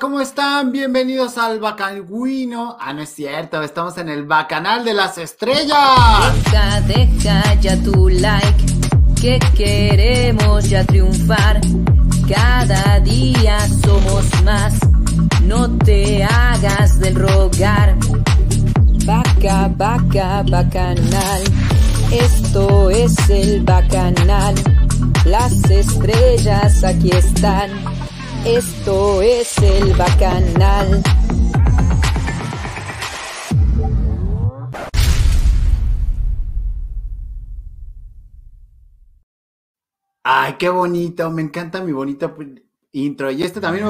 ¿cómo están? Bienvenidos al Bacanguino. Ah, no es cierto, estamos en el Bacanal de las Estrellas. Deja, deja ya tu like, que queremos ya triunfar. Cada día somos más, no te hagas del rogar. Vaca, vaca, bacanal, esto es el bacanal. Las estrellas aquí están, esto es el bacanal. Ay, qué bonito, me encanta mi bonito intro. Y este también.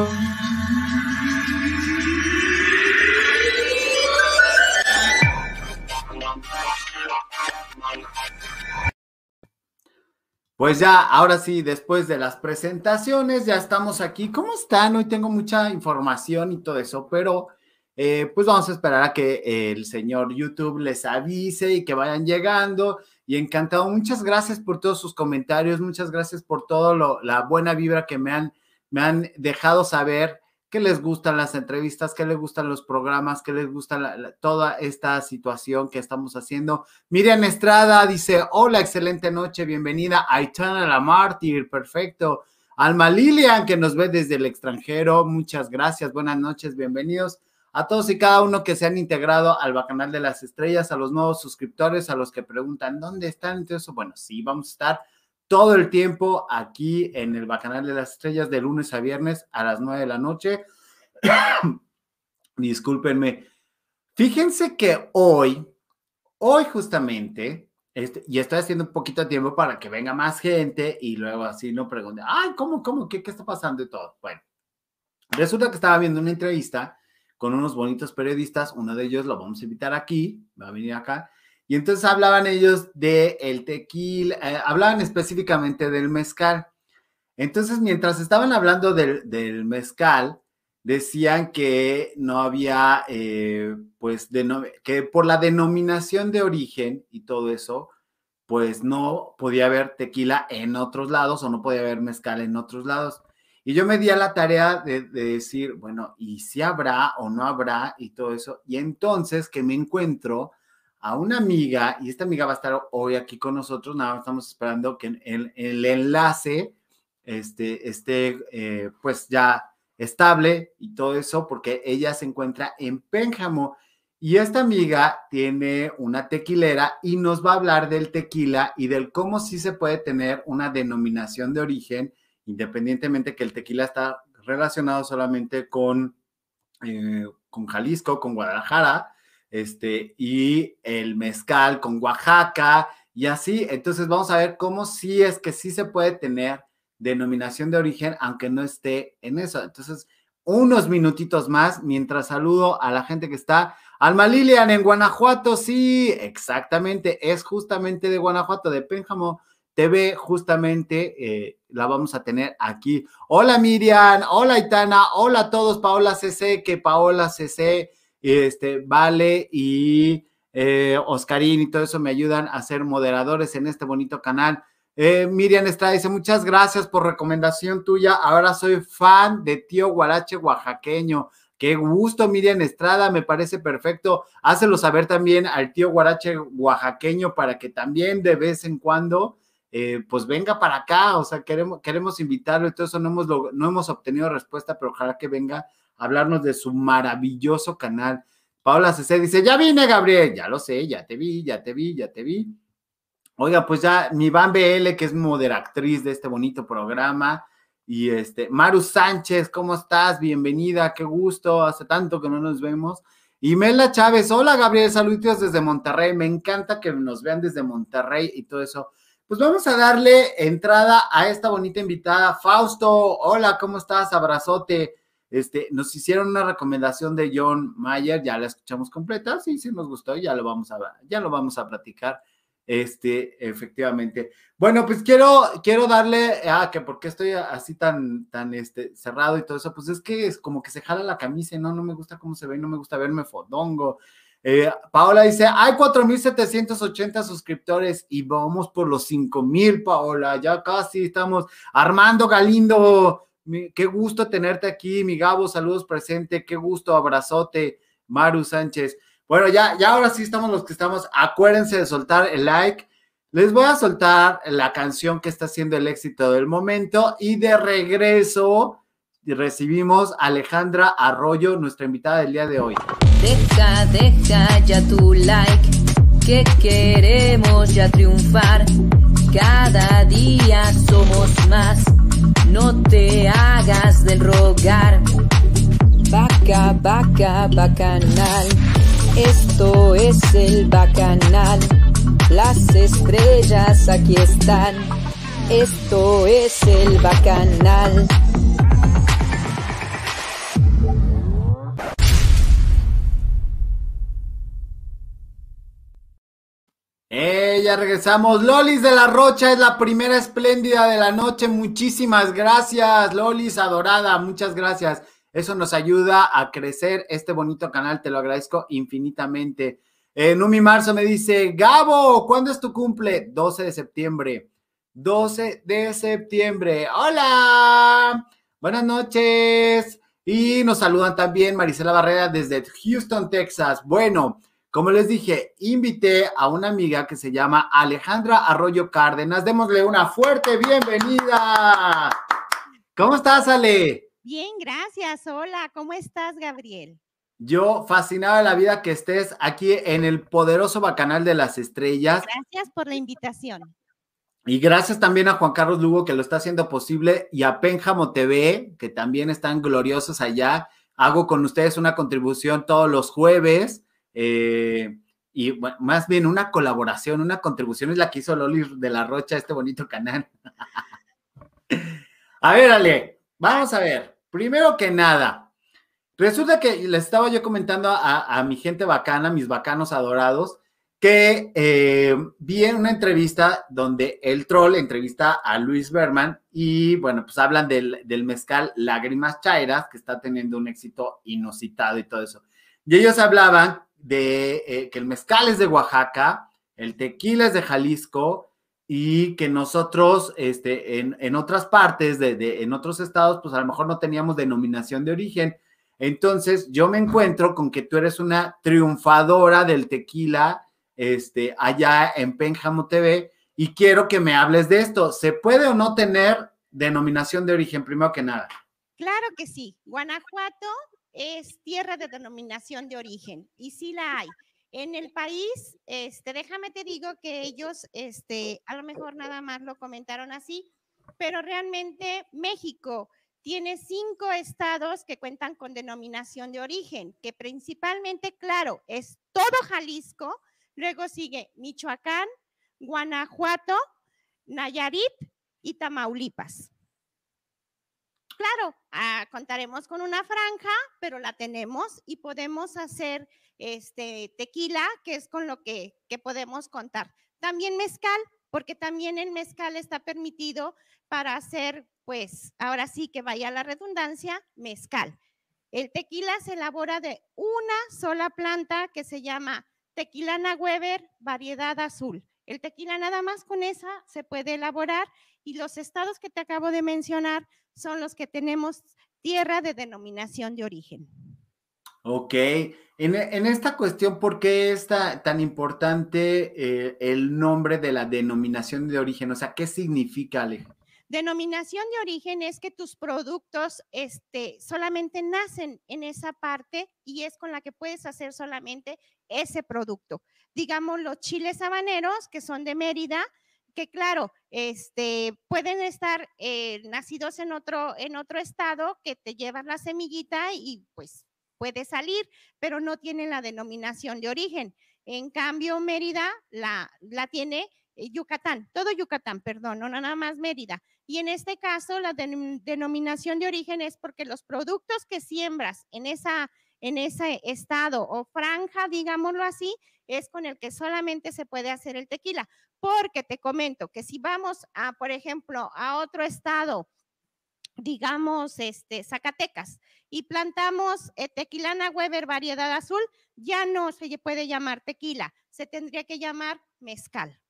Pues ya, ahora sí, después de las presentaciones, ya estamos aquí. ¿Cómo están? Hoy tengo mucha información y todo eso, pero eh, pues vamos a esperar a que el señor YouTube les avise y que vayan llegando. Y encantado, muchas gracias por todos sus comentarios, muchas gracias por todo la buena vibra que me han, me han dejado saber que les gustan las entrevistas, que les gustan los programas, que les gusta toda esta situación que estamos haciendo. Miriam Estrada dice, hola, excelente noche, bienvenida. Aitana la Mártir, perfecto. Alma Lilian, que nos ve desde el extranjero, muchas gracias, buenas noches, bienvenidos a todos y cada uno que se han integrado al Bacanal de las Estrellas, a los nuevos suscriptores, a los que preguntan dónde están. Entonces, bueno, sí, vamos a estar todo el tiempo aquí en el Bacanal de las Estrellas de lunes a viernes a las 9 de la noche. Discúlpenme. Fíjense que hoy, hoy justamente, este, y estoy haciendo un poquito de tiempo para que venga más gente y luego así no pregunte, ay, ¿cómo, cómo, qué, qué está pasando y todo? Bueno, resulta que estaba viendo una entrevista con unos bonitos periodistas, uno de ellos lo vamos a invitar aquí, va a venir acá, y entonces hablaban ellos de tequila, eh, hablaban específicamente del mezcal. Entonces, mientras estaban hablando del, mezcal, decían que no había, eh, pues, que por la denominación de origen y todo eso, pues no podía haber tequila en otros lados o no podía haber mezcal en otros lados. Y yo me di a la tarea de decir, bueno, ¿y si habrá o no habrá y todo eso? Y entonces que me encuentro a una amiga, y esta amiga va a estar hoy aquí con nosotros, nada estamos esperando que el, el enlace este, esté eh, pues ya estable y todo eso, porque ella se encuentra en Pénjamo. Y esta amiga tiene una tequilera y nos va a hablar del tequila y del cómo sí se puede tener una denominación de origen, independientemente que el tequila está relacionado solamente con, eh, con Jalisco, con Guadalajara, este, y el mezcal con Oaxaca y así. Entonces vamos a ver cómo sí es que sí se puede tener denominación de origen, aunque no esté en eso. Entonces, unos minutitos más mientras saludo a la gente que está. Alma Lilian en Guanajuato, sí, exactamente, es justamente de Guanajuato, de Pénjamo TV, justamente eh, la vamos a tener aquí. Hola Miriam, hola Itana, hola a todos, Paola CC, que Paola CC este, Vale y eh, Oscarín y todo eso me ayudan a ser moderadores en este bonito canal. Eh, Miriam Estrada dice, muchas gracias por recomendación tuya. Ahora soy fan de Tío Guarache Oaxaqueño. Qué gusto, Miriam Estrada, me parece perfecto. Hácelo saber también al tío Guarache Oaxaqueño para que también de vez en cuando, eh, pues venga para acá. O sea, queremos, queremos invitarlo y todo eso no hemos, no hemos obtenido respuesta, pero ojalá que venga hablarnos de su maravilloso canal. Paola CC dice, ya vine, Gabriel, ya lo sé, ya te vi, ya te vi, ya te vi. Oiga, pues ya mi Van BL, que es moderatriz de este bonito programa, y este, Maru Sánchez, ¿cómo estás? Bienvenida, qué gusto, hace tanto que no nos vemos. Y Mela Chávez, hola Gabriel, saludos desde Monterrey, me encanta que nos vean desde Monterrey y todo eso. Pues vamos a darle entrada a esta bonita invitada, Fausto, hola, ¿cómo estás? Abrazote. Este, nos hicieron una recomendación de John Mayer, ya la escuchamos completa, sí, sí nos gustó, ya lo vamos a, ya lo vamos a platicar. Este, efectivamente. Bueno, pues quiero, quiero darle, ah, que porque estoy así tan, tan, este, cerrado y todo eso, pues es que es como que se jala la camisa, ¿no? No me gusta cómo se ve, no me gusta verme fodongo. Eh, Paola dice, hay 4.780 suscriptores y vamos por los 5.000, Paola, ya casi estamos. Armando Galindo, qué gusto tenerte aquí, mi Gabo, saludos presente, qué gusto, abrazote, Maru Sánchez. Bueno, ya, ya ahora sí estamos los que estamos. Acuérdense de soltar el like. Les voy a soltar la canción que está siendo el éxito del momento y de regreso recibimos a Alejandra Arroyo, nuestra invitada del día de hoy. Deja, deja ya tu like, que queremos ya triunfar. Cada día somos más, no te hagas del rogar. Vaca, vaca, bacanal, esto es el bacanal. Las estrellas aquí están, esto es el bacanal. Eh, ya regresamos. Lolis de la Rocha es la primera espléndida de la noche. Muchísimas gracias, Lolis adorada. Muchas gracias. Eso nos ayuda a crecer este bonito canal. Te lo agradezco infinitamente. Eh, Numi Marzo me dice, Gabo, ¿cuándo es tu cumple? 12 de septiembre. 12 de septiembre. Hola. Buenas noches. Y nos saludan también Marisela Barrera desde Houston, Texas. Bueno. Como les dije, invité a una amiga que se llama Alejandra Arroyo Cárdenas. Démosle una fuerte bienvenida. ¿Cómo estás, Ale? Bien, gracias. Hola, ¿cómo estás, Gabriel? Yo fascinado de la vida que estés aquí en el poderoso Bacanal de las Estrellas. Gracias por la invitación. Y gracias también a Juan Carlos Lugo que lo está haciendo posible y a Pénjamo TV, que también están gloriosos allá. Hago con ustedes una contribución todos los jueves eh, y más bien una colaboración, una contribución es la que hizo Loli de la Rocha a este bonito canal. a ver, Ale, vamos a ver. Primero que nada, resulta que les estaba yo comentando a, mi gente bacana, mis bacanos adorados, que eh, vi en una entrevista donde el troll entrevista a Luis Berman y bueno, pues hablan del, del mezcal Lágrimas Chairas, que está teniendo un éxito inusitado y todo eso. Y ellos hablaban de eh, que el mezcal es de Oaxaca, el tequila es de Jalisco y que nosotros este, en, otras partes, de, en otros estados, pues a lo mejor no teníamos denominación de origen. Entonces yo me encuentro con que tú eres una triunfadora del tequila este, allá en Pénjamo TV y quiero que me hables de esto. ¿Se puede o no tener denominación de origen, primero que nada? Claro que sí. Guanajuato es tierra de denominación de origen y sí la hay. En el país, este, déjame te digo que ellos, este, a lo mejor nada más lo comentaron así, pero realmente México tiene cinco estados que cuentan con denominación de origen, que principalmente, claro, es todo Jalisco, luego sigue Michoacán, Guanajuato, Nayarit y Tamaulipas. Claro, ah, contaremos con una franja, pero la tenemos y podemos hacer este tequila, que es con lo que, que podemos contar. También mezcal, porque también el mezcal está permitido para hacer, pues, ahora sí que vaya la redundancia, mezcal. El tequila se elabora de una sola planta que se llama Tequilana Weber, variedad azul. El tequila nada más con esa se puede elaborar y los estados que te acabo de mencionar son los que tenemos tierra de denominación de origen. Ok, en, esta cuestión, ¿por qué es tan importante eh, el nombre de la denominación de origen? O sea, ¿qué significa, Alejandro? Denominación de origen es que tus productos este, solamente nacen en esa parte y es con la que puedes hacer solamente ese producto. Digamos los chiles habaneros, que son de Mérida, que claro, este, pueden estar eh, nacidos en otro, en otro estado que te llevan la semillita y pues puede salir, pero no tienen la denominación de origen. En cambio, Mérida la, la tiene eh, Yucatán, todo Yucatán, perdón, no nada más Mérida. Y en este caso, la denominación de origen es porque los productos que siembras en, esa, en ese estado o franja, digámoslo así, es con el que solamente se puede hacer el tequila porque te comento que si vamos a, por ejemplo, a otro estado, digamos, este, Zacatecas, y plantamos eh, tequilana Weber variedad azul, ya no se puede llamar tequila, se tendría que llamar mezcal.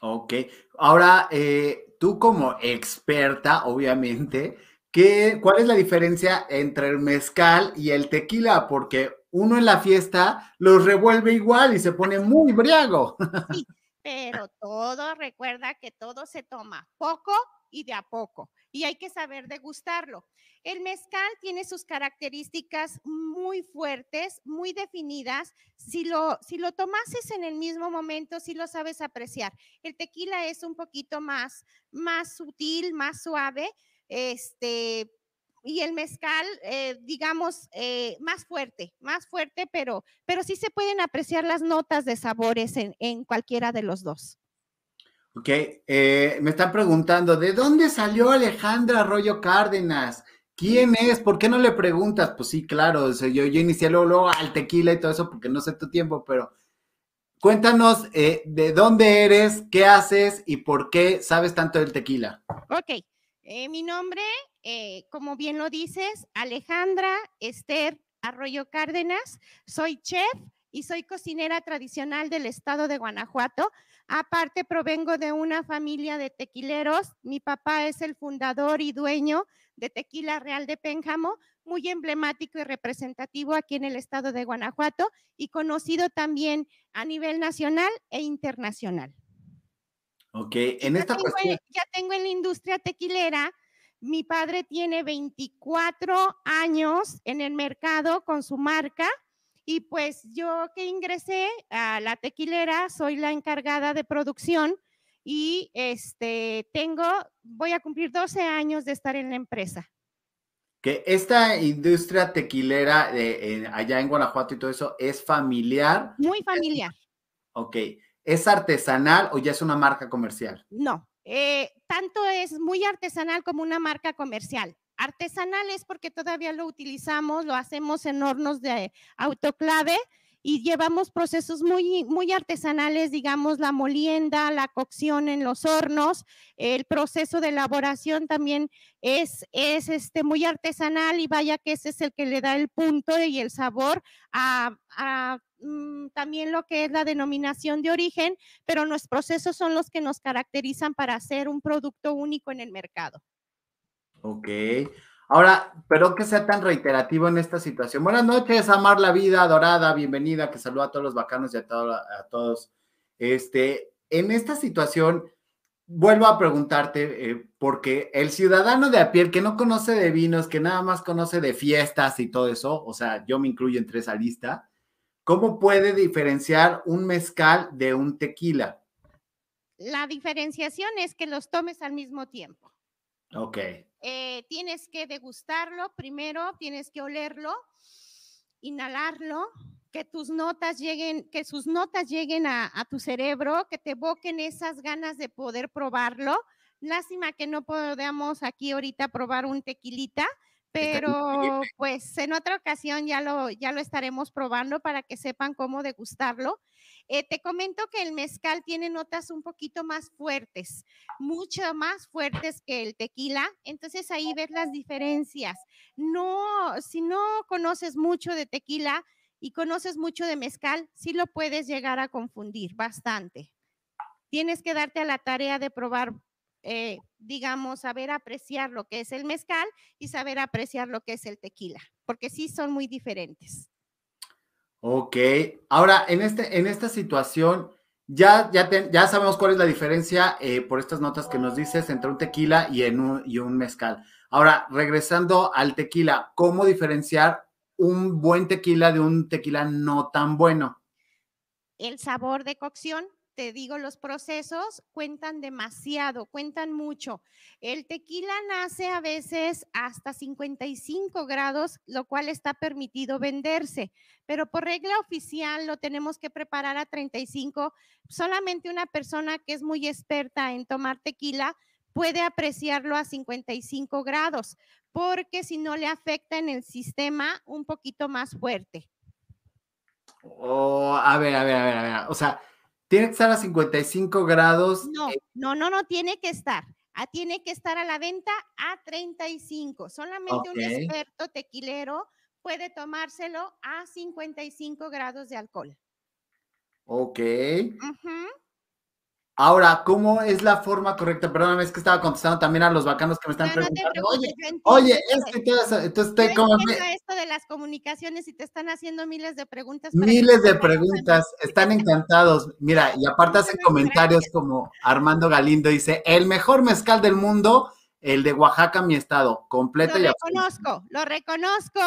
Ok. Ahora, eh, tú como experta, obviamente, ¿qué, ¿cuál es la diferencia entre el mezcal y el tequila? Porque uno en la fiesta los revuelve igual y se pone muy briago. Sí, pero todo, recuerda que todo se toma poco y de a poco y hay que saber degustarlo. El mezcal tiene sus características muy fuertes, muy definidas. Si lo, si lo tomases en el mismo momento, sí lo sabes apreciar. El tequila es un poquito más, más sutil, más suave, este, y el mezcal, eh, digamos, eh, más fuerte, más fuerte, pero, pero sí se pueden apreciar las notas de sabores en, en cualquiera de los dos. Ok, eh, me están preguntando, ¿de dónde salió Alejandra Arroyo Cárdenas? ¿Quién es? ¿Por qué no le preguntas? Pues sí, claro, yo, yo inicié luego, al tequila y todo eso porque no sé tu tiempo, pero cuéntanos eh, de dónde eres, qué haces y por qué sabes tanto del tequila. Ok, eh, mi nombre, eh, como bien lo dices, Alejandra Esther Arroyo Cárdenas, soy chef y soy cocinera tradicional del estado de Guanajuato. Aparte, provengo de una familia de tequileros. Mi papá es el fundador y dueño de Tequila Real de Pénjamo, muy emblemático y representativo aquí en el estado de Guanajuato y conocido también a nivel nacional e internacional. Ok, en esta ya tengo, cuestión. ya tengo en la industria tequilera. Mi padre tiene 24 años en el mercado con su marca y pues yo que ingresé a la tequilera, soy la encargada de producción y este tengo, voy a cumplir 12 años de estar en la empresa. Que esta industria tequilera eh, eh, allá en Guanajuato y todo eso es familiar. Muy familiar. Ok, ¿es artesanal o ya es una marca comercial? No, eh, tanto es muy artesanal como una marca comercial. Artesanal es porque todavía lo utilizamos, lo hacemos en hornos de autoclave y llevamos procesos muy, muy artesanales, digamos, la molienda, la cocción en los hornos, el proceso de elaboración también es, es este, muy artesanal y vaya que ese es el que le da el punto y el sabor a, mm, también lo que es la denominación de origen, pero nuestros procesos son los que nos caracterizan para hacer un producto único en el mercado. Ok. Ahora, perdón que sea tan reiterativo en esta situación. Buenas noches, Amar la Vida, Dorada, bienvenida, que saluda a todos los bacanos y a, todo- a todos. Este, en esta situación, vuelvo a preguntarte, eh, porque el ciudadano de a pie, el que no conoce de vinos, que nada más conoce de fiestas y todo eso, o sea, yo me incluyo entre esa lista, ¿cómo puede diferenciar un mezcal de un tequila? La diferenciación es que los tomes al mismo tiempo. Ok. Eh, tienes que degustarlo primero, tienes que olerlo, inhalarlo, que tus notas lleguen, que sus notas lleguen a, a tu cerebro, que te evoquen esas ganas de poder probarlo. Lástima que no podamos aquí ahorita probar un tequilita, pero pues en otra ocasión ya lo, ya lo estaremos probando para que sepan cómo degustarlo. Eh, te comento que el mezcal tiene notas un poquito más fuertes, mucho más fuertes que el tequila, entonces ahí ves las diferencias. No, si no conoces mucho de tequila y conoces mucho de mezcal, sí lo puedes llegar a confundir bastante. Tienes que darte a la tarea de probar, eh, digamos, saber apreciar lo que es el mezcal y saber apreciar lo que es el tequila, porque sí son muy diferentes. Ok, ahora en, este, en esta situación ya, ya, ya sabemos cuál es la diferencia eh, por estas notas que nos dices entre un tequila y, en un, y un mezcal. Ahora, regresando al tequila, ¿cómo diferenciar un buen tequila de un tequila no tan bueno? el sabor de cocción, te digo, los procesos cuentan demasiado, cuentan mucho. El tequila nace a veces hasta 55 grados, lo cual está permitido venderse, pero por regla oficial lo tenemos que preparar a 35. Solamente una persona que es muy experta en tomar tequila puede apreciarlo a 55 grados, porque si no le afecta en el sistema un poquito más fuerte. Oh, a ver, a ver, a ver, a ver. O sea, tiene que estar a 55 grados. No, no, no, no tiene que estar. Ah, tiene que estar a la venta a 35. Solamente un experto tequilero puede tomárselo a 55 grados de alcohol. Ok. Ahora, ¿cómo es la forma correcta? Perdóname, es que estaba contestando también a los bacanos que me están preguntando. oye, oye, es que todo eso, entonces estoy como... esto de las comunicaciones y te están haciendo miles de preguntas. Miles de preguntas, están encantados. Mira, y aparte hacen comentarios como Armando Galindo dice, el mejor mezcal del mundo, el de Oaxaca, mi estado, completo lo reconozco, lo reconozco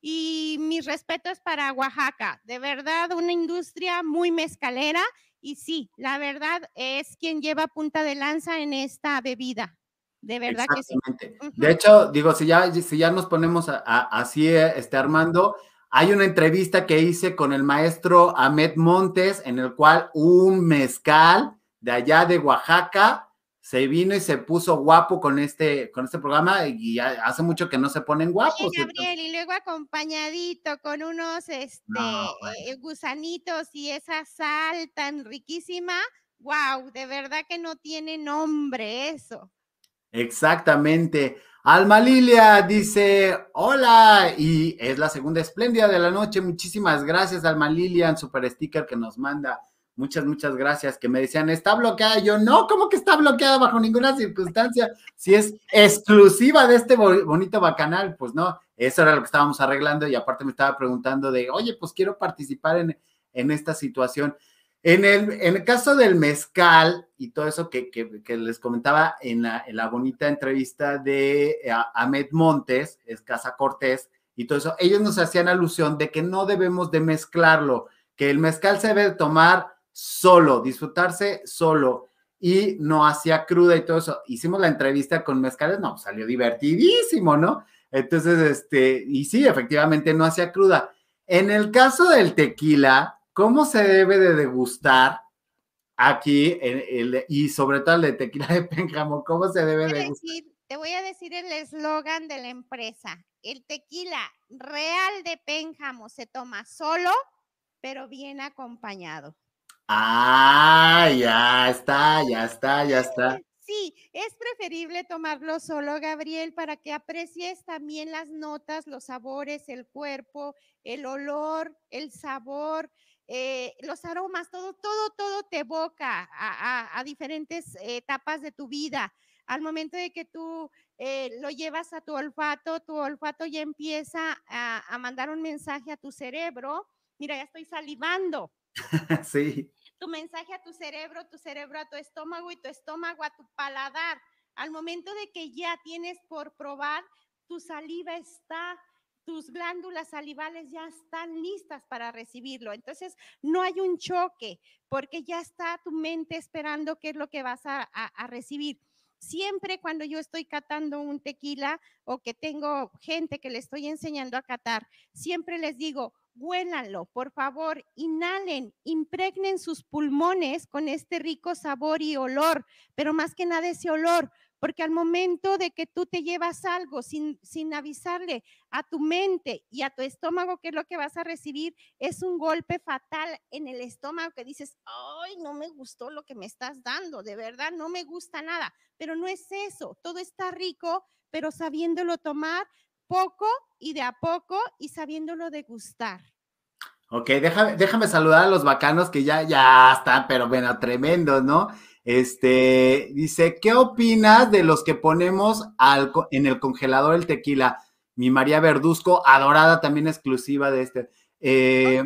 y mis respetos para Oaxaca. De verdad, una industria muy mezcalera y sí, la verdad es quien lleva punta de lanza en esta bebida. De verdad que sí. De hecho, digo, si ya, si ya nos ponemos así, este, Armando, hay una entrevista que hice con el maestro Ahmed Montes, en el cual un mezcal de allá de Oaxaca se vino y se puso guapo con este, con este programa y hace mucho que no se ponen guapos. Gabriel, y luego acompañadito con unos este, eh, gusanitos y esa sal tan riquísima. Wow, de verdad que no tiene nombre eso. Exactamente. Alma Lilia dice, hola, y es la segunda espléndida de la noche. Muchísimas gracias, Alma Lilia, en super sticker que nos manda Muchas, muchas gracias. Que me decían, está bloqueada. Yo, no, ¿cómo que está bloqueada bajo ninguna circunstancia? Si es exclusiva de este bonito bacanal, pues no, eso era lo que estábamos arreglando y aparte me estaba preguntando de, oye, pues quiero participar en, en esta situación. En el, en el caso del mezcal y todo eso que, que, les comentaba en la, en la, bonita entrevista de eh, Ahmed Montes, es Casa Cortés, y todo eso, ellos nos hacían alusión de que no debemos de mezclarlo, que el mezcal se debe tomar solo, disfrutarse solo y no hacía cruda y todo eso. Hicimos la entrevista con mezcales, no, salió divertidísimo, ¿no? Entonces, este, y sí, efectivamente no hacía cruda. En el caso del tequila, ¿cómo se debe de degustar aquí y sobre todo el de tequila de Pénjamo? ¿Cómo se debe de degustar? te voy a decir el eslogan de la empresa. El tequila real de Pénjamo se toma solo, pero bien acompañado. Ah, ya está, ya está, ya está. Sí, es preferible tomarlo solo, Gabriel, para que aprecies también las notas, los sabores, el cuerpo, el olor, el sabor, eh, los aromas, todo, todo, todo te evoca a, diferentes etapas de tu vida. Al momento de que tú eh, lo llevas a tu olfato, tu olfato ya empieza a mandar un mensaje a tu cerebro. Mira, ya estoy salivando. sí tu mensaje a tu cerebro, tu cerebro a tu estómago y tu estómago a tu paladar. Al momento de que ya tienes por probar, tu saliva está, tus glándulas salivales ya están listas para recibirlo. Entonces, no hay un choque porque ya está tu mente esperando qué es lo que vas a, a recibir. Siempre cuando yo estoy catando un tequila o que tengo gente que le estoy enseñando a catar, siempre les digo, huélanlo, por favor, inhalen, impregnen sus pulmones con este rico sabor y olor, pero más que nada ese olor, porque al momento de que tú te llevas algo sin, sin avisarle a tu mente y a tu estómago qué es lo que vas a recibir, es un golpe fatal en el estómago que dices, ay, no me gustó lo que me estás dando, de verdad, no me gusta nada, pero no es eso, todo está rico, pero sabiéndolo tomar poco y de a poco y sabiéndolo degustar. Ok, déjame, déjame saludar a los bacanos que ya, ya están, pero bueno, tremendo, ¿no? Este, dice, ¿qué opinas de los que ponemos al, en el congelador el tequila? Mi María Verduzco, adorada también exclusiva de este. Eh,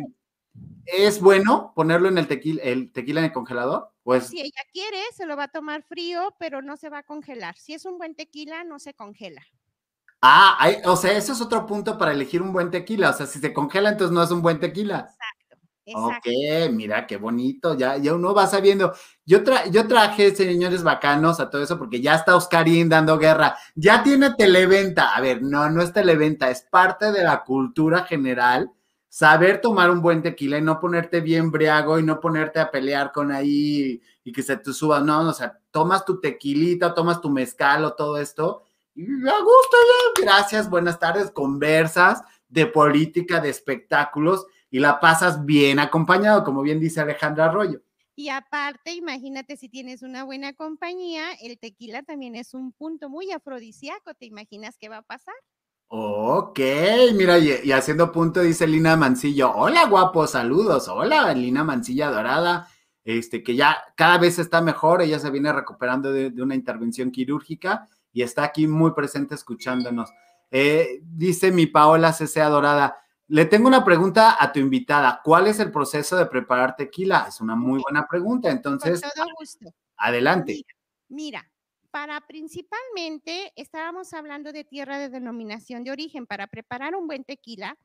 ¿Es bueno ponerlo en el tequila, el tequila en el congelador? Pues, si ella quiere, se lo va a tomar frío, pero no se va a congelar. Si es un buen tequila, no se congela. Ah, o sea, eso es otro punto para elegir un buen tequila. O sea, si se congela, entonces no es un buen tequila. Exacto. Exacto. Ok, mira qué bonito, ya, ya uno va sabiendo. Yo, tra yo traje, señores bacanos, a todo eso porque ya está Oscarín dando guerra. Ya tiene televenta. A ver, no, no es televenta, es parte de la cultura general. Saber tomar un buen tequila y no ponerte bien briago y no ponerte a pelear con ahí y que se te suba. No, o sea, tomas tu tequilita, tomas tu mezcal o todo esto me gusta ya, gracias, buenas tardes, conversas de política, de espectáculos y la pasas bien acompañado, como bien dice Alejandra Arroyo. Y aparte, imagínate si tienes una buena compañía, el tequila también es un punto muy afrodisíaco, ¿te imaginas qué va a pasar? Ok, mira, y, haciendo punto dice Lina Mancillo, hola guapo, saludos, hola Lina Mancilla Dorada, este, que ya cada vez está mejor, ella se viene recuperando de, una intervención quirúrgica y está aquí muy presente escuchándonos. Eh, dice mi Paola C.C. Adorada, le tengo una pregunta a tu invitada. ¿Cuál es el proceso de preparar tequila? Es una muy buena pregunta. Entonces, adelante. Mira, para principalmente, estábamos hablando de tierra de denominación de origen. Para preparar un buen tequila,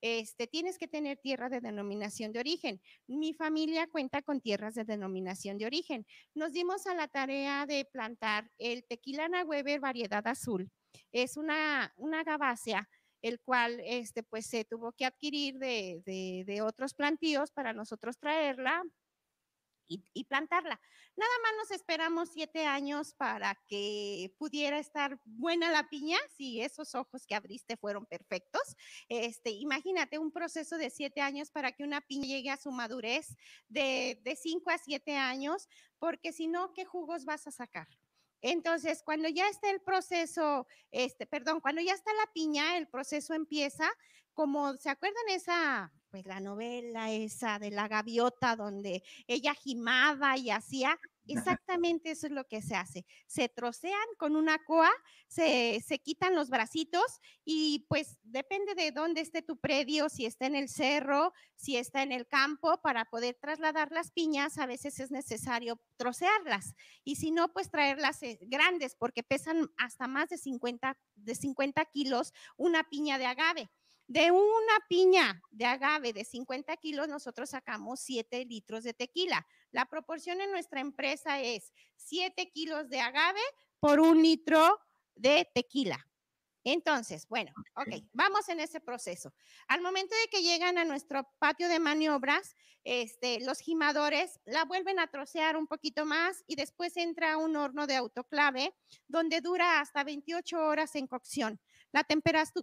este, tienes que tener tierra de denominación de origen. Mi familia cuenta con tierras de denominación de origen. Nos dimos a la tarea de plantar el tequila Weber variedad azul. Es una, una gabácea el cual este, pues, se tuvo que adquirir de, de otros plantíos para nosotros traerla, y, plantarla. Nada más nos esperamos siete años para que pudiera estar buena la piña, si esos ojos que abriste fueron perfectos. Este, imagínate un proceso de siete años para que una piña llegue a su madurez de, de cinco a siete años, porque si no, ¿qué jugos vas a sacar? Entonces, cuando ya está el proceso, este, perdón, cuando ya está la piña, el proceso empieza, como se acuerdan esa pues la novela esa de la gaviota donde ella gimaba y hacía, exactamente eso es lo que se hace. Se trocean con una coa, se, se, quitan los bracitos y pues depende de dónde esté tu predio, si está en el cerro, si está en el campo, para poder trasladar las piñas, a veces es necesario trocearlas y si no, pues traerlas eh, grandes porque pesan hasta más de 50, de 50 kilos una piña de agave. De una piña de agave de 50 kilos, nosotros sacamos 7 litros de tequila. La proporción en nuestra empresa es 7 kilos de agave por un litro de tequila. Entonces, bueno, ok, vamos en ese proceso. Al momento de que llegan a nuestro patio de maniobras, este, los gimadores la vuelven a trocear un poquito más y después entra a un horno de autoclave donde dura hasta 28 horas en cocción. La,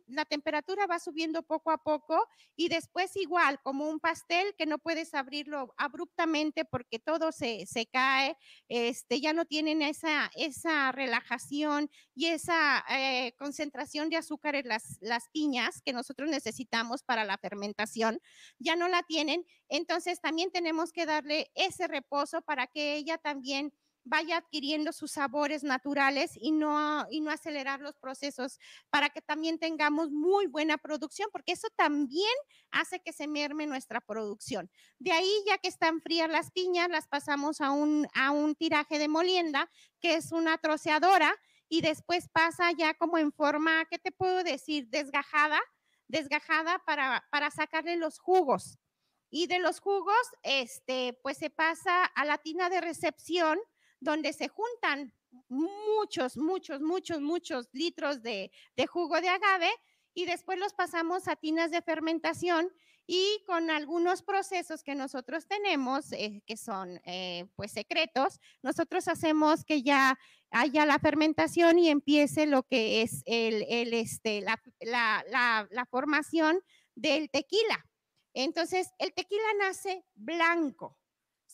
la temperatura va subiendo poco a poco y después igual, como un pastel que no puedes abrirlo abruptamente porque todo se, se cae, este, ya no tienen esa, esa relajación y esa eh, concentración de azúcar en las, las piñas que nosotros necesitamos para la fermentación, ya no la tienen. Entonces también tenemos que darle ese reposo para que ella también vaya adquiriendo sus sabores naturales y no, y no acelerar los procesos para que también tengamos muy buena producción, porque eso también hace que se merme nuestra producción. De ahí, ya que están frías las piñas, las pasamos a un, a un tiraje de molienda, que es una troceadora, y después pasa ya como en forma, ¿qué te puedo decir? Desgajada, desgajada para, para sacarle los jugos. Y de los jugos, este, pues se pasa a la tina de recepción, donde se juntan muchos, muchos, muchos, muchos litros de, jugo de agave y después los pasamos a tinas de fermentación y con algunos procesos que nosotros tenemos, eh, que son eh, pues secretos, nosotros hacemos que ya haya la fermentación y empiece lo que es el, el este, la, la, la formación del tequila. Entonces, el tequila nace blanco,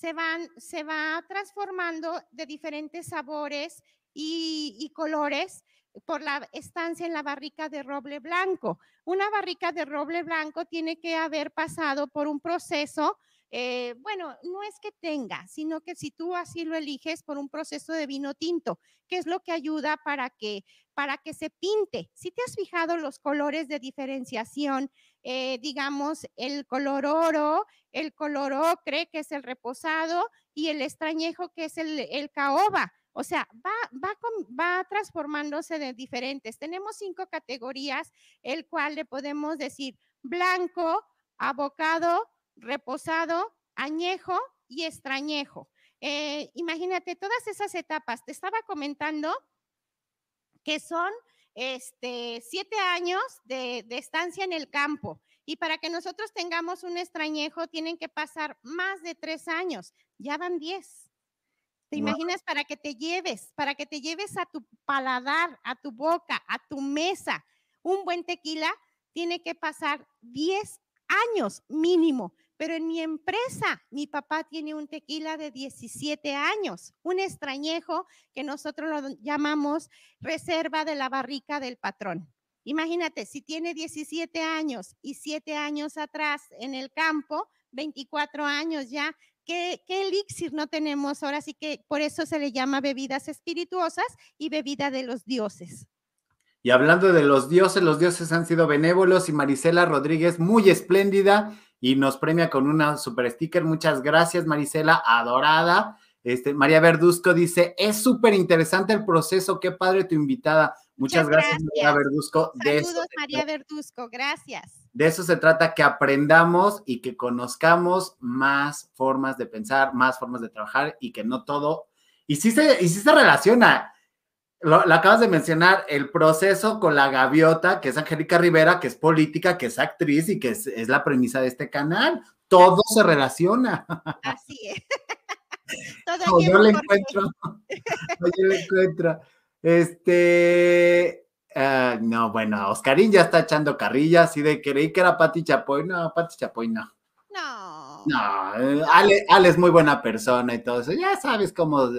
se, van, se va transformando de diferentes sabores y, colores por la estancia en la barrica de roble blanco. Una barrica de roble blanco tiene que haber pasado por un proceso, eh, bueno, no es que tenga, sino que si tú así lo eliges por un proceso de vino tinto, que es lo que ayuda para que, para que se pinte. Si te has fijado los colores de diferenciación eh, digamos, el color oro, el color ocre, que es el reposado, y el extrañejo, que es el, el caoba. O sea, va, va, va transformándose de diferentes. Tenemos cinco categorías, el cual le podemos decir blanco, abocado, reposado, añejo y extrañejo. Eh, imagínate todas esas etapas. Te estaba comentando que son este, siete años de, estancia en el campo. Y para que nosotros tengamos un extrañejo, tienen que pasar más de tres años. Ya van diez. ¿Te imaginas para que te lleves, para que te lleves a tu paladar, a tu boca, a tu mesa, un buen tequila? Tiene que pasar diez años mínimo pero en mi empresa, mi papá tiene un tequila de 17 años, un extrañejo que nosotros lo llamamos reserva de la barrica del patrón. Imagínate, si tiene 17 años y 7 años atrás en el campo, 24 años ya, ¿qué, ¿qué, elixir no tenemos? Ahora sí que por eso se le llama bebidas espirituosas y bebida de los dioses. Y hablando de los dioses, los dioses han sido benévolos y Marisela Rodríguez, muy espléndida y nos premia con una super sticker. Muchas gracias, Marisela, adorada. Este, María Verduzco dice, es súper interesante el proceso, qué padre tu invitada. Muchas, gracias, María Verduzco. Saludos, María Verduzco, gracias. De eso se trata, que aprendamos y que conozcamos más formas de pensar, más formas de trabajar y que no todo, y sí se, y sí se relaciona. Lo, acabas de mencionar, el proceso con la gaviota, que es Angélica Rivera, que es política, que es actriz y que es, es la premisa de este canal. Todo se relaciona. Así es. Todo yo le encuentro. yo le encuentro. Este. Uh, no, bueno, Oscarín ya está echando carrillas así de creí que era Pati Chapoy. No, Pati Chapoy no. No. No, Ale, Ale, es muy buena persona y todo eso. Ya sabes cómo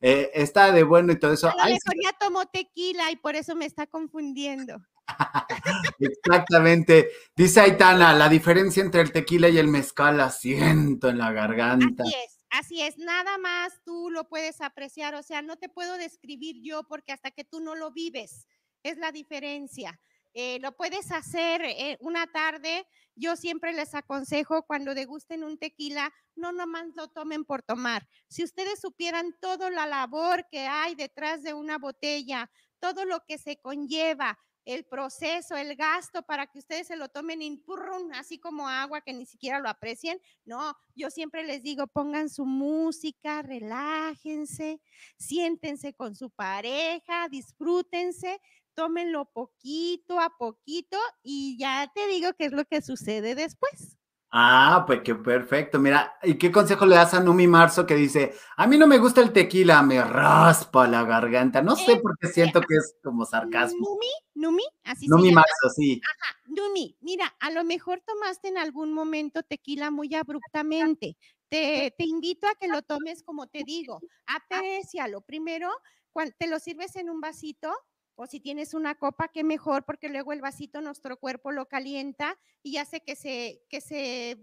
eh, está de bueno y todo eso. A lo mejor ya tomó tequila y por eso me está confundiendo. Exactamente. Dice Aitana, la diferencia entre el tequila y el mezcal la siento en la garganta. Así es. Así es, nada más tú lo puedes apreciar, o sea, no te puedo describir yo porque hasta que tú no lo vives, es la diferencia. Eh, lo puedes hacer eh, una tarde. Yo siempre les aconsejo cuando degusten un tequila, no nomás lo tomen por tomar. Si ustedes supieran toda la labor que hay detrás de una botella, todo lo que se conlleva, el proceso, el gasto para que ustedes se lo tomen en purrun, así como agua que ni siquiera lo aprecien. No, yo siempre les digo, pongan su música, relájense, siéntense con su pareja, disfrútense, tómenlo poquito a poquito y ya te digo qué es lo que sucede después. Ah, pues qué perfecto. Mira, ¿y qué consejo le das a Numi Marzo que dice, a mí no me gusta el tequila, me raspa la garganta? No sé por qué siento que es como sarcasmo. Numi, Numi, así Numi Marzo, sí. Ajá, Numi, mira, a lo mejor tomaste en algún momento tequila muy abruptamente. Te, te invito a que lo tomes como te digo, aprecialo. Primero, cuando te lo sirves en un vasito, o si tienes una copa, qué mejor, porque luego el vasito nuestro cuerpo lo calienta y hace que se, que se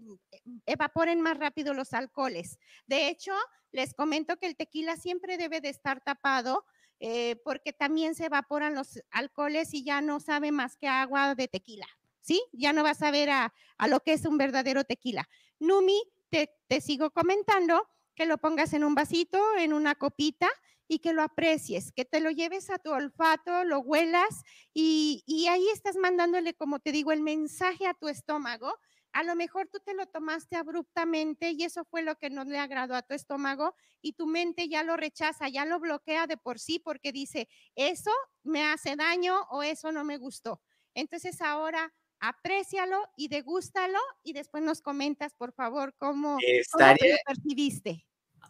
evaporen más rápido los alcoholes. De hecho, les comento que el tequila siempre debe de estar tapado eh, porque también se evaporan los alcoholes y ya no sabe más que agua de tequila, ¿sí? Ya no vas a ver a, a lo que es un verdadero tequila. Numi, te, te sigo comentando que lo pongas en un vasito, en una copita y que lo aprecies, que te lo lleves a tu olfato, lo huelas y, y, ahí estás mandándole, como te digo, el mensaje a tu estómago. A lo mejor tú te lo tomaste abruptamente y eso fue lo que no le agradó a tu estómago y tu mente ya lo rechaza, ya lo bloquea de por sí porque dice, eso me hace daño o eso no me gustó. Entonces ahora aprécialo y degústalo y después nos comentas, por favor, cómo, cómo lo percibiste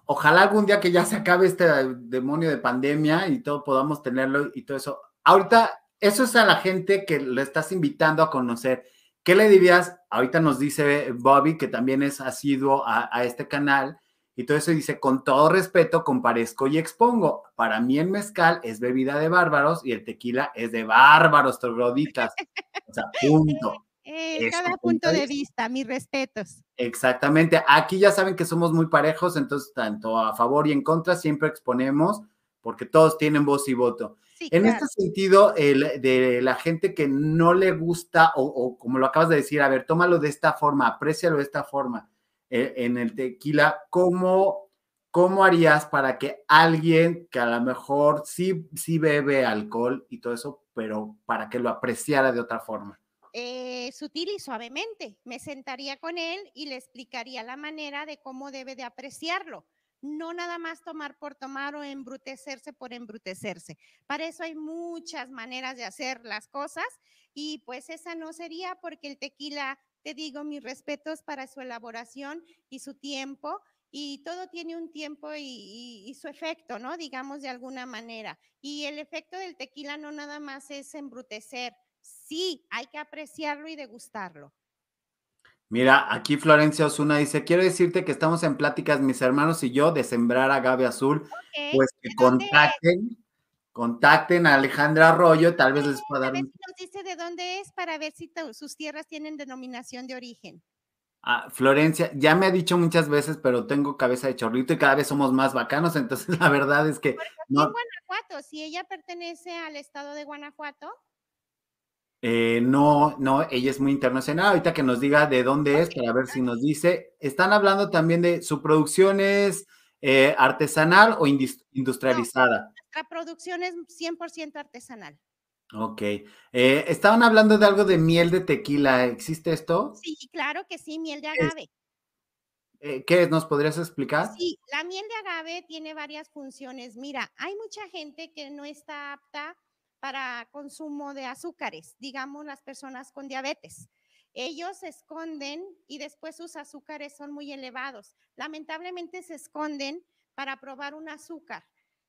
ojalá algún día que ya se acabe este demonio de pandemia y todo podamos tenerlo y todo eso. Ahorita, eso es a la gente que le estás invitando a conocer. ¿Qué le dirías? Ahorita nos dice Bobby, que también es asiduo a, este canal, y todo eso dice, con todo respeto, comparezco y expongo. Para mí el mezcal es bebida de bárbaros y el tequila es de bárbaros, trogloditas. O sea, punto. Eh, cada punto de vista, mis respetos. Exactamente. Aquí ya saben que somos muy parejos, entonces tanto a favor y en contra siempre exponemos porque todos tienen voz y voto. en este sentido, el, de la gente que no le gusta o, como lo acabas de decir, a ver, tómalo de esta forma, aprécialo de esta forma. Eh, en el tequila, ¿cómo, ¿cómo harías para que alguien que a lo mejor sí, sí bebe alcohol y todo eso, pero para que lo apreciara de otra forma? Eh, sutil y suavemente. Me sentaría con él y le explicaría la manera de cómo debe de apreciarlo. No nada más tomar por tomar o embrutecerse por embrutecerse. Para eso hay muchas maneras de hacer las cosas y pues esa no sería porque el tequila, te digo mis respetos para su elaboración y su tiempo y todo tiene un tiempo y, y, su efecto, ¿no? Digamos de alguna manera. Y el efecto del tequila no nada más es embrutecer, sí, hay que apreciarlo y degustarlo. Mira, aquí Florencia Osuna dice, quiero decirte que estamos en pláticas mis hermanos y yo de sembrar agave azul, pues que contacten, contacten a Alejandra Arroyo, tal vez les pueda dar... A ver si nos dice de dónde es para ver si sus tierras tienen denominación de origen. Ah, Florencia, ya me ha dicho muchas veces, pero tengo cabeza de chorrito y cada vez somos más bacanos, entonces la verdad es que... No. En Guanajuato, si ella pertenece al estado de Guanajuato. Eh, no, no, ella es muy internacional. Ahorita que nos diga de dónde es, para ver si nos dice. Están hablando también de su producción es eh, artesanal o industrializada. nuestra producción es 100% artesanal. Ok. Eh, estaban hablando de algo de miel de tequila. ¿Existe esto? Sí, claro que sí, miel de agave. Eh, ¿Qué es? ¿Nos podrías explicar? Sí, la miel de agave tiene varias funciones. Mira, hay mucha gente que no está apta para consumo de azúcares, digamos las personas con diabetes. Ellos se esconden y después sus azúcares son muy elevados. Lamentablemente se esconden para probar un azúcar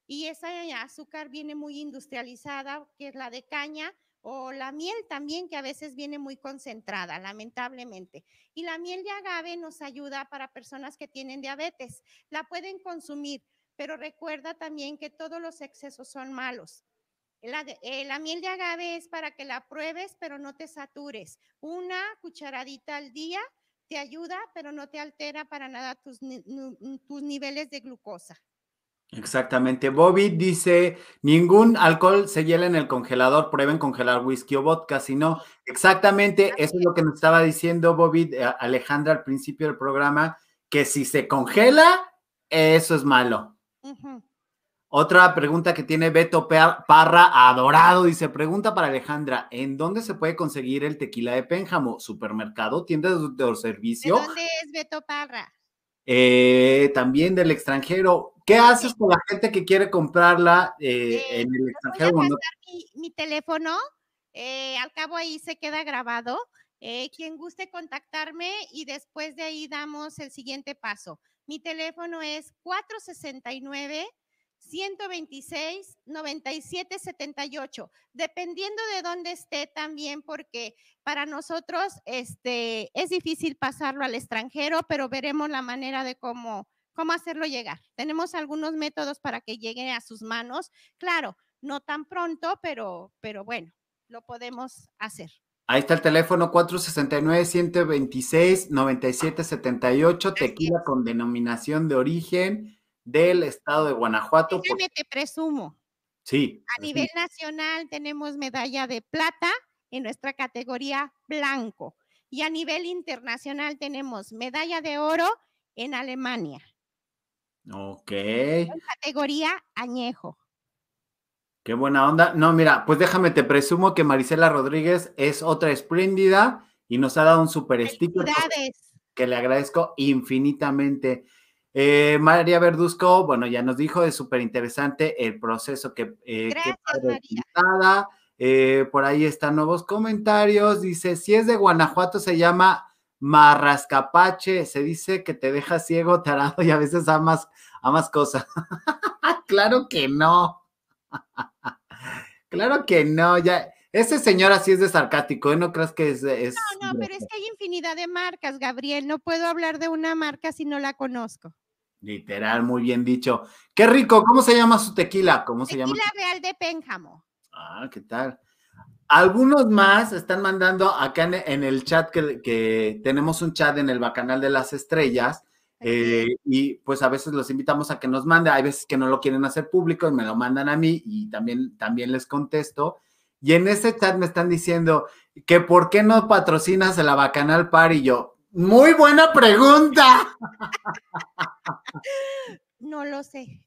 y esa azúcar viene muy industrializada, que es la de caña, o la miel también, que a veces viene muy concentrada, lamentablemente. Y la miel de agave nos ayuda para personas que tienen diabetes. La pueden consumir, pero recuerda también que todos los excesos son malos. La, eh, la, miel de agave es para que la pruebes, pero no te satures. Una cucharadita al día te ayuda, pero no te altera para nada tus, tus niveles de glucosa. Exactamente. Bobby dice, ningún alcohol se hiela en el congelador, prueben congelar whisky o vodka, si no, exactamente, eso es lo que nos estaba diciendo Bobby, eh, Alejandra al principio del programa, que si se congela, eso es malo. Otra pregunta que tiene Beto Parra, adorado, dice, pregunta para Alejandra, ¿en dónde se puede conseguir el tequila de Pénjamo? ¿Supermercado? ¿Tienda de servicio? ¿De dónde es Beto Parra? Eh, también del extranjero. ¿Qué haces con la gente que quiere comprarla eh, eh, en el extranjero? Voy a mi, teléfono, al cabo ahí se queda grabado. quien guste contactarme y después de ahí damos el siguiente paso. Mi teléfono es 469 126 97 78, dependiendo de dónde esté también, porque para nosotros este, es difícil pasarlo al extranjero, pero veremos la manera de cómo, cómo hacerlo llegar. Tenemos algunos métodos para que llegue a sus manos. Claro, no tan pronto, pero, pero bueno, lo podemos hacer. Ahí está el teléfono 469-126-9778, tequila con denominación de origen del estado de Guanajuato. Déjame te presumo. Sí. A nivel nacional tenemos medalla de plata en nuestra categoría blanco y a nivel internacional tenemos medalla de oro en Alemania. Ok. En categoría añejo. Qué buena onda. No, mira, pues déjame, te presumo que Marisela Rodríguez es otra espléndida y nos ha dado un super sticker que le agradezco infinitamente. Eh, María Verduzco, bueno, ya nos dijo, es súper interesante el proceso que... Eh, Gracias, eh, por ahí están nuevos comentarios. Dice, si es de Guanajuato, se llama marrascapache. Se dice que te deja ciego, tarado y a veces amas, amas cosas. claro que no. claro que no. Ya, ese señor así es de sarcástico, ¿eh? No creas que es, es... No, no, pero es que hay infinidad de marcas, Gabriel. No puedo hablar de una marca si no la conozco. Literal, muy bien dicho. Qué rico, ¿cómo se llama su tequila? ¿Cómo se llama? Tequila Real de Pénjamo. Ah, ¿qué tal? Algunos más están mandando acá en, el chat que, tenemos un chat en el Bacanal de las Estrellas. Eh, y pues a veces los invitamos a que nos manden, hay veces que no lo quieren hacer público y me lo mandan a mí y también, también les contesto. Y en ese chat me están diciendo que por qué no patrocinas la Bacanal Par y yo, muy buena pregunta. No lo sé.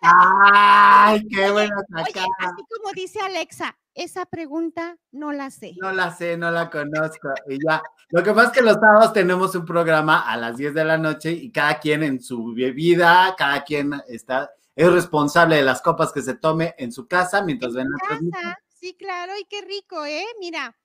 Ay, qué buena Oye, así como dice Alexa, esa pregunta no la sé. No la sé, no la conozco. Y ya, lo que pasa es que los sábados tenemos un programa a las 10 de la noche y cada quien en su bebida, cada quien está, es responsable de las copas que se tome en su casa mientras ven la Sí, claro, y qué rico, ¿eh? Mira,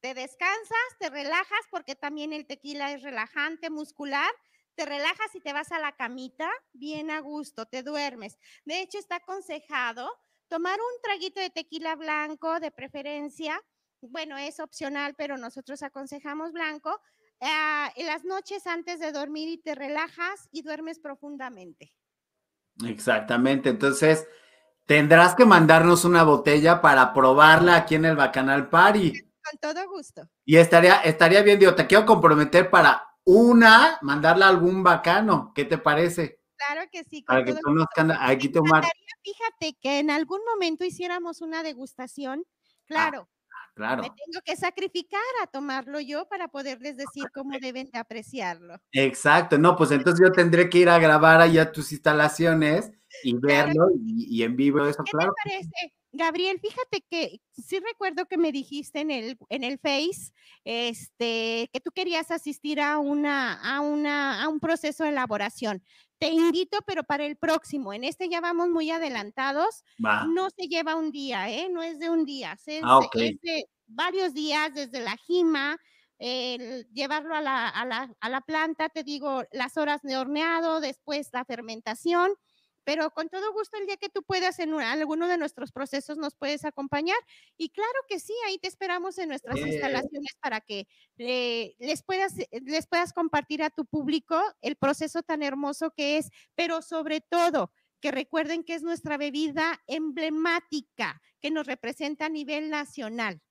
te descansas, te relajas, porque también el tequila es relajante muscular, te relajas y te vas a la camita bien a gusto, te duermes. De hecho, está aconsejado tomar un traguito de tequila blanco de preferencia. Bueno, es opcional, pero nosotros aconsejamos blanco ah, en las noches antes de dormir y te relajas y duermes profundamente. Exactamente. Entonces, tendrás que mandarnos una botella para probarla aquí en el Bacanal Party con todo gusto. Y estaría, estaría bien, digo, te quiero comprometer para una, mandarla a algún bacano. ¿Qué te parece? Claro que sí. Para que conozcan aquí tomar. Fíjate que en algún momento hiciéramos una degustación. Ah, claro. claro. Me tengo que sacrificar a tomarlo yo para poderles decir cómo deben de apreciarlo. Exacto. No, pues entonces yo tendré que ir a grabar allá tus instalaciones y verlo y, en vivo eso, ¿Qué claro. Te parece? Gabriel, fíjate que sí recuerdo que me dijiste en el, en el Face este, que tú querías asistir a, una, a, una, a un proceso de elaboración. Te invito, pero para el próximo. En este ya vamos muy adelantados. No se lleva un día, ¿eh? No es de un día. Es, ah, es de varios días desde la jima, el llevarlo a la, a, la, a la planta, te digo, las horas de horneado, después la fermentación pero con todo gusto el día que tú puedas en alguno de nuestros procesos nos puedes acompañar y claro que sí, ahí te esperamos en nuestras instalaciones para que eh, les, puedas, eh, les puedas compartir a tu público el proceso tan hermoso que es, pero sobre todo que recuerden que es nuestra bebida emblemática que nos representa a nivel nacional.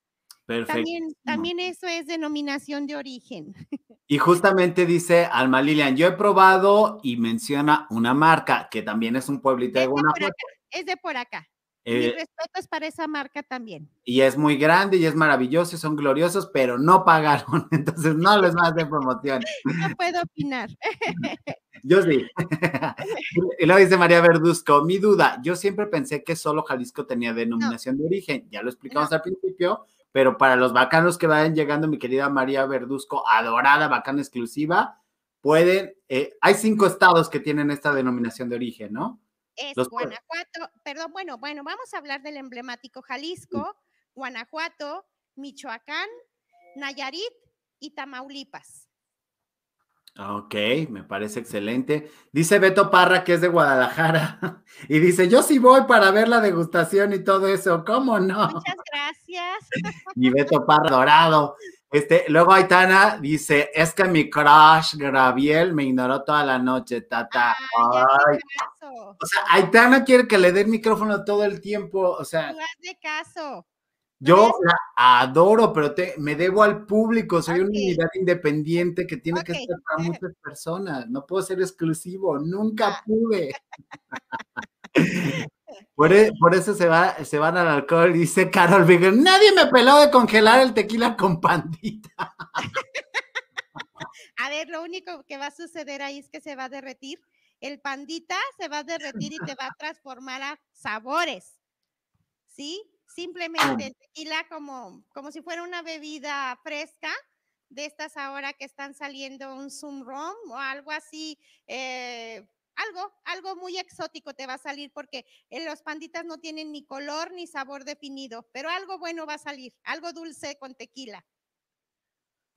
También, también eso es denominación de origen. Y justamente dice Alma Lilian, yo he probado y menciona una marca que también es un pueblito de Guanajuato. Es de por acá. Eh, respeto es para esa marca también. Y es muy grande y es maravilloso y son gloriosos, pero no pagaron, entonces no les más de promoción. No puedo opinar. Yo sí. y luego dice María Verduzco, mi duda, yo siempre pensé que solo Jalisco tenía denominación de origen, ya lo explicamos al principio, pero para los bacanos que vayan llegando, mi querida María Verduzco, adorada, bacana exclusiva, pueden, eh, hay cinco estados que tienen esta denominación de origen, ¿no? Es Guanajuato, perdón, bueno, bueno, vamos a hablar del emblemático Jalisco, Guanajuato, Michoacán, Nayarit y Tamaulipas. Ok, me parece excelente. Dice Beto Parra que es de Guadalajara y dice, yo sí voy para ver la degustación y todo eso, ¿cómo no? Muchas gracias. Y Beto Parra dorado. Este, luego Aitana dice, es que mi crush Graviel me ignoró toda la noche, tata. Ay, O sea, Aitana quiere que le dé el micrófono todo el tiempo, o sea. de caso. Yo la adoro, pero te, me debo al público, soy una unidad independiente que tiene que estar para muchas personas, no puedo ser exclusivo, nunca ah. pude. por, e, por, eso se, va, se van al alcohol, dice Carol Bigger, nadie me peló de congelar el tequila con pandita. A ver, lo único que va a suceder ahí es que se va a derretir, el pandita se va a derretir y te va a transformar a sabores, ¿sí? Simplemente el tequila como, como si fuera una bebida fresca, de estas ahora que están saliendo un Zoom Rom o algo así, eh, algo, algo muy exótico te va a salir porque los panditas no tienen ni color ni sabor definido, pero algo bueno va a salir, algo dulce con tequila.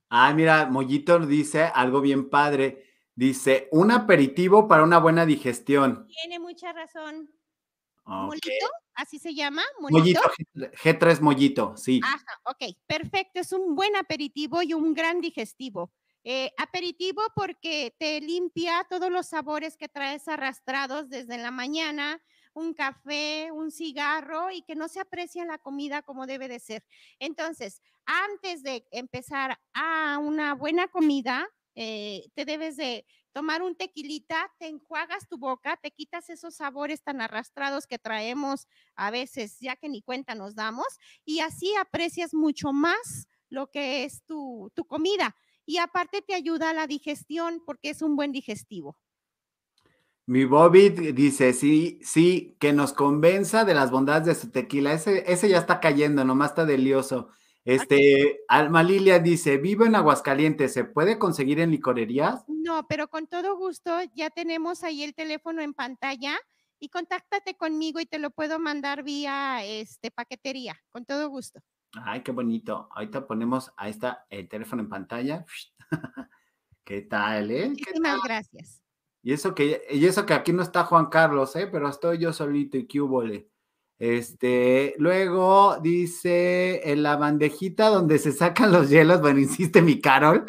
Ay, mira, Mollito dice algo bien padre. Dice, un aperitivo para una buena digestión. Tiene mucha razón. ¿Así se llama? ¿Molito? G3 mollito, sí. Ajá, ok, perfecto. Es un buen aperitivo y un gran digestivo. Eh, aperitivo porque te limpia todos los sabores que traes arrastrados desde la mañana, un café, un cigarro y que no se aprecia la comida como debe de ser. Entonces, antes de empezar a una buena comida, eh, te debes de tomar un tequilita, te enjuagas tu boca, te quitas esos sabores tan arrastrados que traemos a veces, ya que ni cuenta nos damos, y así aprecias mucho más lo que es tu, tu comida. Y aparte te ayuda a la digestión porque es un buen digestivo. Mi Bobby dice, sí, sí, que nos convenza de las bondades de su tequila. Ese, ese ya está cayendo, nomás está delioso. Este, Alma Lilia dice, vivo en Aguascalientes, ¿se puede conseguir en licorerías? No, pero con todo gusto, ya tenemos ahí el teléfono en pantalla y contáctate conmigo y te lo puedo mandar vía este, paquetería, con todo gusto. Ay, qué bonito. Ahorita ponemos, ahí está el teléfono en pantalla. ¿Qué tal, eh? Muchísimas gracias. Y eso que, y eso que aquí no está Juan Carlos, ¿eh? Pero estoy yo solito y qué este, luego dice en la bandejita donde se sacan los hielos, bueno, insiste mi Carol,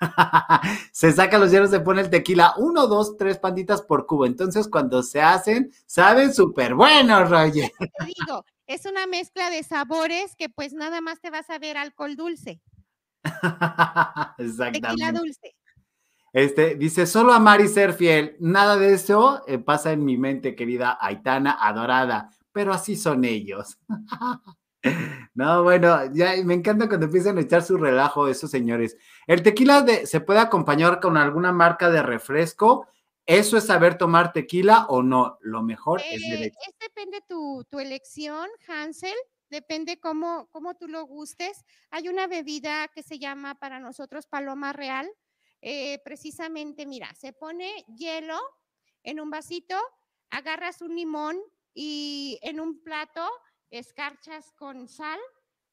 se sacan los hielos, se pone el tequila, uno, dos, tres panditas por cubo. Entonces, cuando se hacen, saben súper buenos, Roger. Te digo, es una mezcla de sabores que pues nada más te vas a ver alcohol dulce. Exactamente. Tequila dulce. Este, dice, solo amar y ser fiel. Nada de eso eh, pasa en mi mente, querida Aitana, adorada, pero así son ellos. no, bueno, ya me encanta cuando empiezan a echar su relajo esos señores. El tequila se puede acompañar con alguna marca de refresco. ¿Eso es saber tomar tequila o no? Lo mejor es eh, Es depende tu, tu elección, Hansel depende cómo, cómo tú lo gustes. Hay una bebida que se llama para nosotros Paloma Real. Eh, precisamente, mira, se pone hielo en un vasito, agarras un limón y en un plato escarchas con sal,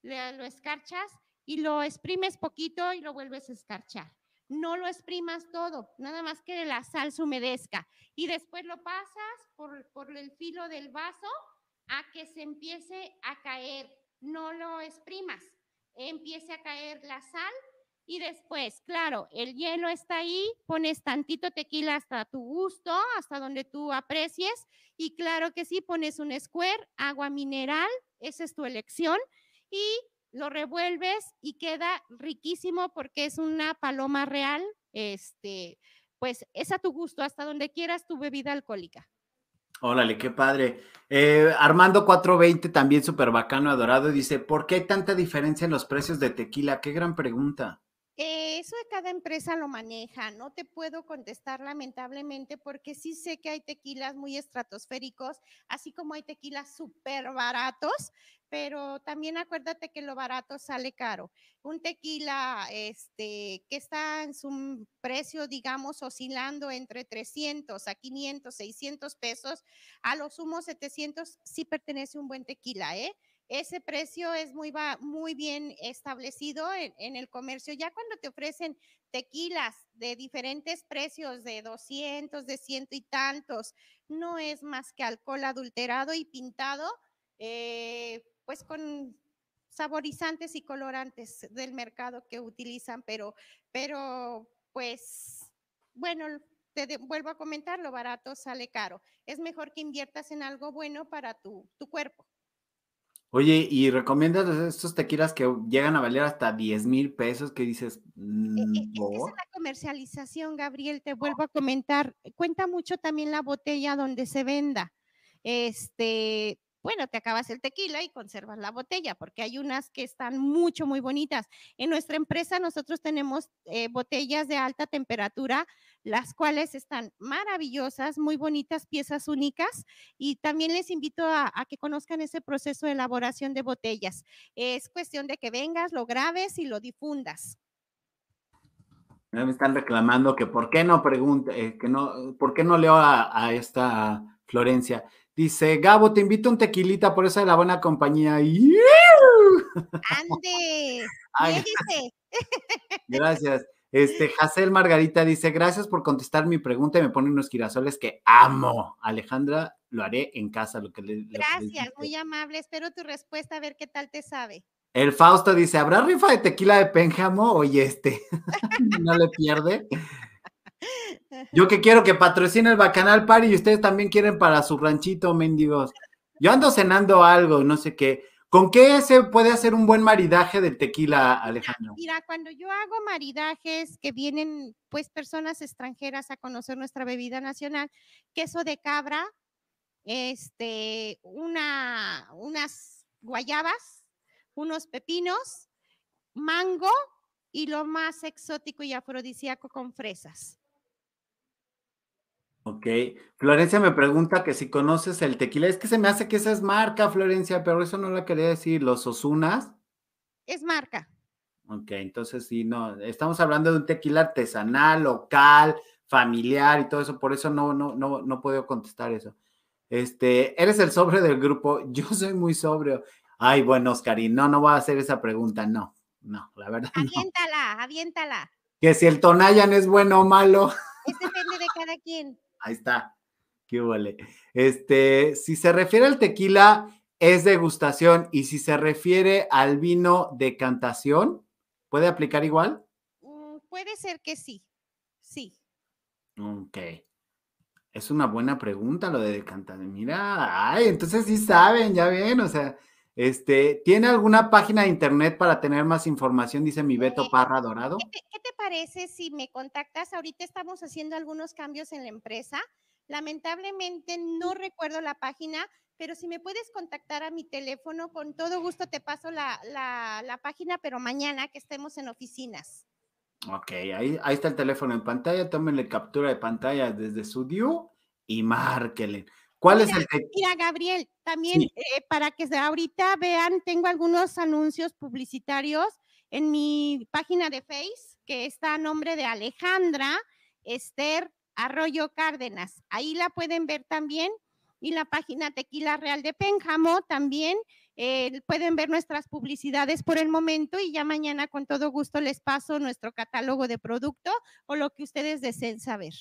lo escarchas y lo exprimes poquito y lo vuelves a escarchar. No lo exprimas todo, nada más que la sal se humedezca. Y después lo pasas por, por el filo del vaso a que se empiece a caer, no lo exprimas, empiece a caer la sal y después, claro, el hielo está ahí, pones tantito tequila hasta tu gusto, hasta donde tú aprecies y claro que sí, pones un square, agua mineral, esa es tu elección y lo revuelves y queda riquísimo porque es una paloma real, este, pues es a tu gusto, hasta donde quieras tu bebida alcohólica. Órale, qué padre. Eh, Armando 420, también súper bacano, adorado, dice, ¿por qué hay tanta diferencia en los precios de tequila? Qué gran pregunta. Eh, eso de cada empresa lo maneja. No te puedo contestar lamentablemente porque sí sé que hay tequilas muy estratosféricos, así como hay tequilas súper baratos, pero también acuérdate que lo barato sale caro. Un tequila este, que está en su precio, digamos, oscilando entre 300 a 500, 600 pesos, a lo sumo 700, sí pertenece un buen tequila, ¿eh? Ese precio es muy, muy bien establecido en, el comercio. Ya cuando te ofrecen tequilas de diferentes precios, de 200, de ciento y tantos, no es más que alcohol adulterado y pintado, eh, pues con saborizantes y colorantes del mercado que utilizan, pero, pero pues, bueno, te vuelvo a comentar, lo barato sale caro. Es mejor que inviertas en algo bueno para tu, tu cuerpo. Oye, ¿y recomiendas estos tequilas que llegan a valer hasta 10 mil pesos? Que dices, e, e, mm, es la comercialización, Gabriel, te vuelvo a comentar. Cuenta mucho también la botella donde se venda. Este, bueno, te acabas el tequila y conservas la botella, porque hay unas que están mucho, muy bonitas. En nuestra empresa nosotros tenemos eh, botellas de alta temperatura, las cuales están maravillosas, muy bonitas, piezas únicas, y también les invito a, que conozcan ese proceso de elaboración de botellas. Es cuestión de que vengas, lo grabes y lo difundas. Me están reclamando que por qué no pregunta, eh, que no, por qué no leo a, a esta Florencia. Dice, Gabo, te invito a un tequilita por eso de la buena compañía. Ande, Gracias. Este, Jacel Margarita dice, gracias por contestar mi pregunta y me pone unos girasoles que amo. Alejandra, lo haré en casa, lo que le, Gracias, muy amable. Espero tu respuesta, a ver qué tal te sabe. El Fausto dice, ¿habrá rifa de tequila de Pénjamo? Oye, este, no le pierde. Yo que quiero que patrocine el Bacanal Party y ustedes también quieren para su ranchito, mendigos. Yo ando cenando algo, no sé qué. ¿Con qué se puede hacer un buen maridaje del tequila, Alejandro? Mira, cuando yo hago maridajes que vienen pues personas extranjeras a conocer nuestra bebida nacional, queso de cabra, este, una, unas guayabas, unos pepinos, mango y lo más exótico y afrodisíaco con fresas. Ok. Florencia me pregunta que si conoces el tequila. Es que se me hace que esa es marca, Florencia, pero eso no la quería decir. ¿Los Osunas? Es marca. Ok, entonces sí, no. Estamos hablando de un tequila artesanal, local, familiar y todo eso. Por eso no, no, no, no puedo contestar eso. Este, eres el sobrio del grupo. Yo soy muy sobrio. Ay, bueno, Oscarín, no, no voy a hacer esa pregunta. No, no, la verdad. Aviéntala, aviéntala. Que si el Tonayan es bueno o malo. Es depende de cada quien. Ahí está. Qué vale. Este, si se refiere al tequila, es degustación. Y si se refiere al vino, decantación, ¿puede aplicar igual? Mm, puede ser que sí. Sí. Ok. Es una buena pregunta lo de decantación. Mira, ay, entonces sí saben, ya ven, o sea, Este, ¿tiene alguna página de internet para tener más información? Dice mi Beto Parra Dorado. ¿Qué te, qué te parece si me contactas? Ahorita estamos haciendo algunos cambios en la empresa. Lamentablemente no recuerdo la página, pero si me puedes contactar a mi teléfono, con todo gusto te paso la, la- la página, pero mañana que estemos en oficinas. Ok, ahí, ahí está el teléfono en pantalla. Tómenle captura de pantalla desde su DIU y márquenle. ¿Cuál es el te- Mira, Gabriel, también Sí. eh, para que ahorita vean, tengo algunos anuncios publicitarios en mi página de Face, que está a nombre de Alejandra Esther Arroyo Cárdenas. Ahí la pueden ver también. Y la página Tequila Real de Pénjamo también. eh, pueden ver nuestras publicidades por el momento y ya mañana con todo gusto les paso nuestro catálogo de producto o lo que ustedes deseen saber.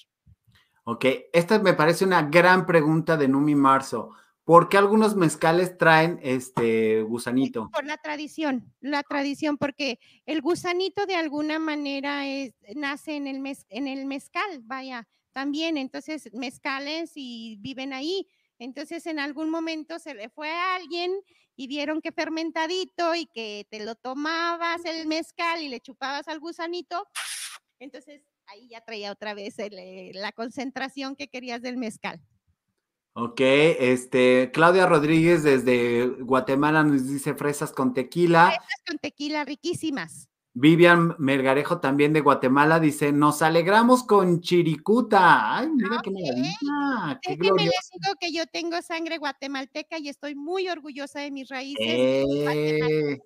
Ok, esta me parece una gran pregunta de Numi Marzo. ¿Por qué algunos mezcales traen este gusanito? por la tradición, la tradición, porque el gusanito de alguna manera es- nace en el, mez- en el mezcal, vaya, también, entonces mezcales y viven ahí. Entonces en algún momento se le fue a alguien y vieron que fermentadito y que te lo tomabas el mezcal y le chupabas al gusanito, entonces ahí ya traía otra vez el, eh, la concentración que querías del mezcal. Ok, este, Claudia Rodríguez desde Guatemala nos dice fresas con tequila. Fresas con tequila riquísimas. Vivian Melgarejo también de Guatemala dice, nos alegramos con Chiricuta. Ay, mira qué maravilla, qué glorioso. les digo que yo tengo sangre guatemalteca y estoy muy orgullosa de mis raíces Eh,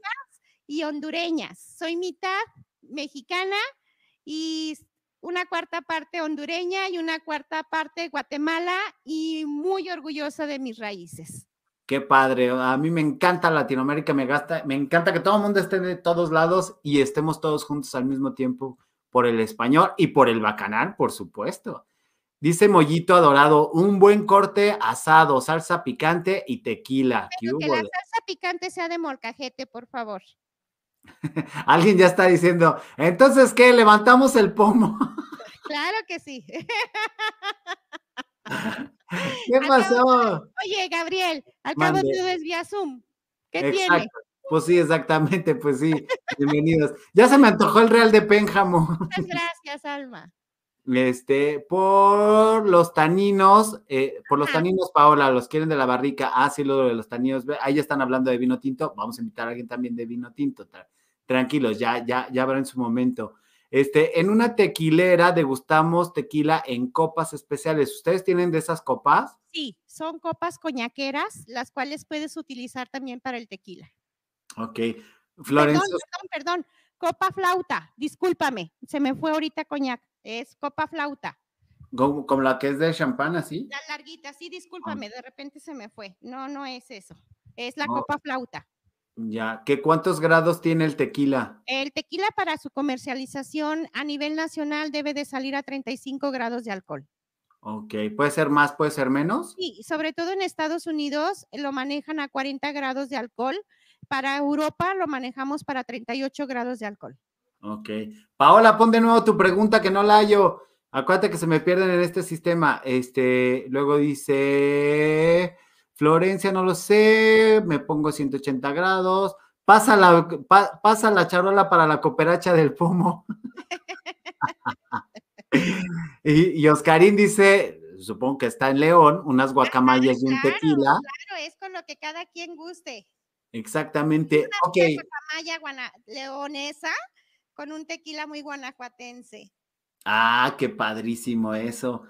y hondureñas. Soy mitad mexicana y una cuarta parte hondureña y una cuarta parte Guatemala y muy orgullosa de mis raíces. qué padre. A mí me encanta Latinoamérica, me, gasta, me encanta que todo el mundo esté de todos lados y estemos todos juntos al mismo tiempo por el español y por el bacanal, por supuesto. Dice Mollito Adorado, un buen corte asado, salsa picante y tequila. ¿Qué Pero que la salsa picante sea de molcajete, por favor. Alguien ya está diciendo, entonces, ¿qué? ¿Levantamos el pomo? Claro que sí. ¿Qué pasó? Oye, Gabriel, al cabo Mande. todo es vía Zoom. ¿Qué tiene? Pues sí, exactamente, pues sí. Bienvenidos. Ya se me antojó el Real de Pénjamo. Muchas gracias, Alma. Este, por los taninos, eh, por los Ajá. taninos, Paola, los quieren de la barrica. Ah, sí, lo de los taninos. Ahí ya están hablando de vino tinto. Vamos a invitar a alguien también de vino tinto. Tranquilos, ya, ya, ya habrá en su momento. Este, en una tequilera degustamos tequila en copas especiales. ¿Ustedes tienen de esas copas? Sí, son copas coñaqueras, las cuales puedes utilizar también para el tequila. Ok. Perdón, perdón, perdón. Copa flauta, discúlpame, se me fue ahorita coñac. Es copa flauta. como, como la que es de champán, así. La larguita, sí, discúlpame, de repente se me fue. No, no es eso. Es la copa flauta. Ya, ¿qué cuántos grados tiene el tequila? El tequila para su comercialización a nivel nacional debe de salir a 35 grados de alcohol. Ok, puede ser más, puede ser menos. Sí, sobre todo en Estados Unidos lo manejan a 40 grados de alcohol. Para Europa lo manejamos para 38 grados de alcohol. Ok. Paola, pon de nuevo tu pregunta que no la hallo. Acuérdate que se me pierden en este sistema. Este, luego dice Florencia, no lo sé, me pongo 180 grados. Pasa la, pa- pasa la charola para la cooperacha del pomo. y, y Oscarín dice, supongo que está en León, unas guacamayas y un tequila. Claro, es con lo que cada quien guste. Exactamente. Ok. Maya guana- leonesa con un tequila muy guanajuatense. Ah, qué padrísimo eso.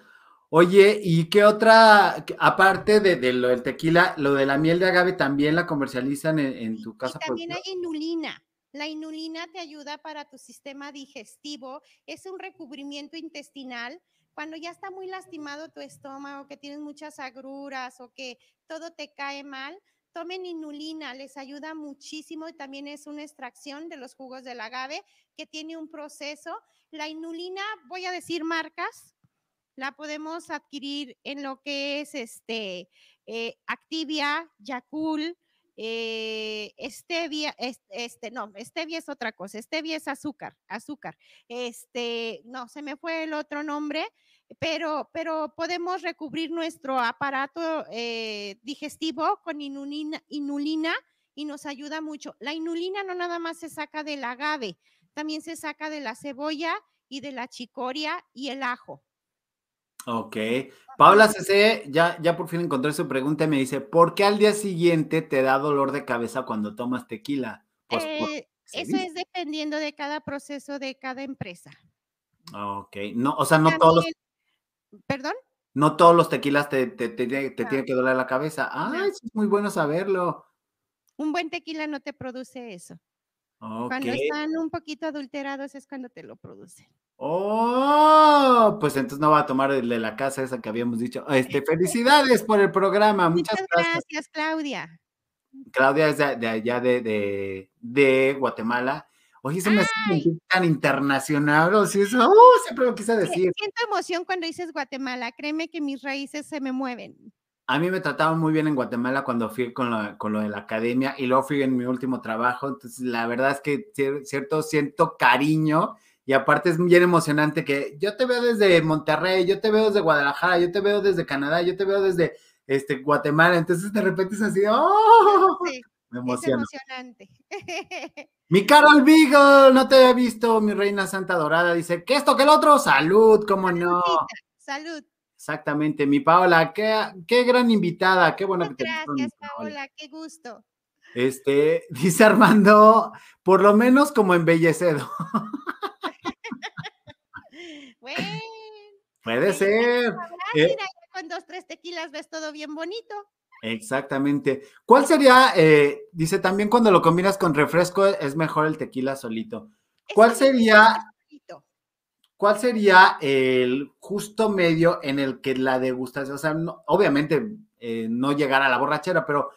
Oye, ¿y qué otra, aparte de, de lo del tequila, lo de la miel de agave también la comercializan en, en tu casa? y también productora? hay inulina. La inulina te ayuda para tu sistema digestivo. Es un recubrimiento intestinal. Cuando ya está muy lastimado tu estómago, que tienes muchas agruras o que todo te cae mal, tomen inulina, les ayuda muchísimo y también es una extracción de los jugos del agave que tiene un proceso. La inulina, voy a decir marcas, la podemos adquirir en lo que es este eh, Activia, Yakul, eh, stevia, es- este, no, stevia es otra cosa, stevia es azúcar, azúcar. Este, no, se me fue el otro nombre, pero, pero podemos recubrir nuestro aparato eh, digestivo con inulina y nos ayuda mucho. La inulina no nada más se saca del agave, también se saca de la cebolla y de la chicoria y el ajo. Ok. Paula CC, ya, ya por fin encontré su pregunta y me dice, ¿por qué al día siguiente te da dolor de cabeza cuando tomas tequila? Pues, eh, eso es dependiendo de cada proceso de cada empresa. Ok. No, o sea, no todos los... ¿Perdón? No todos los tequilas te, te, te, tiene que doler la cabeza. Ah, es muy bueno saberlo. Un buen tequila no te produce eso. Cuando están un poquito adulterados es cuando te lo producen. Oh, pues entonces no va a tomar el de la casa esa que habíamos dicho. Este, felicidades por el programa. Muchas, gracias. Claudia. Claudia es de, allá de, de, Guatemala. Oye, se me hace tan internacional, o sea, eso, uh, siempre lo quise decir. Siento emoción cuando dices Guatemala, créeme que mis raíces se me mueven. A mí me trataban muy bien en Guatemala cuando fui con lo, con lo de la academia y luego fui en mi último trabajo, entonces la verdad es que cierto, siento cariño y aparte es bien emocionante que yo te veo desde Monterrey, yo te veo desde Guadalajara, yo te veo desde Canadá, yo te veo desde este, Guatemala, entonces de repente es así, ¡oh! me emociona. Es emocionante. mi Carol Beagle, no te había visto, mi reina santa dorada, dice, ¿qué esto, que el otro? Salud, ¿cómo no? Salud. Exactamente, mi Paola, qué, qué gran invitada, qué bueno que te Gracias, Paola, qué gusto. Este, dice Armando, por lo menos como embellecido. Puede ser. Eh con dos, tres tequilas ves todo bien bonito. Exactamente. ¿Cuál sería, eh, dice también cuando lo combinas con refresco es mejor el tequila solito? ¿Cuál sería, cuál sería el justo medio en el que la degustación, o sea, obviamente eh, no llegar a la borrachera, pero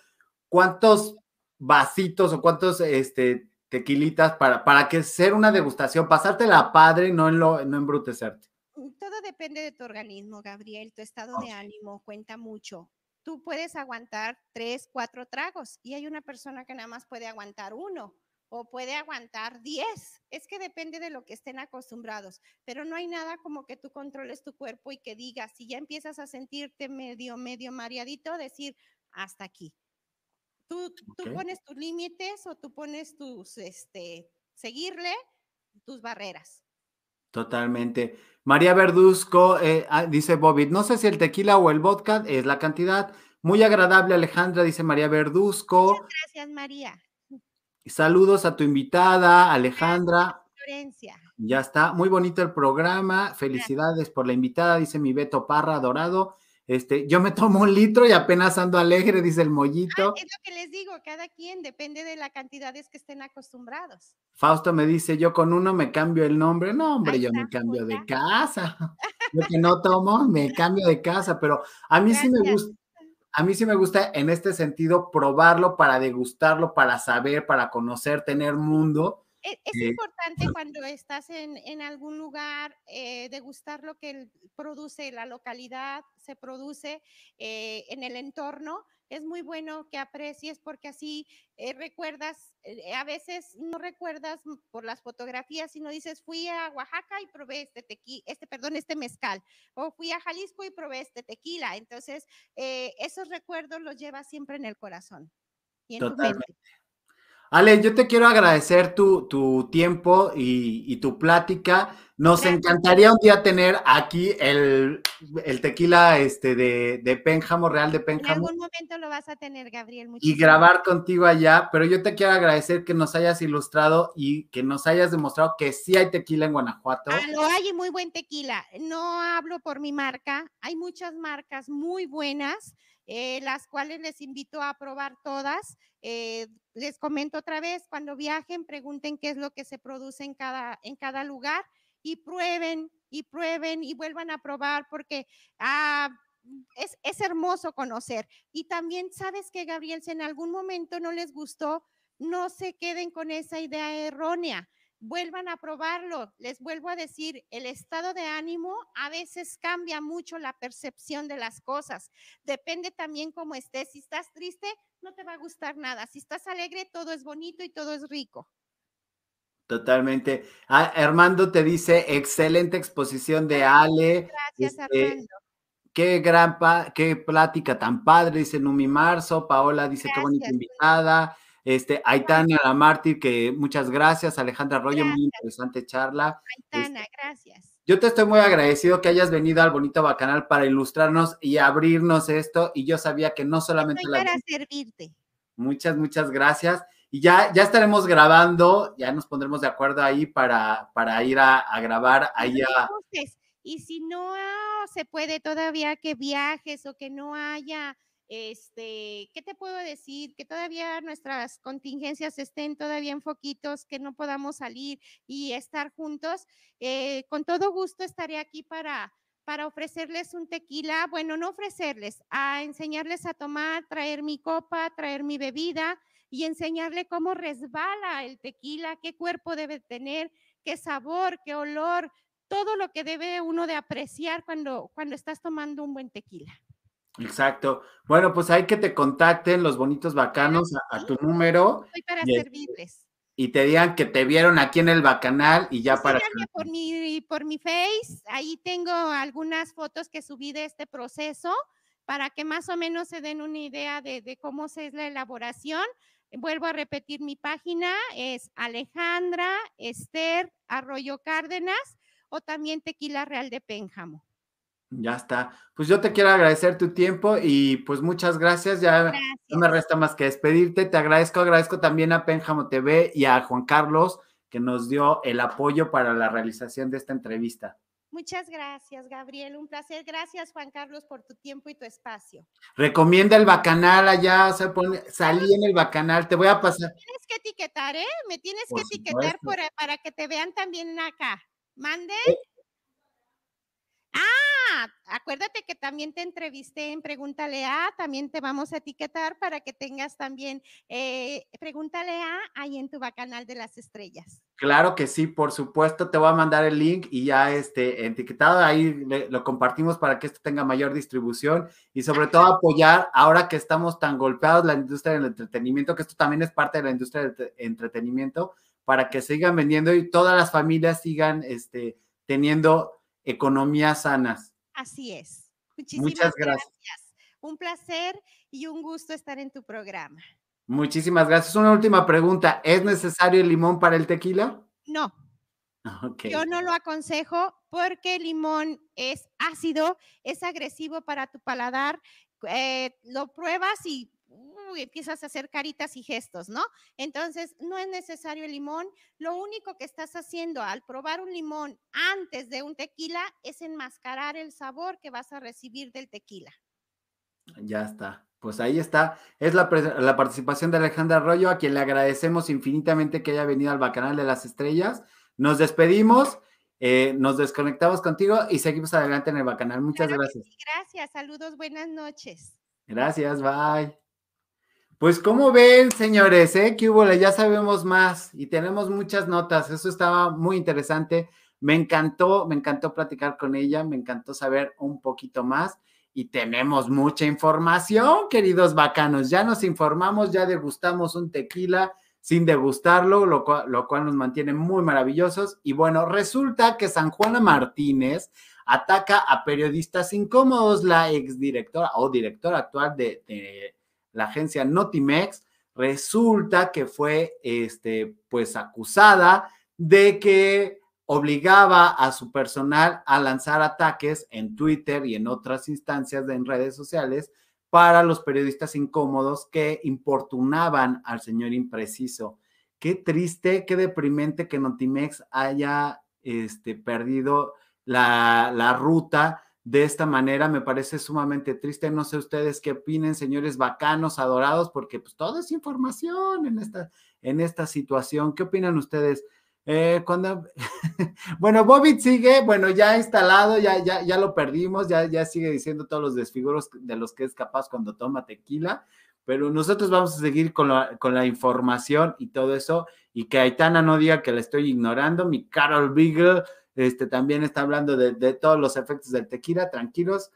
¿cuántos vasitos o cuántos este, tequilitas para, para que sea una degustación, pasártela padre, no, en lo, no embrutecerte? Todo depende de tu organismo, Gabriel. Tu estado de ánimo cuenta mucho. Tú puedes aguantar tres, cuatro tragos y hay una persona que nada más puede aguantar uno o puede aguantar diez. Es que depende de lo que estén acostumbrados, pero no hay nada como que tú controles tu cuerpo y que digas, si ya empiezas a sentirte medio, medio mareadito, decir, hasta aquí. Tú, tú pones tus límites o tú pones tus, este, seguirle tus barreras. Totalmente. María Verduzco, eh, ah, dice Bobby, no sé si el tequila o el vodka es la cantidad. Muy agradable, Alejandra, dice María Verduzco. Muchas gracias, María. Saludos a tu invitada, Alejandra. Florencia. Ya está, muy bonito el programa. Felicidades por la invitada, dice mi Beto Parra Dorado. Este, yo me tomo un litro y apenas ando alegre, dice el mollito. es lo que les digo, cada quien depende de la cantidades que estén acostumbrados. Fausto me dice, yo con uno me cambio el nombre. No, hombre, yo me cambio de casa. Yo que no tomo, me cambio de casa, pero a mí sí me gusta. A mí sí me gusta en este sentido probarlo para degustarlo, para saber, para conocer, tener mundo e, es, importante cuando estás en, algún lugar eh, degustar lo que produce la localidad, se produce eh, en el entorno. Es muy bueno que aprecies porque así eh, recuerdas, a veces no recuerdas por las fotografías, sino dices, fui a Oaxaca y probé este tequila, este, perdón, este mezcal, o fui a Jalisco y probé este tequila. Entonces, esos recuerdos los llevas siempre en el corazón y en tu mente. Ale, yo te quiero agradecer tu, tu tiempo y, tu plática. Nos encantaría un día tener aquí el, tequila este de, de Pénjamo, Real de Pénjamo. En algún momento lo vas a tener, Gabriel. Y grabar contigo allá, pero yo te quiero agradecer que nos hayas ilustrado y que nos hayas demostrado que sí hay tequila en Guanajuato. Ah, lo hay muy buen tequila. No hablo por mi marca, hay muchas marcas muy buenas. Eh, las cuales les invito a probar todas. Eh, les comento otra vez, cuando viajen, pregunten qué es lo que se produce en cada, en cada lugar y prueben y prueben y vuelvan a probar porque ah, es, es, hermoso conocer. Y también sabes que, Gabriel, si en algún momento no les gustó, no se queden con esa idea errónea vuelvan a probarlo. Les vuelvo a decir, el estado de ánimo a veces cambia mucho la percepción de las cosas. Depende también cómo estés. Si estás triste, no te va a gustar nada. Si estás alegre, todo es bonito y todo es rico. Totalmente. Ah, Armando te dice, excelente exposición de Ale. Gracias, este, Armando. Qué gran, qué plática tan padre, dice Numi Marzo. Paola dice, qué bonita invitada. Este, Aitana la Mártir, que muchas gracias. Alejandra Arroyo, muy interesante charla. Aitana, este, gracias. Yo te estoy muy agradecido que hayas venido al Bonito Bacanal para ilustrarnos y abrirnos esto. Y yo sabía que no solamente... Estoy para servirte. Muchas, muchas gracias. Y ya, ya estaremos grabando, ya nos pondremos de acuerdo ahí para, para ir a, grabar ahí a... Y si no se puede todavía que viajes o que no haya este, ¿qué te puedo decir? Que todavía nuestras contingencias estén todavía en foquitos, que no podamos salir y estar juntos. Eh, con todo gusto estaré aquí para, para ofrecerles un tequila, bueno, no ofrecerles, a enseñarles a tomar, traer mi copa, traer mi bebida y enseñarle cómo resbala el tequila, qué cuerpo debe tener, qué sabor, qué olor, todo lo que debe uno de apreciar cuando, cuando estás tomando un buen tequila. Exacto. Bueno, pues hay que te contacten los bonitos bacanos a, tu número. Estoy para servirles. Y te digan que te vieron aquí en el bacanal y ya para. Por mi, por mi face, ahí tengo algunas fotos que subí de este proceso para que más o menos se den una idea de, de cómo es la elaboración. Vuelvo a repetir mi página, es Alejandra Esther Arroyo Cárdenas o también Tequila Real de Pénjamo. Ya está. Pues yo te quiero agradecer tu tiempo y pues muchas gracias. Ya no me resta más que despedirte. Te agradezco, agradezco también a Pénjamo TV y a Juan Carlos que nos dio el apoyo para la realización de esta entrevista. Muchas gracias, Gabriel. Un placer. Gracias, Juan Carlos, por tu tiempo y tu espacio. Recomienda el bacanal allá, se pone, salí en el bacanal, te voy a pasar. Me tienes que etiquetar, ¿eh? Me tienes que etiquetar para que te vean también acá. Mande. Eh, acuérdate que también te entrevisté en Pregúntale a, también te vamos a etiquetar para que tengas también eh, Pregúntale a ahí en tu bacanal de las estrellas. Claro que sí, por supuesto, te voy a mandar el link y ya este etiquetado ahí lo compartimos para que esto tenga mayor distribución y sobre todo apoyar ahora que estamos tan golpeados la industria del entretenimiento, que esto también es parte de la industria del entretenimiento, para que sigan vendiendo y todas las familias sigan este, teniendo economías sanas. Así es. Muchísimas gracias. Un placer y un gusto estar en tu programa. Muchísimas gracias. Una última pregunta. ¿Es necesario el limón para el tequila? No. Yo no lo aconsejo porque el limón es ácido, es agresivo para tu paladar. Eh, lo pruebas y empiezas a hacer caritas y gestos, ¿no? Entonces, no es necesario el limón. Lo único que estás haciendo al probar un limón antes de un tequila es enmascarar el sabor que vas a recibir del tequila. Ya está. Pues ahí está. Es la, participación de Alejandra Arroyo, a quien le agradecemos infinitamente que haya venido al Bacanal de las Estrellas. Nos despedimos. Eh, nos desconectamos contigo y seguimos adelante en el Bacanal. Muchas gracias. gracias, saludos, buenas noches. Gracias, bye. Pues como ven, señores, ¿eh? que hubo, ya sabemos más y tenemos muchas notas. Eso estaba muy interesante. Me encantó, me encantó platicar con ella, me encantó saber un poquito más y tenemos mucha información, queridos bacanos. Ya nos informamos, ya degustamos un tequila sin degustarlo, lo cual, lo cual nos mantiene muy maravillosos. Y bueno, resulta que San Juana Martínez ataca a periodistas incómodos, la exdirectora o directora actual de la agencia Notimex, resulta que fue este, pues acusada de que obligaba a su personal a lanzar ataques en Twitter y en otras instancias de, en redes sociales para los periodistas incómodos que importunaban al señor impreciso. Qué triste, qué deprimente que Notimex haya este, perdido la, la ruta de esta manera me parece sumamente triste. No sé ustedes qué opinen, señores bacanos, adorados, porque pues todo es información en esta, en esta situación. ¿Qué opinan ustedes? Eh, cuando, bueno, Bobby sigue, bueno, ya instalado, ya, ya, ya lo perdimos, ya, ya sigue diciendo todos los desfiguros de los que es capaz cuando toma tequila, pero nosotros vamos a seguir con la, con la información y todo eso, y que Aitana no diga que la estoy ignorando, mi Carol Beagle este, también está hablando de, todos los efectos del tequila, tranquilos.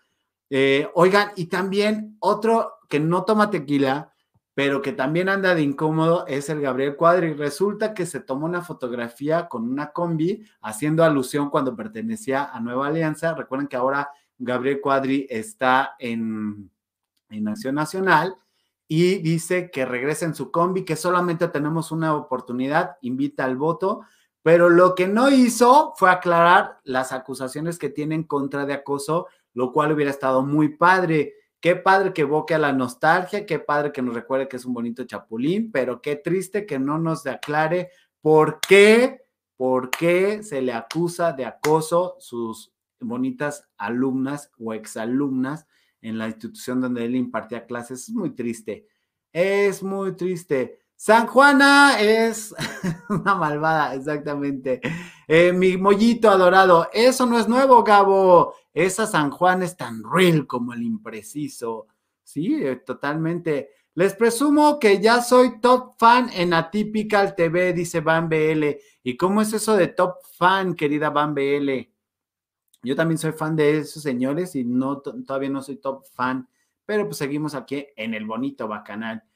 Eh, oigan, y también otro que no toma tequila, pero que también anda de incómodo es el Gabriel Cuadri. Resulta que se tomó una fotografía con una combi haciendo alusión cuando pertenecía a Nueva Alianza. Recuerden que ahora Gabriel Cuadri está en, en Acción Nacional y dice que regresa en su combi, que solamente tenemos una oportunidad, invita al voto, pero lo que no hizo fue aclarar las acusaciones que tienen contra de acoso, lo cual hubiera estado muy padre. Qué padre que evoque a la nostalgia, qué padre que nos recuerde que es un bonito chapulín, pero qué triste que no nos aclare por qué, por qué se le acusa de acoso sus bonitas alumnas o exalumnas en la institución donde él impartía clases. Es muy triste, es muy triste. San Juana es una malvada, exactamente. Eh, mi mollito adorado, eso no es nuevo, Gabo. Esa San Juan es tan real como el impreciso. Sí, eh, totalmente. Les presumo que ya soy top fan en Atypical TV, dice Van BL. ¿Y cómo es eso de top fan, querida Van BL? Yo también soy fan de esos señores y no todavía no soy top fan, pero pues seguimos aquí en el bonito bacanal.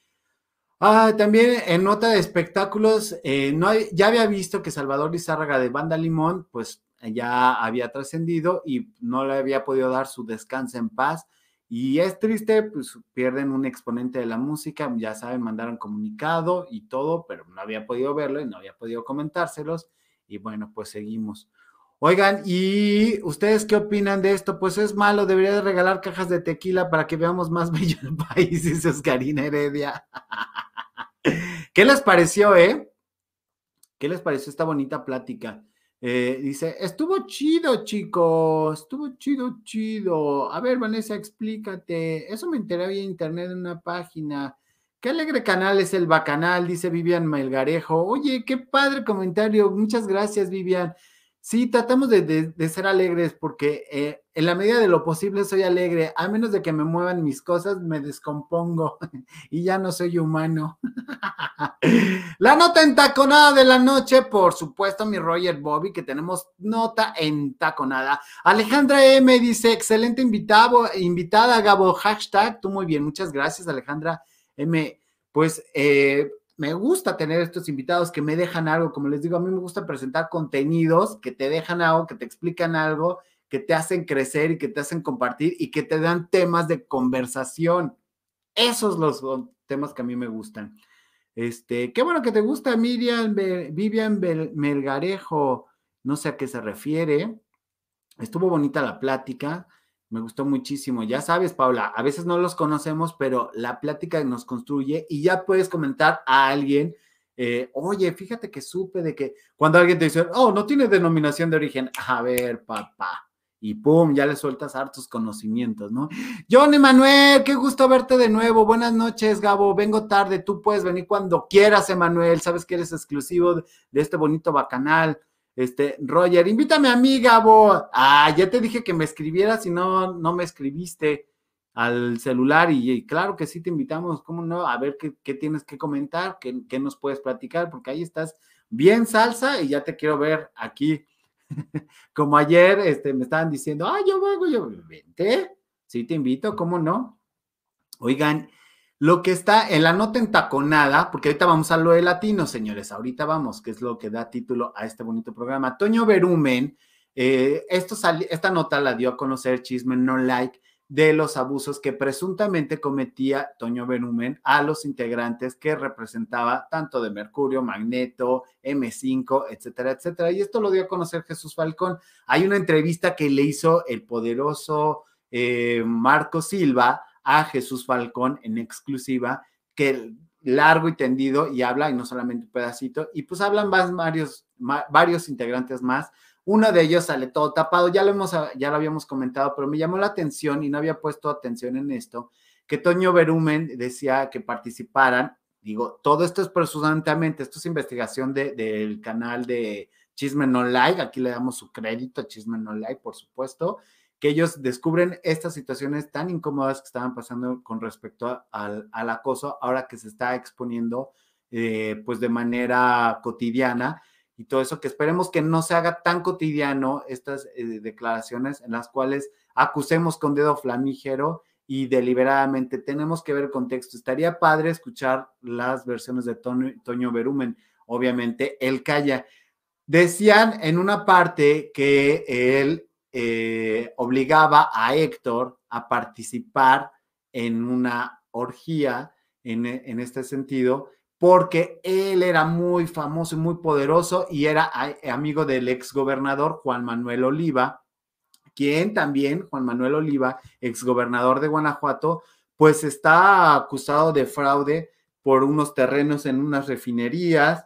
Ah, también en nota de espectáculos, eh, no ya había visto que Salvador Lizárraga de Banda Limón, pues ya había trascendido y no le había podido dar su descanso en paz. Y es triste, pues pierden un exponente de la música, ya saben, mandaron comunicado y todo, pero no había podido verlo y no había podido comentárselos. Y bueno, pues seguimos. Oigan, ¿y ustedes qué opinan de esto? Pues es malo, debería de regalar cajas de tequila para que veamos más bello el país, Oscarina Heredia. ¿Qué les pareció, eh? ¿Qué les pareció esta bonita plática? Eh, dice, estuvo chido, chicos, estuvo chido, chido. A ver, Vanessa, explícate. Eso me enteré en internet en una página. Qué alegre canal es el Bacanal, dice Vivian Melgarejo. Oye, qué padre comentario. Muchas gracias, Vivian. Sí, tratamos de, ser alegres porque eh, en la medida de lo posible soy alegre. A menos de que me muevan mis cosas, me descompongo y ya no soy humano. la nota entaconada de la noche, por supuesto, mi Roger Bobby, que tenemos nota entaconada. Alejandra M dice, excelente invitado, invitada, Gabo, hashtag, tú muy bien, muchas gracias, Alejandra M. Pues eh, me gusta tener estos invitados que me dejan algo, como les digo, a mí me gusta presentar contenidos que te dejan algo, que te explican algo, que te hacen crecer y que te hacen compartir y que te dan temas de conversación. Esos los temas que a mí me gustan. Este, qué bueno que te gusta Miriam, Vivian Melgarejo, no sé a qué se refiere. Estuvo bonita la plática. Me gustó muchísimo. Ya sabes, Paula, a veces no los conocemos, pero la plática nos construye y ya puedes comentar a alguien, eh, oye, fíjate que supe de que cuando alguien te dice, oh, no tiene denominación de origen, a ver, papá, y pum, ya le sueltas hartos conocimientos, ¿no? John Emanuel, qué gusto verte de nuevo. Buenas noches, Gabo. Vengo tarde, tú puedes venir cuando quieras, Emanuel. Sabes que eres exclusivo de este bonito bacanal. Este, Roger, invítame a mí, Gabo. Ah, ya te dije que me escribieras y no, no me escribiste al celular y, claro que sí te invitamos, ¿cómo no? A ver qué, tienes que comentar, qué, qué, nos puedes platicar, porque ahí estás bien salsa y ya te quiero ver aquí. Como ayer este, me estaban diciendo, ah, yo vengo, yo vente, sí te invito, ¿cómo no? Oigan, lo que está en la nota entaconada, porque ahorita vamos a lo de latino, señores, ahorita vamos, que es lo que da título a este bonito programa. Toño Berumen, eh, esta nota la dio a conocer Chisme No Like de los abusos que presuntamente cometía Toño Berumen a los integrantes que representaba tanto de Mercurio, Magneto, M5, etcétera, etcétera. Y esto lo dio a conocer Jesús Falcón. Hay una entrevista que le hizo el poderoso eh, Marco Silva a Jesús Falcón en exclusiva, que largo y tendido y habla, y no solamente un pedacito, y pues hablan varios, varios integrantes más. Uno de ellos sale todo tapado, ya lo, hemos, ya lo habíamos comentado, pero me llamó la atención y no había puesto atención en esto, que Toño Berumen decía que participaran, digo, todo esto es presuntamente, esto es investigación del canal de Chisme No Like, aquí le damos su crédito a Chisme No Like, por supuesto, que ellos descubren estas situaciones tan incómodas que estaban pasando con respecto al, acoso, ahora que se está exponiendo eh, pues de manera cotidiana y todo eso, que esperemos que no se haga tan cotidiano estas eh, declaraciones en las cuales acusemos con dedo flamígero y deliberadamente tenemos que ver el contexto. Estaría padre escuchar las versiones de Toño, Toño Berumen, obviamente, él calla. Decían en una parte que él eh, obligaba a Héctor a participar en una orgía en, en este sentido, porque él era muy famoso y muy poderoso y era amigo del ex gobernador Juan Manuel Oliva, quien también, Juan Manuel Oliva, ex gobernador de Guanajuato, pues está acusado de fraude por unos terrenos en unas refinerías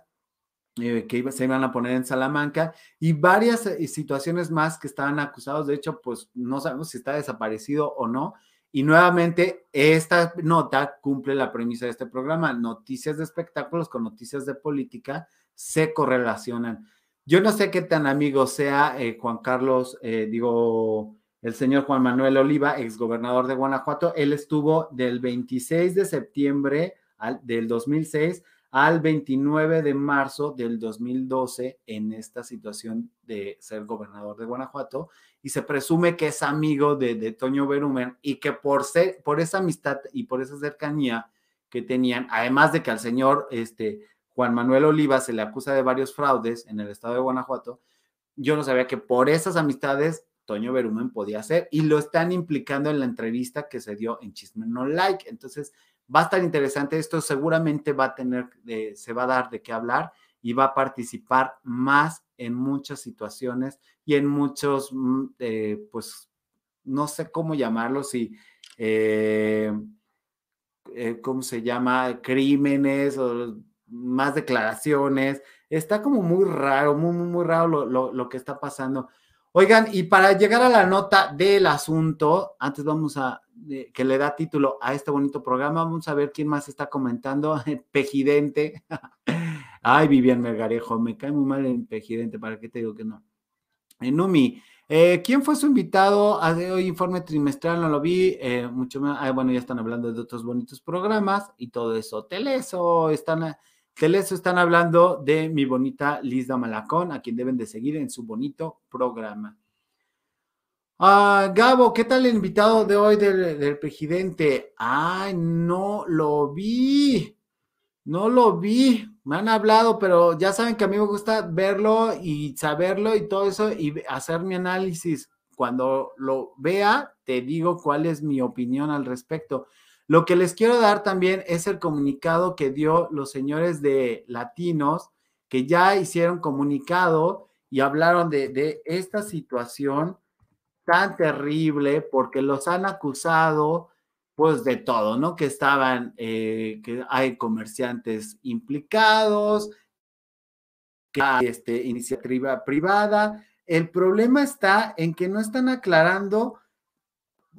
eh, que se iban a poner en Salamanca y varias eh, situaciones más que estaban acusados. De hecho, pues no sabemos si está desaparecido o no. Y nuevamente, esta nota cumple la premisa de este programa. Noticias de espectáculos con noticias de política se correlacionan. Yo no sé qué tan amigo sea eh, Juan Carlos, digo, el señor Juan Manuel Oliva, exgobernador de Guanajuato. Él estuvo del 26 de septiembre al, del 2006 al 29 de marzo del 2012 en esta situación de ser gobernador de Guanajuato y se presume que es amigo de, de Toño Berumen y que por, ser, por esa amistad y por esa cercanía que tenían, además de que al señor este, Juan Manuel Oliva se le acusa de varios fraudes en el estado de Guanajuato, yo no sabía que por esas amistades Toño Berumen podía ser y lo están implicando en la entrevista que se dio en Chisme No Like. Entonces, Va a estar interesante esto, seguramente va a tener, se va a dar de qué hablar y va a participar más en muchas situaciones y en muchos, mm, eh, pues, no sé cómo llamarlo, si, eh, eh, ¿cómo se llama? Crímenes o más declaraciones. Está como muy raro, muy, muy, muy raro lo, lo que está pasando. Oigan, y para llegar a la nota del asunto, antes vamos a, que le da título a este bonito programa, vamos a ver quién más está comentando. Pejidente. Ay, Vivian Mergarejo, me cae muy mal el Pejidente, ¿para qué te digo que no? Enumi, eh, ¿quién fue su invitado a hoy informe trimestral? No lo vi, eh, mucho más. Ah, bueno, ya están hablando de otros bonitos programas y todo eso. Teleso, están eso están hablando de mi bonita Lisa Malacón, a quien deben de seguir en su bonito programa. Ah, Gabo, ¿qué tal el invitado de hoy del, presidente? Ay, no lo vi. No lo vi. Me han hablado, pero ya saben que a mí me gusta verlo y saberlo y todo eso y hacer mi análisis. Cuando lo vea, te digo cuál es mi opinión al respecto. Lo que les quiero dar también es el comunicado que dio los señores de Latinos, que ya hicieron comunicado y hablaron de, esta situación tan terrible porque los han acusado pues de todo, ¿no? Que estaban, eh, que hay comerciantes implicados, que hay este, iniciativa privada. El problema está en que no están aclarando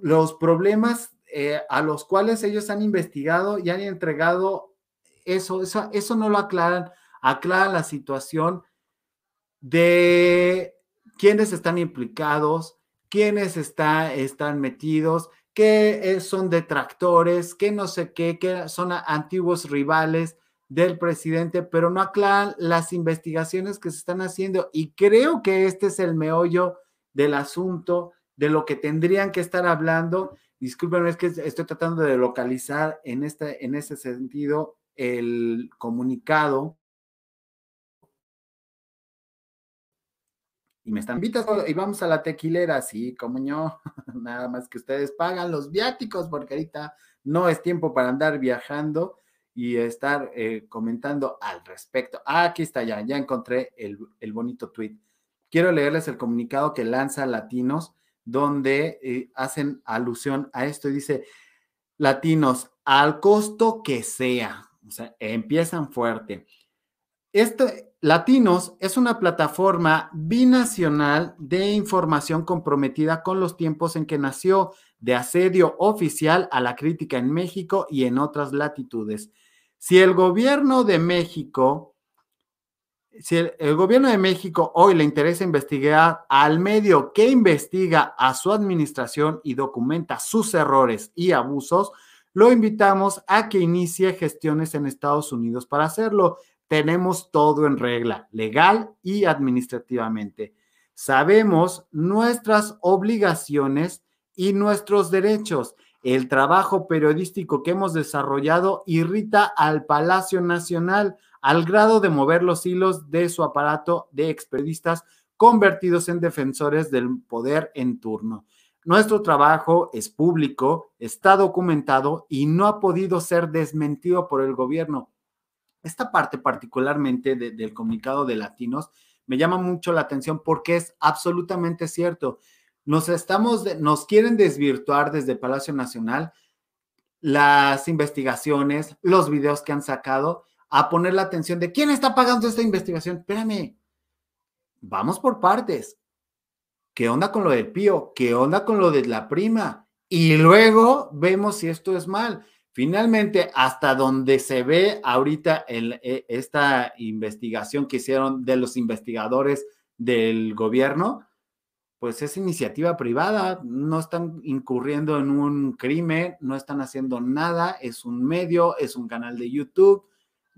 los problemas eh, a los cuales ellos han investigado y han entregado eso, eso, eso no lo aclaran, aclaran la situación de quiénes están implicados, quiénes está, están metidos, qué son detractores, qué no sé qué, qué son antiguos rivales del presidente, pero no aclaran las investigaciones que se están haciendo. Y creo que este es el meollo del asunto, de lo que tendrían que estar hablando Discúlpenme, es que estoy tratando de localizar en, este, en ese sentido el comunicado. Y me están invitando y vamos a la tequilera, sí, como yo, nada más que ustedes pagan los viáticos, porque ahorita no es tiempo para andar viajando y estar eh, comentando al respecto. Ah, aquí está ya, ya encontré el bonito tweet. Quiero leerles el comunicado que lanza Latinos donde eh, hacen alusión a esto y dice, latinos, al costo que sea, o sea, empiezan fuerte. Este, Latinos es una plataforma binacional de información comprometida con los tiempos en que nació, de asedio oficial a la crítica en México y en otras latitudes. Si el gobierno de México si el, gobierno de México hoy le interesa investigar al medio que investiga a su administración y documenta sus errores y abusos, lo invitamos a que inicie gestiones en Estados Unidos para hacerlo. Tenemos todo en regla, legal y administrativamente. Sabemos nuestras obligaciones y nuestros derechos. El trabajo periodístico que hemos desarrollado irrita al Palacio Nacional al grado de mover los hilos de su aparato de expedistas convertidos en defensores del poder en turno. nuestro trabajo es público, está documentado y no ha podido ser desmentido por el gobierno. Esta parte particularmente del comunicado de latinos me llama mucho la atención porque es absolutamente cierto. Nos estamos, nos quieren desvirtuar desde Palacio Nacional las investigaciones, los videos que han sacado, a poner la atención de quién está pagando esta investigación. Espérame, vamos por partes. ¿Qué onda con lo del pío? ¿Qué onda con lo de la prima? Y luego vemos si esto es mal. Finalmente, hasta donde se ve ahorita e, esta investigación que hicieron de los investigadores del gobierno, pues es iniciativa privada, no están incurriendo en un crimen, no están haciendo nada, es un medio, es un canal de YouTube,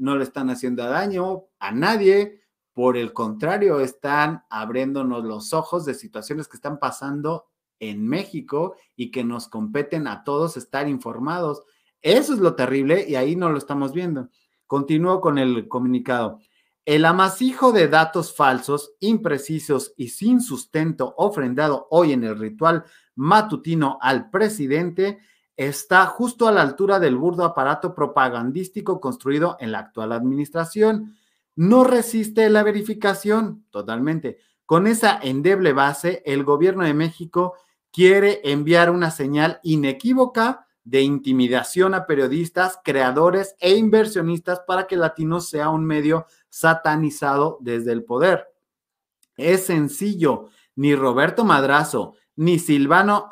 no le están haciendo daño a nadie, por el contrario, están abriéndonos los ojos de situaciones que están pasando en México y que nos competen a todos estar informados. Eso es lo terrible y ahí no lo estamos viendo. Continúo con el comunicado. El amasijo de datos falsos, imprecisos y sin sustento ofrendado hoy en el ritual matutino al presidente está justo a la altura del burdo aparato propagandístico construido en la actual administración. No resiste la verificación totalmente. Con esa endeble base, el gobierno de México quiere enviar una señal inequívoca de intimidación a periodistas, creadores e inversionistas para que Latino sea un medio satanizado desde el poder. Es sencillo, ni Roberto Madrazo, ni Silvano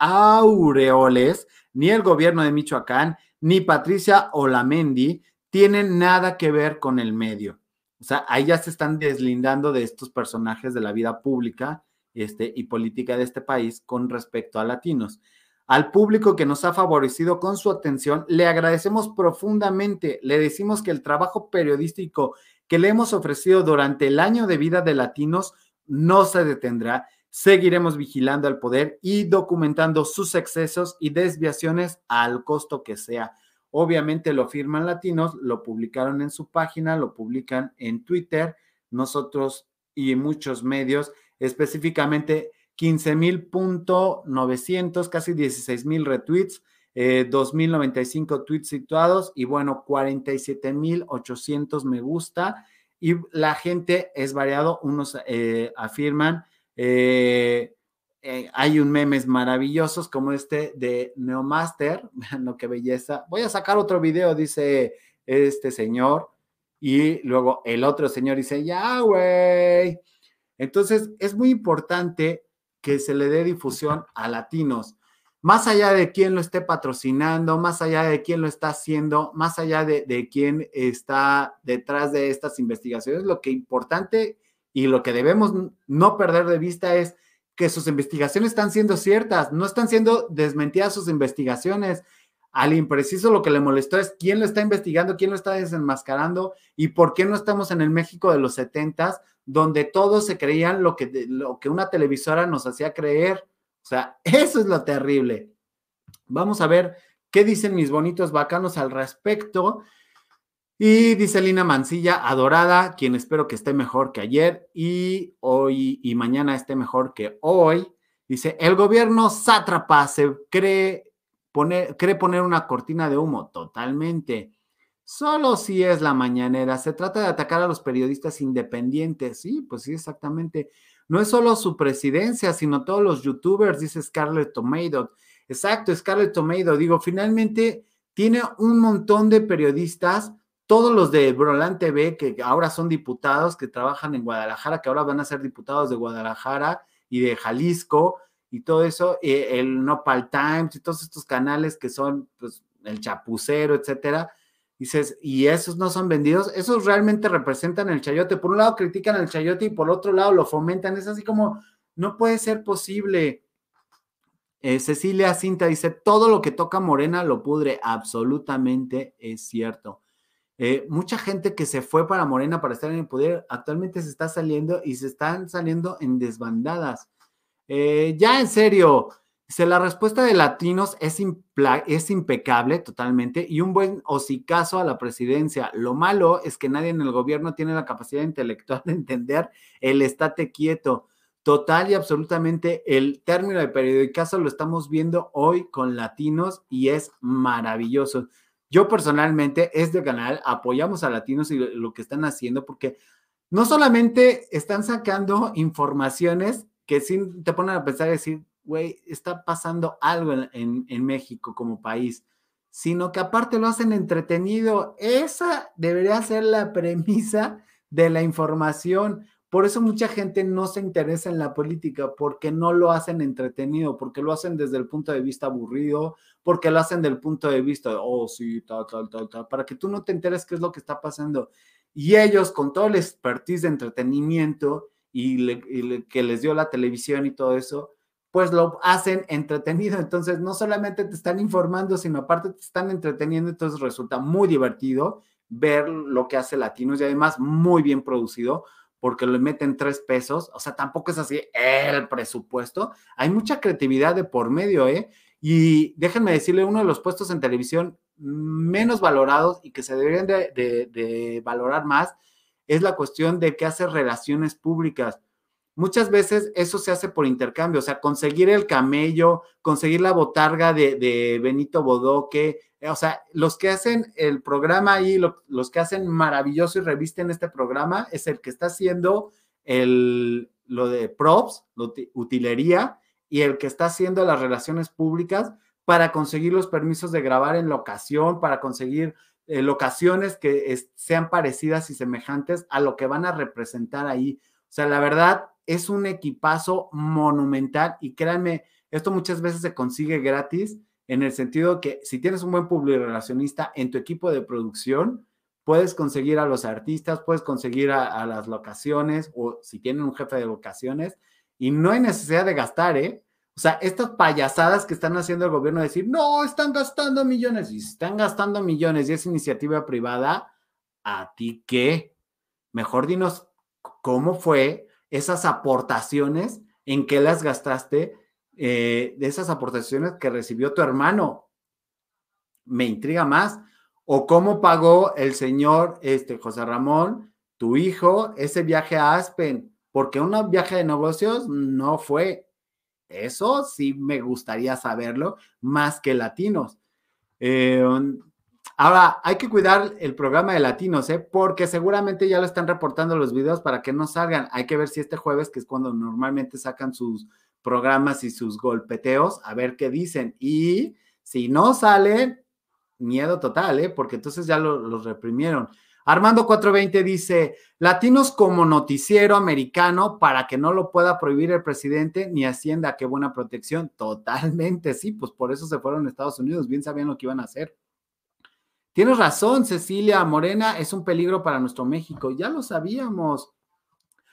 Aureoles, ni el gobierno de Michoacán, ni Patricia Olamendi tienen nada que ver con el medio. O sea, ahí ya se están deslindando de estos personajes de la vida pública este, y política de este país con respecto a latinos. Al público que nos ha favorecido con su atención, le agradecemos profundamente. Le decimos que el trabajo periodístico que le hemos ofrecido durante el año de vida de Latinos no se detendrá. Seguiremos vigilando al poder y documentando sus excesos y desviaciones al costo que sea. Obviamente lo firman latinos, lo publicaron en su página, lo publican en Twitter, nosotros y muchos medios, específicamente 15.900, casi 16.000 retweets, eh, 2.095 tweets situados y bueno, 47.800 me gusta. Y la gente es variado, unos eh, afirman, eh, eh, hay un memes maravillosos como este de Neomaster, vean lo que belleza. Voy a sacar otro video, dice este señor, y luego el otro señor dice, ya, güey. Entonces, es muy importante que se le dé difusión a latinos, más allá de quién lo esté patrocinando, más allá de quién lo está haciendo, más allá de, quién está detrás de estas investigaciones, lo que importante y lo que debemos no perder de vista es que sus investigaciones están siendo ciertas, no están siendo desmentidas sus investigaciones. Al impreciso lo que le molestó es quién lo está investigando, quién lo está desenmascarando y por qué no estamos en el México de los setentas donde todos se creían lo que, lo que una televisora nos hacía creer. O sea, eso es lo terrible. Vamos a ver qué dicen mis bonitos bacanos al respecto. Y dice Lina Mancilla, adorada, quien espero que esté mejor que ayer y hoy y mañana esté mejor que hoy. Dice, el gobierno sátrapa se cree poner, cree poner una cortina de humo totalmente. Solo si es la mañanera. Se trata de atacar a los periodistas independientes. Sí, pues sí, exactamente. No es solo su presidencia, sino todos los youtubers, dice Scarlett Tomato. Exacto, Scarlett Tomato. Digo, finalmente tiene un montón de periodistas, todos los de Brolan TV, que ahora son diputados, que trabajan en Guadalajara, que ahora van a ser diputados de Guadalajara y de Jalisco y todo eso, eh, el Nopal Times y todos estos canales que son, pues, el Chapucero, etcétera Dices, ¿y esos no son vendidos? Esos realmente representan el chayote. Por un lado critican el chayote y por otro lado lo fomentan. Es así como, no puede ser posible. Eh, Cecilia Cinta dice, todo lo que toca Morena lo pudre. Absolutamente es cierto. Eh, mucha gente que se fue para Morena para estar en el poder actualmente se está saliendo y se están saliendo en desbandadas. Eh, ya en serio, la respuesta de latinos es, es impecable totalmente y un buen hocicazo a la presidencia. Lo malo es que nadie en el gobierno tiene la capacidad intelectual de entender el estate quieto. total y absolutamente el término de periodicazo lo estamos viendo hoy con latinos y es maravilloso. Yo personalmente, este canal, apoyamos a latinos y lo que están haciendo porque no solamente están sacando informaciones que sí te ponen a pensar y decir, güey, está pasando algo en, en, México como país, sino que aparte lo hacen entretenido. Esa debería ser la premisa de la información. Por eso mucha gente no se interesa en la política, porque no lo hacen entretenido, porque lo hacen desde el punto de vista aburrido, porque lo hacen del punto de vista de, oh, sí, tal, tal, tal, tal, para que tú no te enteres qué es lo que está pasando. Y ellos, con todo el expertise de entretenimiento y, que les dio la televisión y todo eso, pues lo hacen entretenido. Entonces, no solamente te están informando, sino aparte te están entreteniendo. Entonces, resulta muy divertido ver lo que hace Latinos y además muy bien producido porque le meten tres pesos, o sea, tampoco es así el presupuesto, hay mucha creatividad de por medio, ¿eh? Y déjenme decirle, uno de los puestos en televisión menos valorados y que se deberían de, valorar más es la cuestión de que hace relaciones públicas. Muchas veces eso se hace por intercambio, o sea, conseguir el camello, conseguir la botarga de, de Benito Bodoque, o sea, los que hacen el programa ahí, los que hacen maravilloso y revisten este programa, es el que está haciendo el, lo de props, lo utilería, y el que está haciendo las relaciones públicas para conseguir los permisos de grabar en locación, para conseguir eh, locaciones que sean parecidas y semejantes a lo que van a representar ahí. O sea, la verdad es un equipazo monumental y créanme, esto muchas veces se consigue gratis en el sentido que si tienes un buen relacionista en tu equipo de producción, puedes conseguir a los artistas, puedes conseguir a, las locaciones o si tienen un jefe de locaciones y no hay necesidad de gastar, ¿eh? O sea, estas payasadas que están haciendo el gobierno de decir, no, están gastando millones y están gastando millones y es iniciativa privada, ¿a ti qué? Mejor dinos cómo fue esas aportaciones, en qué las gastaste eh, de esas aportaciones que recibió tu hermano. Me intriga más. O cómo pagó el señor este, José Ramón, tu hijo, ese viaje a Aspen, porque un viaje de negocios no fue. Eso sí me gustaría saberlo, más que latinos. Eh, ahora, hay que cuidar el programa de latinos, ¿eh? porque seguramente ya lo están reportando los videos para que no salgan. Hay que ver si este jueves, que es cuando normalmente sacan sus programas y sus golpeteos, a ver qué dicen. Y si no salen, miedo total, ¿eh? porque entonces ya los reprimieron. Armando 420 dice, latinos como noticiero americano para que no lo pueda prohibir el presidente ni Hacienda, qué buena protección. Totalmente, sí, pues por eso se fueron a Estados Unidos, bien sabían lo que iban a hacer. Tienes razón, Cecilia Morena, es un peligro para nuestro México, ya lo sabíamos.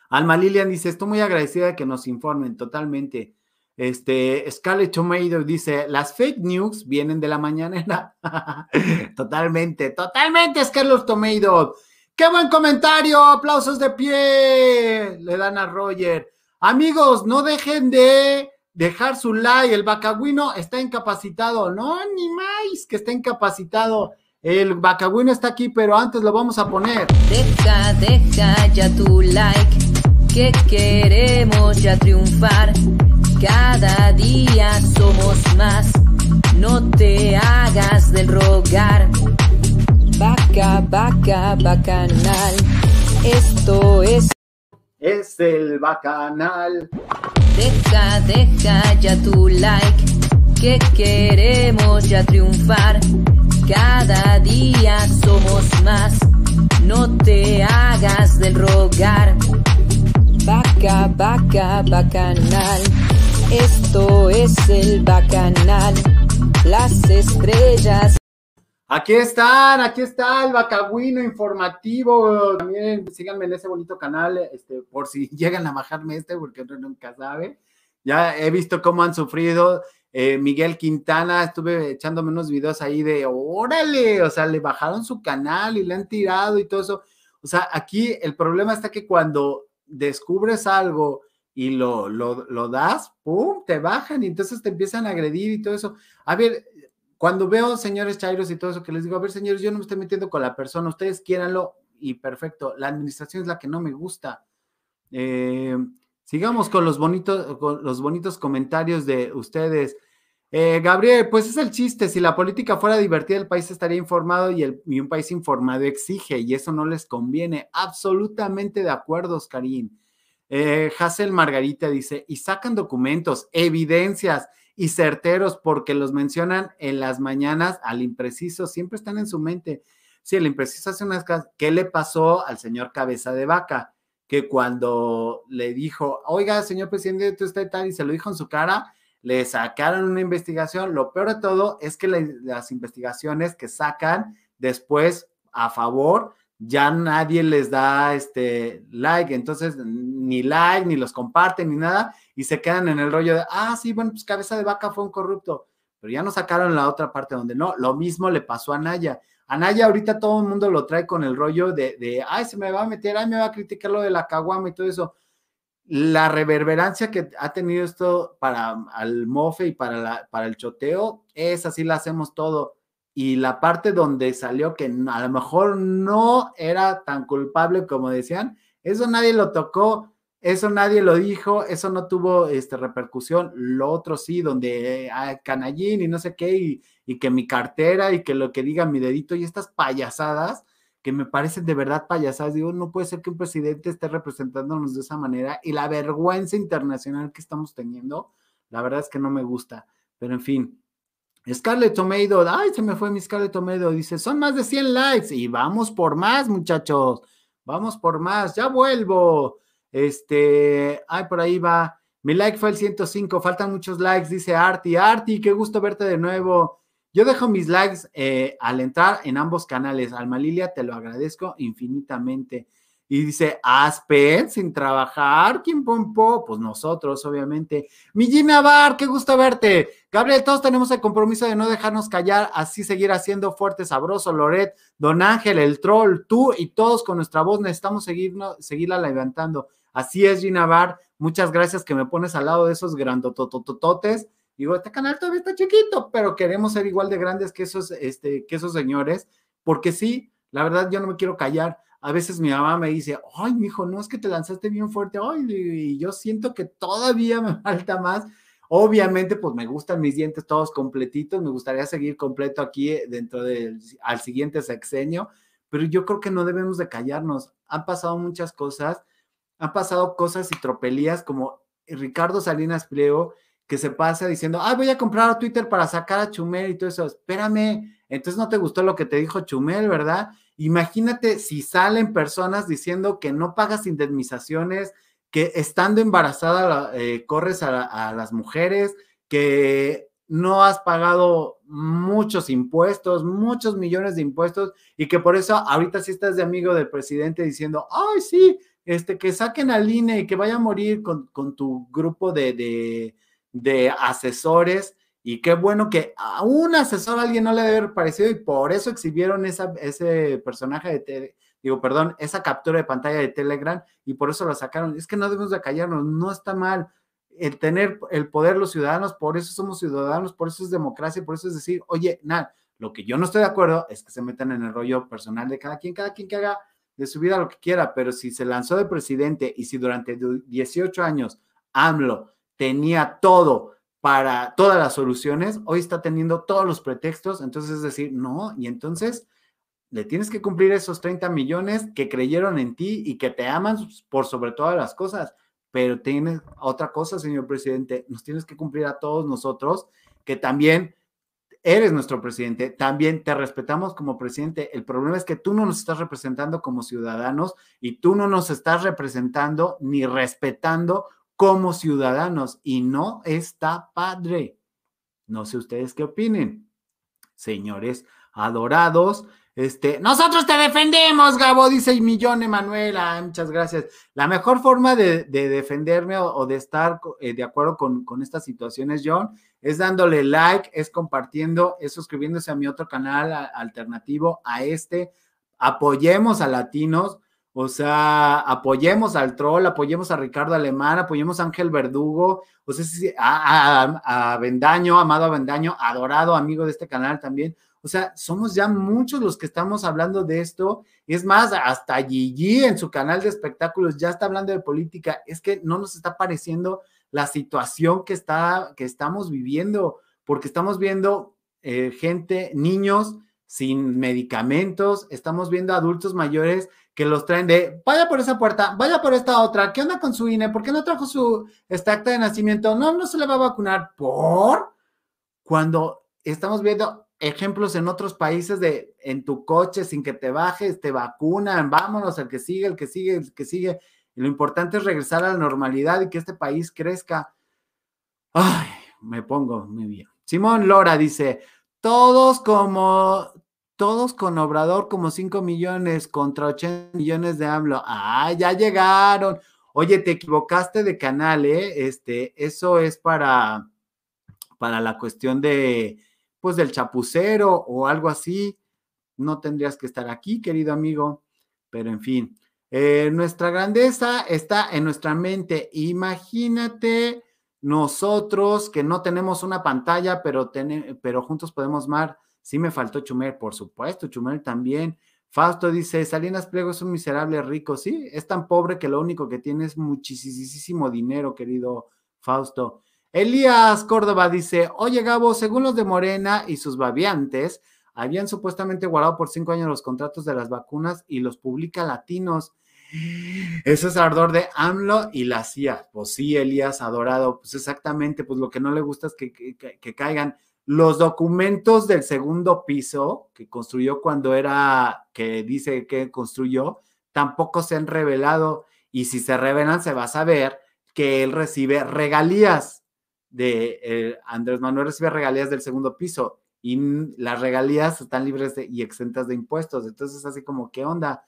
Alma Lilian dice, estoy muy agradecida de que nos informen totalmente. Este, Scarlett Tomato dice, las fake news vienen de la mañanera. totalmente, totalmente, Scarlett Tomato. ¡Qué buen comentario! Aplausos de pie. Le dan a Roger. Amigos, no dejen de dejar su like. El bacagüino está incapacitado. No, ni más que está incapacitado. El bacagüino está aquí, pero antes lo vamos a poner. Deja, deja ya tu like que queremos ya triunfar. Cada día somos más, no te hagas del rogar. Vaca, vaca, bacanal, esto es... Es el bacanal. Deja, deja ya tu like, que queremos ya triunfar. Cada día somos más, no te hagas del rogar. Vaca, vaca, bacanal. Esto es el bacanal. Las estrellas. Aquí están, aquí está el Bacagüino informativo. También síganme en ese bonito canal, este, por si llegan a bajarme este, porque uno nunca sabe. Ya he visto cómo han sufrido. Eh, Miguel Quintana, estuve echándome unos videos ahí de órale, o sea, le bajaron su canal y le han tirado y todo eso. O sea, aquí el problema está que cuando descubres algo y lo, lo, das, ¡pum!, te bajan y entonces te empiezan a agredir y todo eso. A ver, cuando veo señores chairos y todo eso, que les digo, a ver, señores, yo no me estoy metiendo con la persona, ustedes quieranlo y perfecto. La administración es la que no me gusta. Eh, Sigamos con los bonitos, con los bonitos comentarios de ustedes. Eh, Gabriel, pues es el chiste. Si la política fuera divertida, el país estaría informado y, un país informado exige, y eso no les conviene. Absolutamente de acuerdo, Oscarín. Eh, Hassel Margarita dice: y sacan documentos, evidencias y certeros porque los mencionan en las mañanas al impreciso, siempre están en su mente. Sí, el impreciso hace unas. ¿Qué le pasó al señor Cabeza de Vaca? Que cuando le dijo, oiga, señor presidente, usted está tal, y se lo dijo en su cara, le sacaron una investigación. Lo peor de todo es que las investigaciones que sacan después a favor, ya nadie les da este like, entonces ni like, ni los comparten, ni nada, y se quedan en el rollo de, ah, sí, bueno, pues cabeza de vaca fue un corrupto, pero ya no sacaron la otra parte donde no, lo mismo le pasó a Naya. A Naya ahorita todo el mundo lo trae con el rollo de, de, ay, se me va a meter, ay, me va a criticar lo de la caguama y todo eso la reverberancia que ha tenido esto para el mofe y para, la, para el choteo, es así la hacemos todo. Y la parte donde salió que a lo mejor no era tan culpable como decían, eso nadie lo tocó, eso nadie lo dijo, eso no tuvo este, repercusión. Lo otro sí, donde hay canallín y no sé qué, y, y que mi cartera y que lo que diga mi dedito y estas payasadas que me parecen de verdad payasadas. Digo, no puede ser que un presidente esté representándonos de esa manera y la vergüenza internacional que estamos teniendo, la verdad es que no me gusta. Pero en fin, Scarlett Tomedo, ay, se me fue mi Scarlett Tomedo, dice, son más de 100 likes y vamos por más, muchachos, vamos por más, ya vuelvo. Este, ay, por ahí va. Mi like fue el 105, faltan muchos likes, dice Arti. Arti, qué gusto verte de nuevo. Yo dejo mis likes eh, al entrar en ambos canales. Alma Lilia, te lo agradezco infinitamente. Y dice, Aspen, sin trabajar, ¿quién pompó? Pues nosotros, obviamente. Mi Gina Bar, qué gusto verte. Gabriel, todos tenemos el compromiso de no dejarnos callar, así seguir haciendo fuerte, sabroso. Loret, Don Ángel, el troll, tú y todos con nuestra voz necesitamos seguirnos, seguirla levantando. Así es, Gina Bar. Muchas gracias que me pones al lado de esos grandototototes Digo, este canal todavía está chiquito, pero queremos ser igual de grandes que esos, este, que esos señores, porque sí, la verdad yo no me quiero callar. A veces mi mamá me dice, ay, hijo, no es que te lanzaste bien fuerte, ay, y yo siento que todavía me falta más. Obviamente, pues me gustan mis dientes todos completitos, me gustaría seguir completo aquí eh, dentro del al siguiente sexenio, pero yo creo que no debemos de callarnos. Han pasado muchas cosas, han pasado cosas y tropelías como Ricardo Salinas Pliego, que se pasa diciendo, ah, voy a comprar a Twitter para sacar a Chumel y todo eso. Espérame, entonces no te gustó lo que te dijo Chumel, ¿verdad? Imagínate si salen personas diciendo que no pagas indemnizaciones, que estando embarazada eh, corres a, las mujeres, que no has pagado muchos impuestos, muchos millones de impuestos, y que por eso ahorita sí estás de amigo del presidente diciendo, ay, sí, este, que saquen al INE y que vaya a morir con, tu grupo de de asesores y qué bueno que a un asesor a alguien no le debe haber parecido y por eso exhibieron esa, ese personaje de, digo, perdón, esa captura de pantalla de Telegram y por eso lo sacaron. Es que no debemos de callarnos, no está mal el tener el poder los ciudadanos, por eso somos ciudadanos, por eso es democracia, por eso es decir, oye, nada, lo que yo no estoy de acuerdo es que se metan en el rollo personal de cada quien, cada quien que haga de su vida lo que quiera, pero si se lanzó de presidente y si durante 18 años AMLO tenía todo para todas las soluciones, hoy está teniendo todos los pretextos, entonces es decir, no, y entonces le tienes que cumplir esos 30 millones que creyeron en ti y que te aman por sobre todas las cosas, pero tienes otra cosa, señor presidente, nos tienes que cumplir a todos nosotros, que también eres nuestro presidente, también te respetamos como presidente. El problema es que tú no nos estás representando como ciudadanos y tú no nos estás representando ni respetando como ciudadanos y no está padre. No sé ustedes qué opinen. Señores adorados, este, nosotros te defendemos, Gabo, dice Millón Emanuela. Muchas gracias. La mejor forma de, defenderme o, de estar eh, de acuerdo con estas situaciones, John, es dándole like, es compartiendo, es suscribiéndose a mi otro canal alternativo, a este. Apoyemos a latinos o sea, apoyemos al troll, apoyemos a Ricardo Alemán, apoyemos a Ángel Verdugo, o sea, a, a, a amado Bendaño, adorado amigo de este canal también. O sea, somos ya muchos los que estamos hablando de esto. Es más, hasta Gigi en su canal de espectáculos ya está hablando de política. Es que no nos está pareciendo la situación que, está, que estamos viviendo, porque estamos viendo eh, gente, niños sin medicamentos, estamos viendo adultos mayores que los traen de, vaya por esa puerta, vaya por esta otra, ¿qué onda con su INE? ¿Por qué no trajo su esta acta de nacimiento? No, no se le va a vacunar. ¿Por? Cuando estamos viendo ejemplos en otros países de en tu coche sin que te bajes, te vacunan, vámonos, el que sigue, el que sigue, el que sigue. Lo importante es regresar a la normalidad y que este país crezca. Ay, me pongo muy bien. Simón Lora dice, todos como, todos con Obrador como 5 millones contra 80 millones de AMLO. Ah, ya llegaron. Oye, te equivocaste de canal, ¿eh? Este, eso es para, para la cuestión de, pues, del chapucero o algo así. No tendrías que estar aquí, querido amigo. Pero en fin, eh, nuestra grandeza está en nuestra mente. Imagínate nosotros que no tenemos una pantalla, pero, pero juntos podemos mar. Sí me faltó Chumel, por supuesto, Chumel también. Fausto dice, Salinas Pliego es un miserable rico. Sí, es tan pobre que lo único que tiene es muchísimo dinero, querido Fausto. Elías Córdoba dice, oye Gabo, según los de Morena y sus babiantes, habían supuestamente guardado por cinco años los contratos de las vacunas y los publica latinos. Eso es ardor de AMLO y la CIA. Pues sí, Elías, adorado. Pues exactamente, pues lo que no le gusta es que, que, caigan los documentos del segundo piso que construyó cuando era, que dice que construyó, tampoco se han revelado. Y si se revelan, se va a saber que él recibe regalías de eh, Andrés Manuel recibe regalías del segundo piso y las regalías están libres y exentas de impuestos. Entonces, así como, ¿qué onda?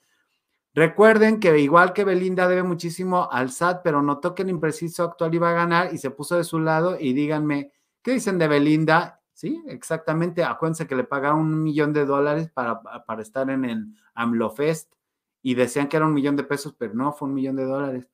Recuerden que igual que Belinda debe muchísimo al SAT, pero notó que el impreciso actual iba a ganar y se puso de su lado y díganme, ¿qué dicen de Belinda? Sí, exactamente. Acuérdense que le pagaron un millón de dólares para, para estar en el AMLO Fest y decían que era un millón de pesos, pero no, fue un millón de dólares.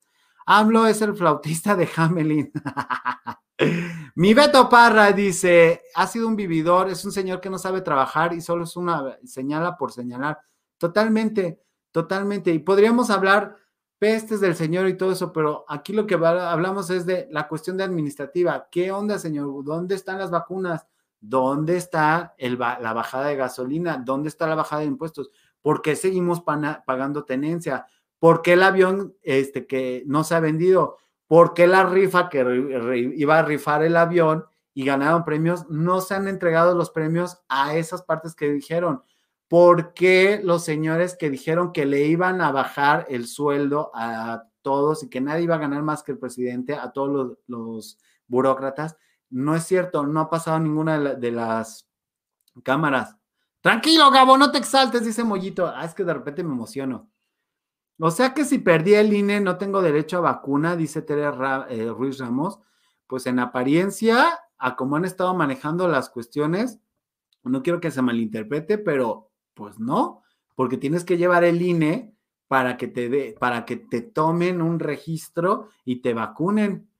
AMLO es el flautista de Hamelin. Mi Beto Parra dice, ha sido un vividor, es un señor que no sabe trabajar y solo es una señala por señalar. Totalmente. Totalmente. Y podríamos hablar pestes del Señor y todo eso, pero aquí lo que hablamos es de la cuestión de administrativa. ¿Qué onda, Señor? ¿Dónde están las vacunas? ¿Dónde está el, la bajada de gasolina? ¿Dónde está la bajada de impuestos? ¿Por qué seguimos pagando tenencia? ¿Por qué el avión este, que no se ha vendido? ¿Por qué la rifa que iba a rifar el avión y ganaron premios no se han entregado los premios a esas partes que dijeron? ¿por qué los señores que dijeron que le iban a bajar el sueldo a todos y que nadie iba a ganar más que el presidente, a todos los, burócratas? No es cierto, no ha pasado ninguna de, las cámaras. Tranquilo, Gabo, no te exaltes, dice Mollito. Ah, es que de repente me emociono. O sea que si perdí el INE no tengo derecho a vacuna, dice Tere eh, Ruiz Ramos. Pues en apariencia, a cómo han estado manejando las cuestiones, no quiero que se malinterprete, pero pues no, porque tienes que llevar el INE para que te de, para que te tomen un registro y te vacunen.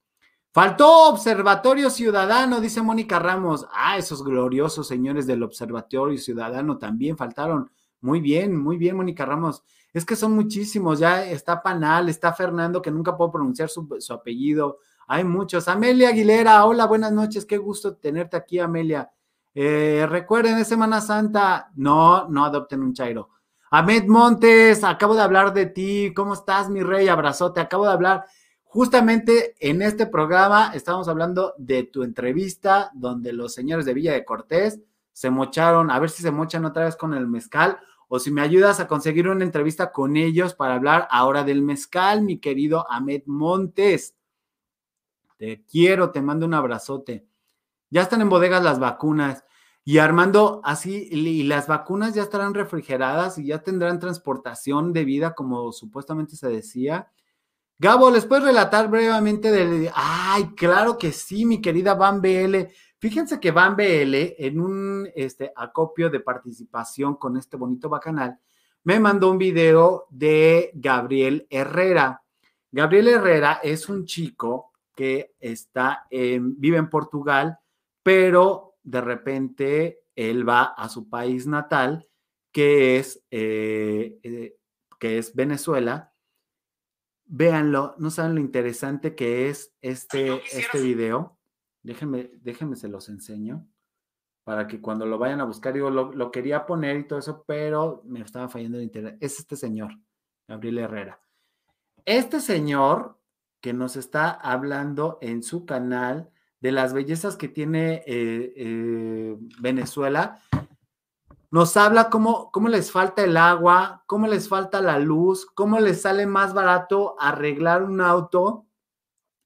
Faltó Observatorio Ciudadano, dice Mónica Ramos. Ah, esos gloriosos señores del Observatorio Ciudadano también faltaron. Muy bien, muy bien, Mónica Ramos. Es que son muchísimos. Ya está Panal, está Fernando, que nunca puedo pronunciar su, su apellido. Hay muchos. Amelia Aguilera, hola, buenas noches. Qué gusto tenerte aquí, Amelia. Eh, recuerden, es Semana Santa. No, no adopten un chairo. Ahmed Montes, acabo de hablar de ti. ¿Cómo estás, mi rey? Abrazote. Acabo de hablar. Justamente en este programa estamos hablando de tu entrevista donde los señores de Villa de Cortés se mocharon, a ver si se mochan otra vez con el mezcal o si me ayudas a conseguir una entrevista con ellos para hablar ahora del mezcal, mi querido Ahmed Montes. Te quiero, te mando un abrazote. Ya están en bodegas las vacunas. Y Armando, así, y las vacunas ya estarán refrigeradas y ya tendrán transportación de vida, como supuestamente se decía. Gabo, ¿les puedes relatar brevemente del... Ay, claro que sí, mi querida Van BL. Fíjense que Van BL, en un este, acopio de participación con este bonito bacanal, me mandó un video de Gabriel Herrera. Gabriel Herrera es un chico que está vive en Portugal, pero de repente él va a su país natal, que es, eh, eh, que es Venezuela. Véanlo, no saben lo interesante que es este, este video. Déjenme, déjenme se los enseño para que cuando lo vayan a buscar, digo, lo, lo quería poner y todo eso, pero me estaba fallando el internet. Es este señor, Gabriel Herrera. Este señor que nos está hablando en su canal de las bellezas que tiene eh, eh, Venezuela, nos habla cómo, cómo les falta el agua, cómo les falta la luz, cómo les sale más barato arreglar un auto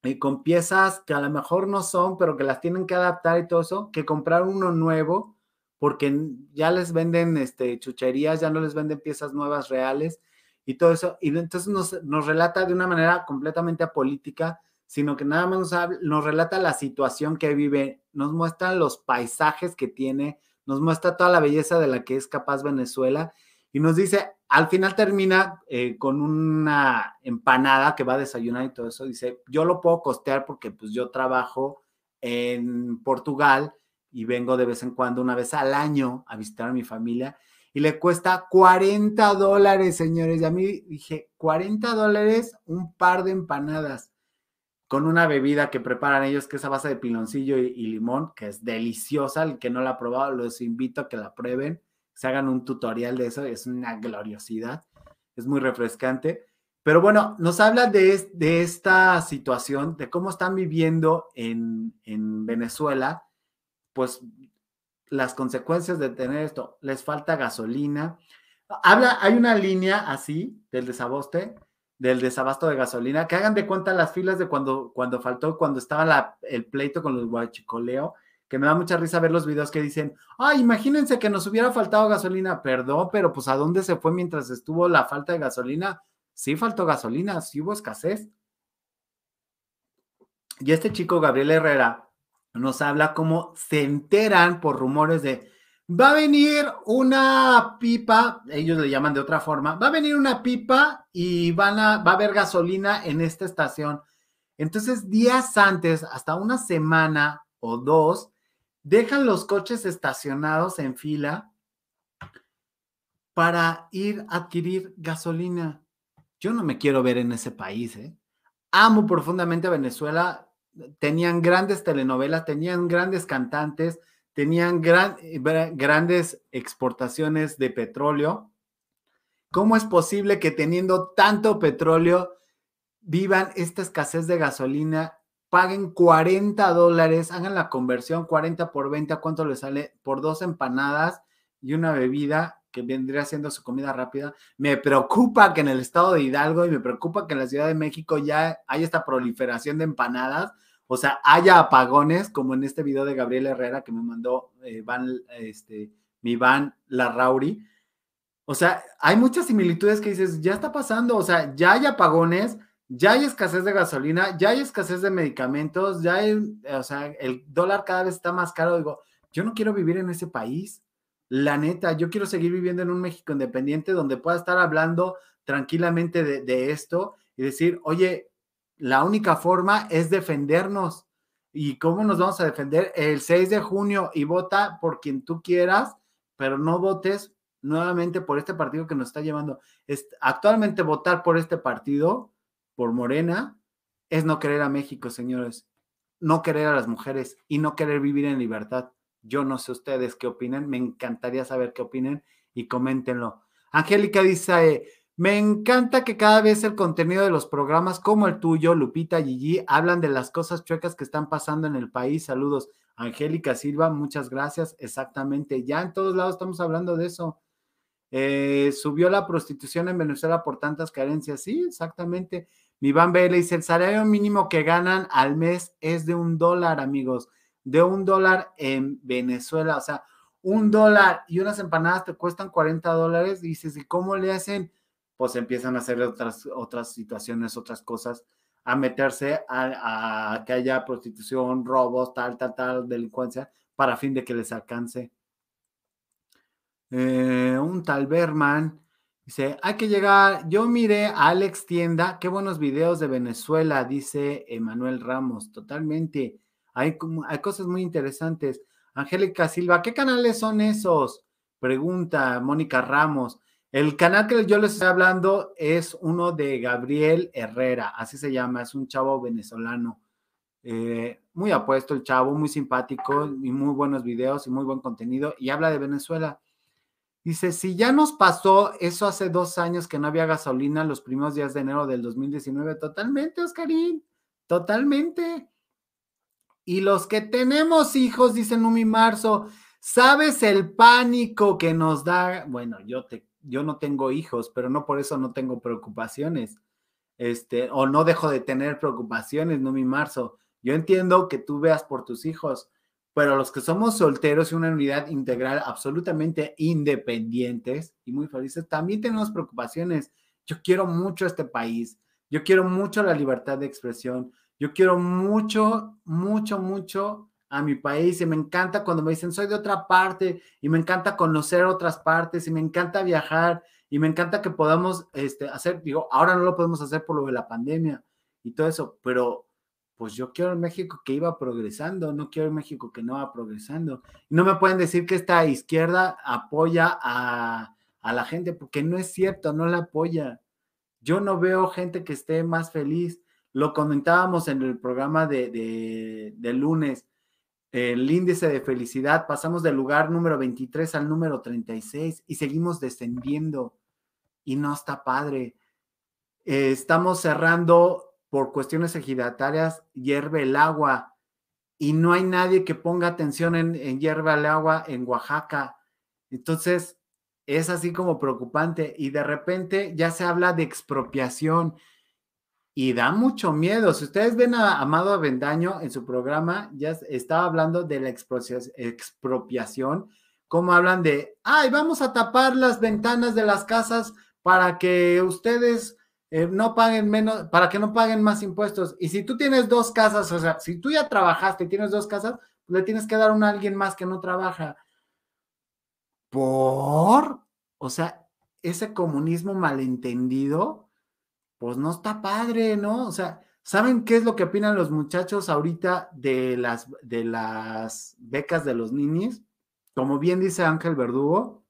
y con piezas que a lo mejor no son, pero que las tienen que adaptar y todo eso, que comprar uno nuevo, porque ya les venden este, chucherías, ya no les venden piezas nuevas reales y todo eso. Y entonces nos, nos relata de una manera completamente apolítica, sino que nada más nos, nos relata la situación que vive, nos muestra los paisajes que tiene, nos muestra toda la belleza de la que es capaz Venezuela y nos dice, al final termina eh, con una empanada que va a desayunar y todo eso. Dice, yo lo puedo costear porque pues yo trabajo en Portugal y vengo de vez en cuando, una vez al año, a visitar a mi familia y le cuesta 40 dólares, señores. Y a mí dije, 40 dólares un par de empanadas con una bebida que preparan ellos, que es a base de piloncillo y, limón, que es deliciosa. El que no la ha probado, los invito a que la prueben se hagan un tutorial de eso, es una gloriosidad, es muy refrescante. Pero bueno, nos habla de, de esta situación, de cómo están viviendo en, en Venezuela, pues las consecuencias de tener esto, les falta gasolina. Habla, hay una línea así del desaboste, del desabasto de gasolina, que hagan de cuenta las filas de cuando, cuando faltó, cuando estaba el pleito con los guachicoleo, que me da mucha risa ver los videos que dicen, ay, imagínense que nos hubiera faltado gasolina, perdón, pero pues a dónde se fue mientras estuvo la falta de gasolina? Sí faltó gasolina, sí hubo escasez. Y este chico, Gabriel Herrera, nos habla cómo se enteran por rumores de, va a venir una pipa, ellos le llaman de otra forma, va a venir una pipa y van a, va a haber gasolina en esta estación. Entonces, días antes, hasta una semana o dos, dejan los coches estacionados en fila para ir a adquirir gasolina. Yo no me quiero ver en ese país, ¿eh? Amo profundamente a Venezuela. Tenían grandes telenovelas, tenían grandes cantantes, tenían grandes exportaciones de petróleo. ¿Cómo es posible que teniendo tanto petróleo vivan esta escasez de gasolina paguen 40 dólares, hagan la conversión 40 por 20, ¿cuánto les sale? Por dos empanadas y una bebida que vendría siendo su comida rápida. Me preocupa que en el estado de Hidalgo y me preocupa que en la Ciudad de México ya haya esta proliferación de empanadas, o sea, haya apagones, como en este video de Gabriel Herrera que me mandó eh, van, este, mi van La Rauri. O sea, hay muchas similitudes que dices, ya está pasando, o sea, ya hay apagones, ya hay escasez de gasolina, ya hay escasez de medicamentos, ya hay, o sea, el dólar cada vez está más caro. Digo, yo no quiero vivir en ese país. La neta, yo quiero seguir viviendo en un México independiente donde pueda estar hablando tranquilamente de esto y decir, oye, la única forma es defendernos. ¿Y cómo nos vamos a defender? El 6 de junio y vota por quien tú quieras, pero no votes nuevamente por este partido que nos está llevando. actualmente votar por este partido por Morena es no querer a México, señores, no querer a las mujeres y no querer vivir en libertad. Yo no sé ustedes qué opinan, me encantaría saber qué opinen y coméntenlo. Angélica dice, me encanta que cada vez el contenido de los programas como el tuyo, Lupita Gigi, hablan de las cosas chuecas que están pasando en el país. Saludos. Angélica Silva, muchas gracias. Exactamente, ya en todos lados estamos hablando de eso. Eh, subió la prostitución en Venezuela por tantas carencias. Sí, exactamente. Mi Van B dice, el salario mínimo que ganan al mes es de un dólar, amigos, de un dólar en Venezuela. O sea, un dólar y unas empanadas te cuestan 40 dólares. Dices, ¿y cómo le hacen? Pues empiezan a hacer otras, otras situaciones, otras cosas, a meterse a, que haya prostitución, robos, tal, tal, tal, delincuencia, para fin de que les alcance. Eh, un tal Berman Dice, hay que llegar. Yo miré a Alex Tienda, qué buenos videos de Venezuela, dice Emanuel Ramos. Totalmente. Hay, hay cosas muy interesantes. Angélica Silva, ¿qué canales son esos? Pregunta Mónica Ramos. El canal que yo les estoy hablando es uno de Gabriel Herrera, así se llama, es un chavo venezolano. Eh, muy apuesto el chavo, muy simpático y muy buenos videos y muy buen contenido y habla de Venezuela. Dice, si ya nos pasó eso hace dos años que no había gasolina los primeros días de enero del 2019, totalmente, Oscarín, totalmente. Y los que tenemos hijos, dice Numi Marzo, ¿sabes el pánico que nos da? Bueno, yo, te, yo no tengo hijos, pero no por eso no tengo preocupaciones. Este, o no dejo de tener preocupaciones, Numi Marzo. Yo entiendo que tú veas por tus hijos, pero los que somos solteros y una unidad integral absolutamente independientes y muy felices, también tenemos preocupaciones. Yo quiero mucho este país, yo quiero mucho la libertad de expresión, yo quiero mucho, mucho, mucho a mi país y me encanta cuando me dicen soy de otra parte y me encanta conocer otras partes y me encanta viajar y me encanta que podamos este, hacer, digo, ahora no lo podemos hacer por lo de la pandemia y todo eso, pero pues yo quiero el México que iba progresando, no quiero México que no va progresando. No me pueden decir que esta izquierda apoya a, la gente, porque no es cierto, no la apoya. Yo no veo gente que esté más feliz. Lo comentábamos en el programa de, de, lunes, el índice de felicidad, pasamos del lugar número 23 al número 36 y seguimos descendiendo y no está padre. Eh, estamos cerrando por cuestiones ejidatarias hierve el agua y no hay nadie que ponga atención en, en hierve el agua en Oaxaca. Entonces, es así como preocupante y de repente ya se habla de expropiación y da mucho miedo. Si ustedes ven a Amado Avendaño en su programa, ya estaba hablando de la expropiación, como hablan de, ay, vamos a tapar las ventanas de las casas para que ustedes eh, no paguen menos, para que no paguen más impuestos. Y si tú tienes dos casas, o sea, si tú ya trabajaste y tienes dos casas, le tienes que dar a alguien más que no trabaja. ¿Por? O sea, ese comunismo malentendido, pues no está padre, ¿no? O sea, ¿saben qué es lo que opinan los muchachos ahorita de las, de las becas de los ninis? Como bien dice Ángel Verdugo,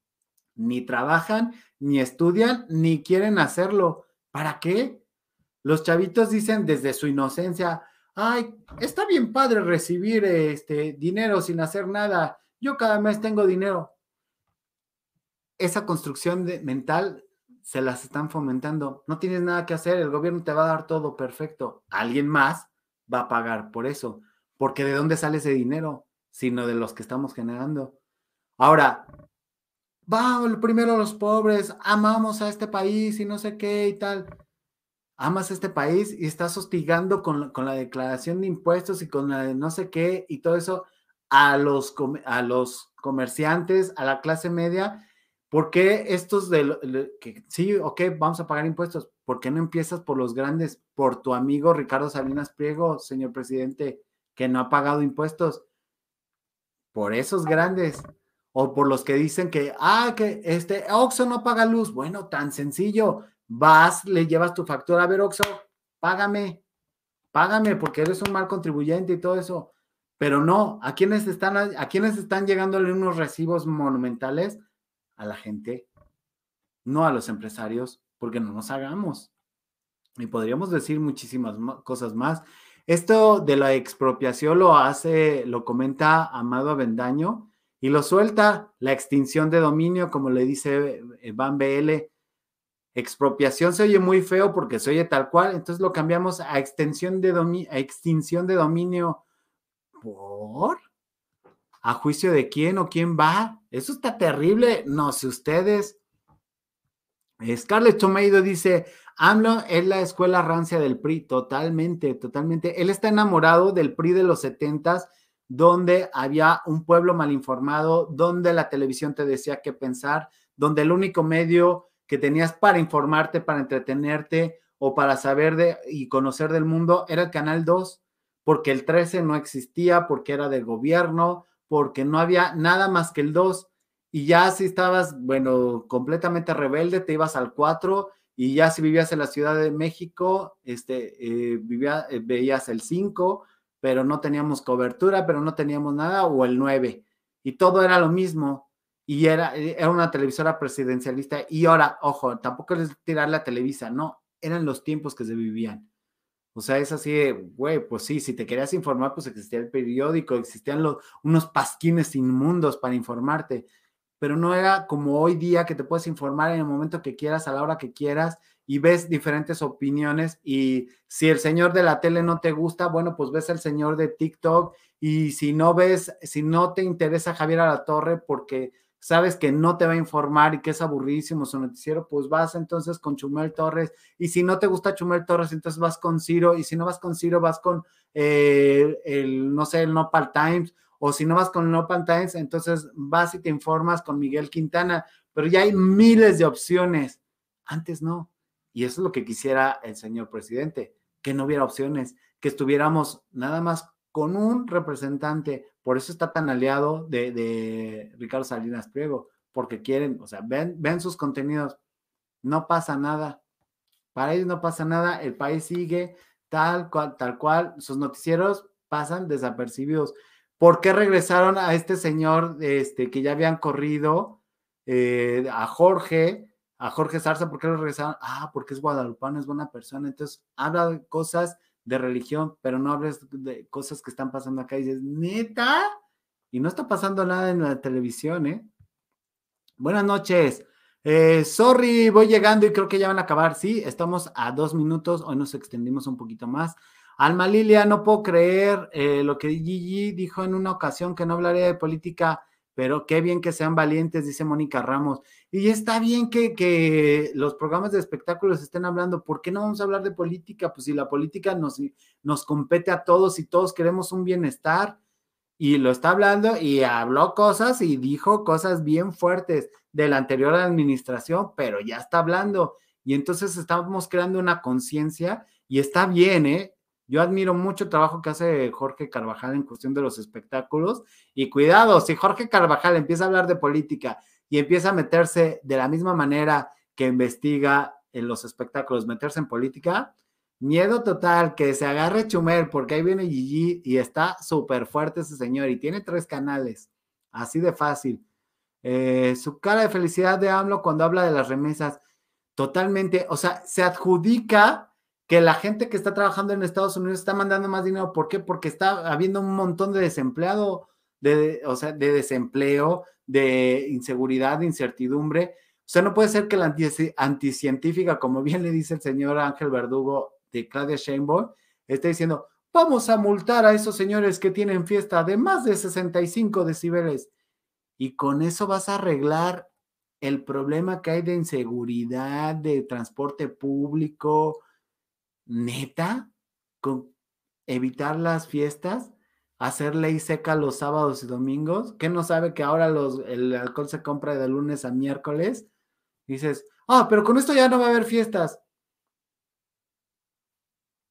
ni trabajan, ni estudian, ni quieren hacerlo ¿Para qué? Los chavitos dicen desde su inocencia, ay, está bien padre recibir este dinero sin hacer nada. Yo cada mes tengo dinero. Esa construcción mental se las están fomentando. No tienes nada que hacer, el gobierno te va a dar todo perfecto. Alguien más va a pagar por eso, porque ¿de dónde sale ese dinero? Sino de los que estamos generando. Ahora, va primero los pobres, amamos a este país y no sé qué y tal. Amas este país y estás hostigando con, la declaración de impuestos y con la de no sé qué y todo eso a los, a los comerciantes, a la clase media. ¿Por qué estos de que sí, ok, vamos a pagar impuestos? ¿Por qué no empiezas por los grandes? Por tu amigo Ricardo Salinas Priego, señor presidente, que no ha pagado impuestos. Por esos grandes o por los que dicen que, ah, que este Oxxo no paga luz. Bueno, tan sencillo. Vas, le llevas tu factura, a ver, Oxxo, págame, págame porque eres un mal contribuyente y todo eso. Pero no, ¿a quiénes están, a quiénes están llegándole unos recibos monumentales? A la gente, no a los empresarios, porque no nos hagamos. Y podríamos decir muchísimas cosas más. Esto de la expropiación lo hace, lo comenta Amado Avendaño y lo suelta la extinción de dominio, como le dice eh, Van BL. Expropiación se oye muy feo porque se oye tal cual, entonces lo cambiamos a, extensión de a extinción de dominio. ¿Por? ¿A juicio de quién o quién va? Eso está terrible. No sé ustedes. Scarlett Tomedo dice, AMLO es la escuela rancia del PRI. Totalmente, totalmente. Él está enamorado del PRI de los setentas donde había un pueblo mal informado, donde la televisión te decía qué pensar, donde el único medio que tenías para informarte, para entretenerte o para saber de y conocer del mundo era el Canal 2, porque el 13 no existía, porque era del gobierno, porque no había nada más que el 2. Y ya si estabas, bueno, completamente rebelde, te ibas al 4 y ya si vivías en la Ciudad de México, este, eh, eh, veías el 5 pero no teníamos cobertura, pero no teníamos nada, o el 9. y todo era lo mismo y era, era una televisora presidencialista y ahora, ojo, tampoco es tirar la Televisa, no, eran los tiempos que se vivían. O sea, es así de, güey, pues sí, si te querías informar, pues existía el periódico, existían los, unos pasquines inmundos para informarte, pero no era como hoy día que te puedes informar en el momento que quieras, a la hora que quieras, y ves diferentes opiniones y si el señor de la tele no te gusta, bueno, pues ves el señor de TikTok y si no ves, si no te interesa Javier a la Torre porque sabes que no te va a informar y que es aburridísimo su noticiero, pues vas entonces con Chumel Torres y si no te gusta Chumel Torres, entonces vas con Ciro y si no vas con Ciro, vas con eh, el, no sé, el Nopal Times o si no vas con el Nopal Times, entonces vas y te informas con Miguel Quintana, pero ya hay miles de opciones. Antes no. Y eso es lo que quisiera el señor presidente, que no hubiera opciones, que estuviéramos nada más con un representante. Por eso está tan aliado de, Ricardo Salinas Priego, porque quieren, o sea, ven, ven sus contenidos, no pasa nada. Para ellos no pasa nada, el país sigue tal cual, tal cual, sus noticieros pasan desapercibidos. ¿Por qué regresaron a este señor este, que ya habían corrido, eh, a Jorge, a Jorge Zarza, ¿por qué lo regresaron? Ah, porque es guadalupano, es buena persona. Entonces, habla de cosas de religión, pero no hables de cosas que están pasando acá y dices, neta, y no está pasando nada en la televisión, ¿eh? Buenas noches. Eh, sorry, voy llegando y creo que ya van a acabar. Sí, estamos a dos minutos, hoy nos extendimos un poquito más. Alma Lilia, no puedo creer eh, lo que Gigi dijo en una ocasión que no hablaría de política pero qué bien que sean valientes, dice Mónica Ramos. Y está bien que, los programas de espectáculos estén hablando. ¿Por qué no vamos a hablar de política? Pues si la política nos, nos compete a todos y todos queremos un bienestar. Y lo está hablando y habló cosas y dijo cosas bien fuertes de la anterior administración, pero ya está hablando. Y entonces estamos creando una conciencia y está bien, ¿eh? Yo admiro mucho el trabajo que hace Jorge Carvajal en cuestión de los espectáculos. Y cuidado, si Jorge Carvajal empieza a hablar de política y empieza a meterse de la misma manera que investiga en los espectáculos, meterse en política, miedo total, que se agarre Chumel, porque ahí viene Gigi y está súper fuerte ese señor y tiene tres canales, así de fácil. Eh, su cara de felicidad de AMLO cuando habla de las remesas, totalmente, o sea, se adjudica que la gente que está trabajando en Estados Unidos está mandando más dinero. ¿Por qué? Porque está habiendo un montón de desempleado, de, o sea, de desempleo, de inseguridad, de incertidumbre. O sea, no puede ser que la anticientífica, como bien le dice el señor Ángel Verdugo de Claudia Sheinbaum, esté diciendo, vamos a multar a esos señores que tienen fiesta de más de 65 decibeles. Y con eso vas a arreglar el problema que hay de inseguridad, de transporte público, neta, con evitar las fiestas, hacer ley seca los sábados y domingos, que no sabe que ahora los, el alcohol se compra de lunes a miércoles, dices, ah, pero con esto ya no va a haber fiestas.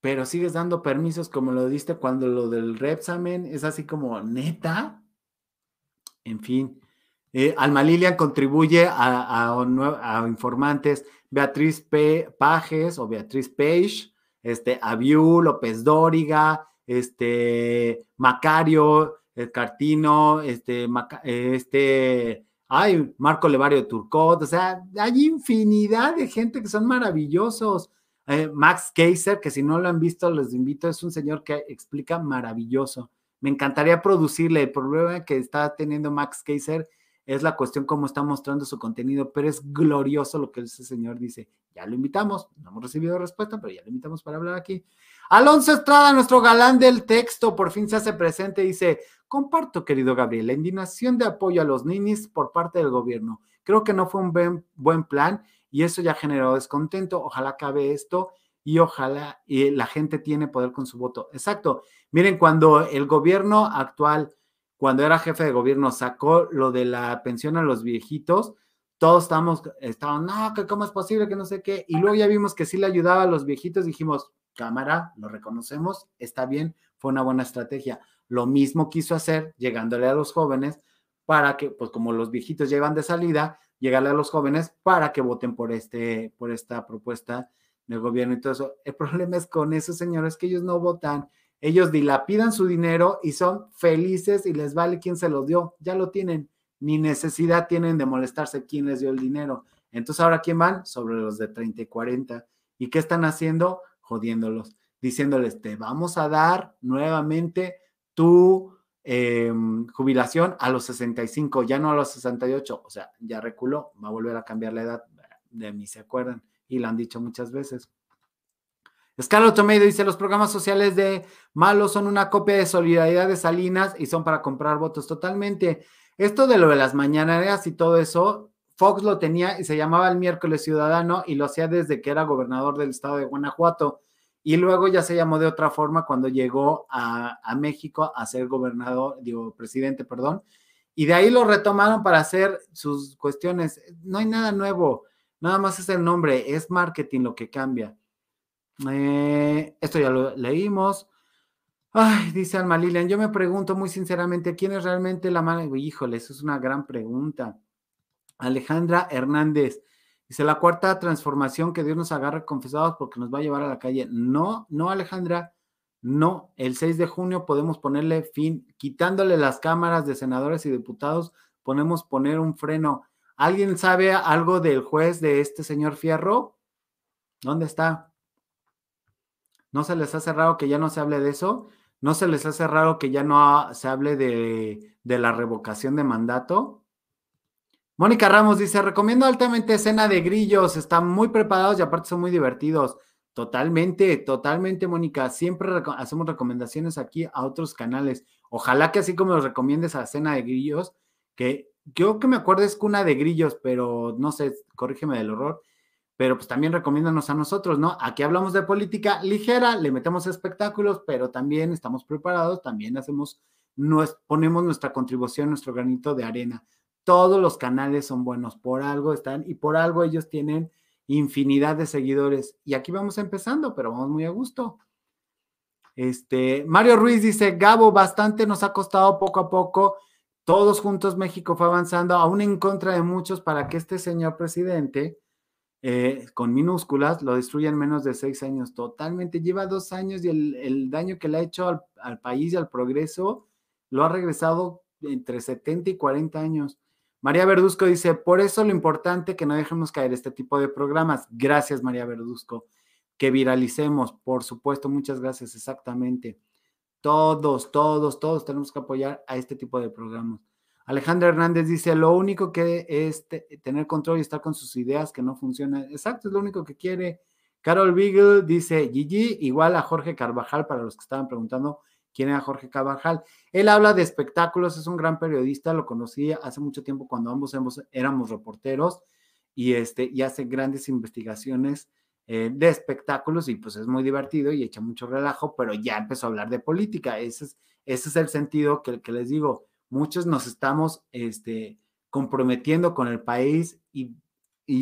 Pero sigues dando permisos como lo diste cuando lo del Repsamen es así como neta. En fin, eh, Alma Lilian contribuye a, a, informantes Beatriz P. Pajes o Beatriz Page, este, Aviu, López Dóriga, este, Macario, el Cartino, este, este, ay, Marco Levario Turcot, o sea, hay infinidad de gente que son maravillosos. Eh, Max Kaiser, que si no lo han visto, les invito, es un señor que explica maravilloso. Me encantaría producirle. El problema que está teniendo Max Kaiser es la cuestión cómo está mostrando su contenido, pero es glorioso lo que ese señor dice. Ya lo invitamos, no hemos recibido respuesta, pero ya lo invitamos para hablar aquí. Alonso Estrada, nuestro galán del texto, por fin se hace presente, dice, comparto, querido Gabriel, la indignación de apoyo a los ninis por parte del gobierno. Creo que no fue un buen, buen plan y eso ya generó descontento. Ojalá acabe esto y ojalá y la gente tiene poder con su voto. Exacto. Miren, cuando el gobierno actual cuando era jefe de gobierno, sacó lo de la pensión a los viejitos, todos estábamos, estaban, no, que cómo es posible, que no sé qué, y luego ya vimos que sí le ayudaba a los viejitos, dijimos, cámara, lo reconocemos, está bien, fue una buena estrategia. Lo mismo quiso hacer, llegándole a los jóvenes, para que, pues como los viejitos llevan de salida, llegarle a los jóvenes para que voten por, este, por esta propuesta del gobierno y todo eso. El problema es con esos señores que ellos no votan, Ellos dilapidan su dinero y son felices y les vale quién se los dio. Ya lo tienen. Ni necesidad tienen de molestarse quién les dio el dinero. Entonces, ¿ahora quién van? Sobre los de 30 y 40. ¿Y qué están haciendo? Jodiéndolos, diciéndoles, te vamos a dar nuevamente tu em, jubilación a los 65, ya no a los 68. O sea, ya reculó, va a volver a cambiar la edad. De mí se acuerdan. Y lo han dicho muchas veces. Scarlett Tomedo dice, los programas sociales de Malo son una copia de solidaridad de Salinas y son para comprar votos totalmente. Esto de lo de las mañaneras y todo eso, Fox lo tenía y se llamaba el miércoles ciudadano y lo hacía desde que era gobernador del estado de Guanajuato. Y luego ya se llamó de otra forma cuando llegó a, a México a ser gobernador, digo, presidente, perdón. Y de ahí lo retomaron para hacer sus cuestiones. No hay nada nuevo, nada más es el nombre, es marketing lo que cambia. Eh, esto ya lo leímos. Ay, dice Alma Lilian, yo me pregunto muy sinceramente, ¿quién es realmente la mala? Híjole, eso es una gran pregunta. Alejandra Hernández, dice, la cuarta transformación que Dios nos agarre confesados porque nos va a llevar a la calle. No, no, Alejandra, no. El 6 de junio podemos ponerle fin, quitándole las cámaras de senadores y diputados, podemos poner un freno. ¿Alguien sabe algo del juez de este señor Fierro? ¿Dónde está? ¿No se les hace raro que ya no se hable de eso? ¿No se les hace raro que ya no se hable de, la revocación de mandato? Mónica Ramos dice, recomiendo altamente escena de grillos, están muy preparados y aparte son muy divertidos. Totalmente, totalmente, Mónica. Siempre hacemos recomendaciones aquí a otros canales. Ojalá que así como los recomiendes a escena de grillos, que yo que me acuerdo es cuna de grillos, pero no sé, corrígeme del horror pero pues también recomiéndanos a nosotros, ¿no? Aquí hablamos de política ligera, le metemos espectáculos, pero también estamos preparados, también hacemos, nos, ponemos nuestra contribución, nuestro granito de arena. Todos los canales son buenos, por algo están y por algo ellos tienen infinidad de seguidores. Y aquí vamos empezando, pero vamos muy a gusto. Este, Mario Ruiz dice, Gabo, bastante nos ha costado poco a poco. Todos juntos México fue avanzando, aún en contra de muchos, para que este señor presidente eh, con minúsculas, lo destruye en menos de seis años. Totalmente, lleva dos años y el, daño que le ha hecho al, país y al progreso lo ha regresado entre 70 y 40 años. María Verduzco dice, por eso lo importante que no dejemos caer este tipo de programas. Gracias, María Verduzco. Que viralicemos, por supuesto, muchas gracias, exactamente. Todos, todos, todos tenemos que apoyar a este tipo de programas. Alejandra Hernández dice, lo único que es tener control y estar con sus ideas que no funcionan. Exacto, es lo único que quiere. Carol Beagle dice, Gigi, igual a Jorge Carvajal, para los que estaban preguntando quién era Jorge Carvajal. Él habla de espectáculos, es un gran periodista, lo conocí hace mucho tiempo cuando ambos éramos reporteros y, este, y hace grandes investigaciones eh, de espectáculos y pues es muy divertido y echa mucho relajo, pero ya empezó a hablar de política. Ese es, ese es el sentido que, que les digo muchos nos estamos este, comprometiendo con el país y,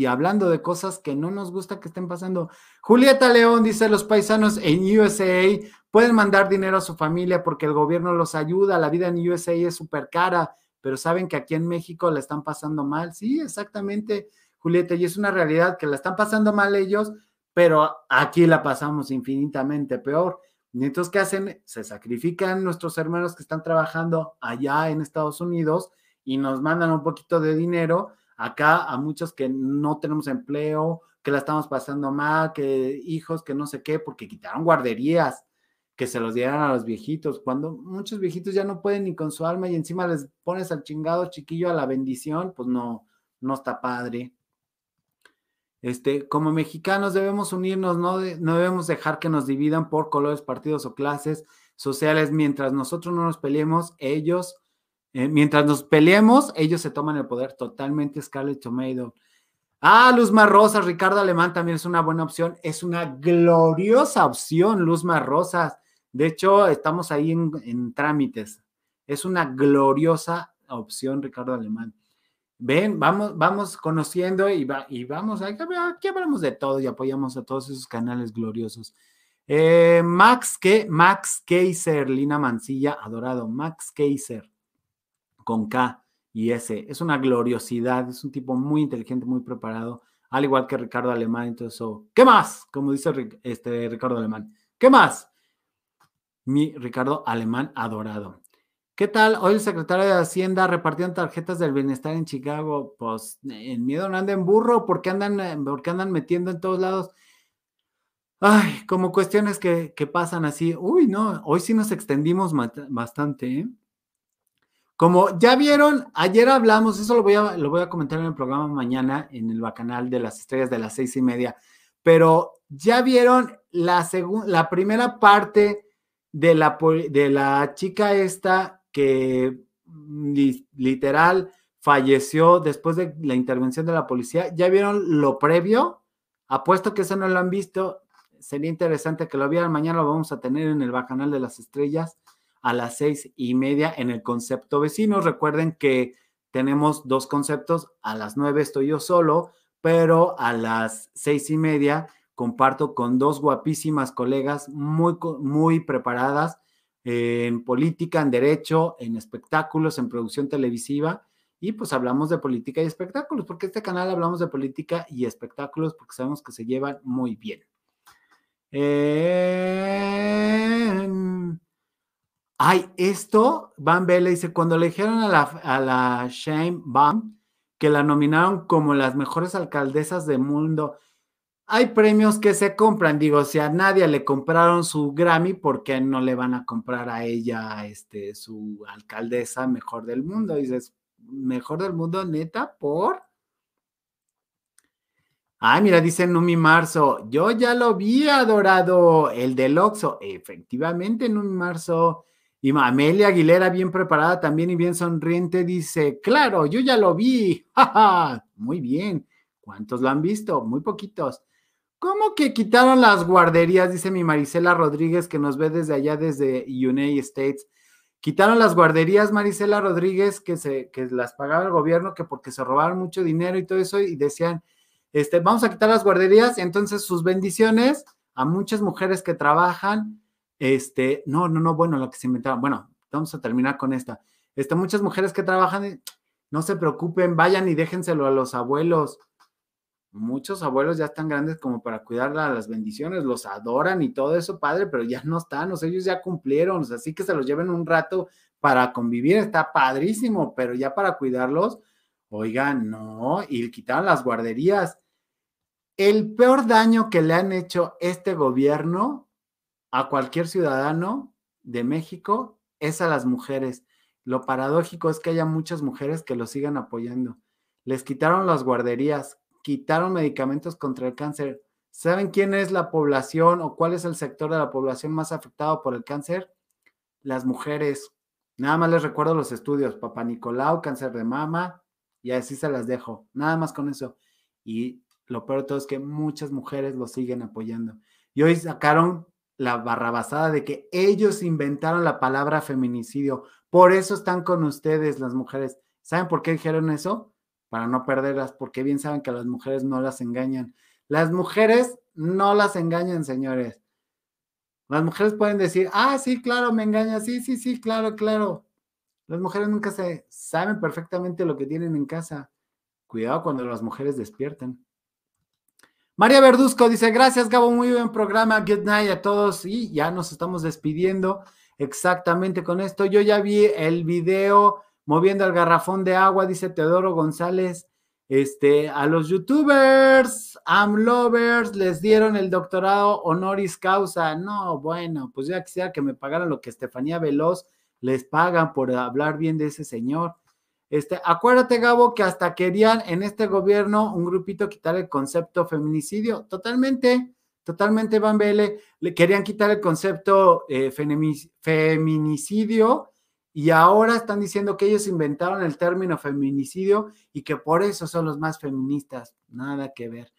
hablando de cosas que no nos gusta que estén pasando. Julieta León dice, los paisanos en USA pueden mandar dinero a su familia porque el gobierno los ayuda, la vida en USA es súper cara, pero saben que aquí en México la están pasando mal. Sí, exactamente, Julieta, y es una realidad que la están pasando mal ellos, pero aquí la pasamos infinitamente peor. Y entonces, ¿qué hacen? Se sacrifican nuestros hermanos que están trabajando allá en Estados Unidos y nos mandan un poquito de dinero acá a muchos que no tenemos empleo, que la estamos pasando mal, que hijos, que no sé qué, porque quitaron guarderías, que se los dieran a los viejitos, cuando muchos viejitos ya no pueden ni con su alma y encima les pones al chingado chiquillo a la bendición, pues no, no está padre. Este, como mexicanos debemos unirnos, no, debemos dejar que nos dividan por colores, partidos o clases sociales. Mientras nosotros no nos peleemos, ellos, eh, mientras nos peleemos, ellos se toman el poder totalmente. Scarlett Tomato. Ah, Luzma Rosas, Ricardo Alemán también es una buena opción. Es una gloriosa opción, Luzma Rosas. De hecho, estamos ahí en, en trámites. Es una gloriosa opción, Ricardo Alemán. Ven, vamos, vamos conociendo y, va, y vamos, aquí hablamos de todo y apoyamos a todos esos canales gloriosos. Eh, Max, ¿qué? Max Kaiser, Lina Mancilla, adorado, Max Kaiser, con K y S. Es una gloriosidad, es un tipo muy inteligente, muy preparado, al igual que Ricardo Alemán. Entonces, ¿qué más? Como dice este, Ricardo Alemán, ¿qué más? mi Ricardo Alemán adorado. ¿Qué tal? Hoy el secretario de Hacienda repartiendo tarjetas del bienestar en Chicago. Pues en miedo no anden burro, porque andan, eh, porque andan metiendo en todos lados. Ay, como cuestiones que, que pasan así. Uy, no, hoy sí nos extendimos bastante. ¿eh? Como ya vieron, ayer hablamos, eso lo voy, a, lo voy a comentar en el programa mañana en el bacanal de las estrellas de las seis y media, pero ya vieron la, la primera parte de la, de la chica esta que mm, literal falleció después de la intervención de la policía. ¿Ya vieron lo previo? Apuesto que eso no lo han visto. Sería interesante que lo vieran. Mañana lo vamos a tener en el Bacanal de las Estrellas a las seis y media en el concepto vecinos. Recuerden que tenemos dos conceptos. A las nueve estoy yo solo, pero a las seis y media comparto con dos guapísimas colegas muy, muy preparadas en política, en derecho, en espectáculos, en producción televisiva. Y pues hablamos de política y espectáculos, porque este canal hablamos de política y espectáculos porque sabemos que se llevan muy bien. Ay, esto, Van Vele dice, cuando le dijeron a la, a la Shane Baum que la nominaron como las mejores alcaldesas del mundo, hay premios que se compran, digo, si a nadie le compraron su Grammy, ¿por qué no le van a comprar a ella este, su alcaldesa mejor del mundo? Dices, mejor del mundo, neta, por. Ay, mira, dice Numi Marzo, yo ya lo vi adorado, el del Oxo. Efectivamente, Numi Marzo. Y Amelia Aguilera, bien preparada también y bien sonriente, dice, claro, yo ya lo vi. Muy bien. ¿Cuántos lo han visto? Muy poquitos. ¿Cómo que quitaron las guarderías? Dice mi Marisela Rodríguez, que nos ve desde allá, desde United States. Quitaron las guarderías, Marisela Rodríguez, que, se, que las pagaba el gobierno, que porque se robaron mucho dinero y todo eso, y decían, este, vamos a quitar las guarderías, entonces sus bendiciones a muchas mujeres que trabajan, este, no, no, no, bueno, lo que se inventaron, bueno, vamos a terminar con esta. Este, muchas mujeres que trabajan, no se preocupen, vayan y déjenselo a los abuelos muchos abuelos ya están grandes como para cuidar las bendiciones, los adoran y todo eso, padre, pero ya no están, o sea, ellos ya cumplieron, así que se los lleven un rato para convivir, está padrísimo, pero ya para cuidarlos, oigan, no, y quitaron las guarderías. El peor daño que le han hecho este gobierno a cualquier ciudadano de México es a las mujeres. Lo paradójico es que haya muchas mujeres que lo sigan apoyando. Les quitaron las guarderías, quitaron medicamentos contra el cáncer. ¿Saben quién es la población o cuál es el sector de la población más afectado por el cáncer? Las mujeres. Nada más les recuerdo los estudios, Papá Nicolau, cáncer de mama, y así se las dejo. Nada más con eso. Y lo peor de todo es que muchas mujeres lo siguen apoyando. Y hoy sacaron la barrabasada de que ellos inventaron la palabra feminicidio. Por eso están con ustedes las mujeres. ¿Saben por qué dijeron eso? Para no perderlas, porque bien saben que las mujeres no las engañan. Las mujeres no las engañan, señores. Las mujeres pueden decir, ah, sí, claro, me engaña, sí, sí, sí, claro, claro. Las mujeres nunca se saben perfectamente lo que tienen en casa. Cuidado cuando las mujeres despierten. María Verduzco dice, gracias Gabo, muy buen programa, good night a todos y ya nos estamos despidiendo exactamente con esto. Yo ya vi el video moviendo el garrafón de agua, dice Teodoro González. Este, a los youtubers, amlovers, les dieron el doctorado honoris causa. No, bueno, pues ya quisiera que me pagaran lo que Estefanía Veloz les pagan por hablar bien de ese señor. Este, acuérdate, Gabo, que hasta querían en este gobierno un grupito quitar el concepto feminicidio. Totalmente, totalmente, Van Bele. Le querían quitar el concepto eh, feminicidio y ahora están diciendo que ellos inventaron el término feminicidio y que por eso son los más feministas. Nada que ver.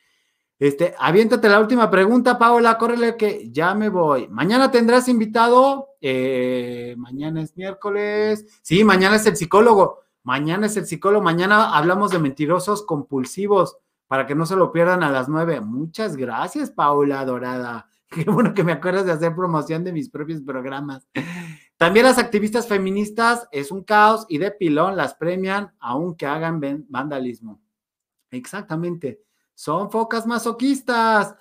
Este, aviéntate la última pregunta, Paola, córrele que ya me voy. Mañana tendrás invitado. Eh, mañana es miércoles. Sí, mañana es el psicólogo. Mañana es el psicólogo. Mañana hablamos de mentirosos compulsivos para que no se lo pierdan a las nueve. Muchas gracias, Paola Dorada. Qué bueno que me acuerdas de hacer promoción de mis propios programas. También las activistas feministas es un caos y de pilón las premian aunque hagan vandalismo. Exactamente. Son focas masoquistas.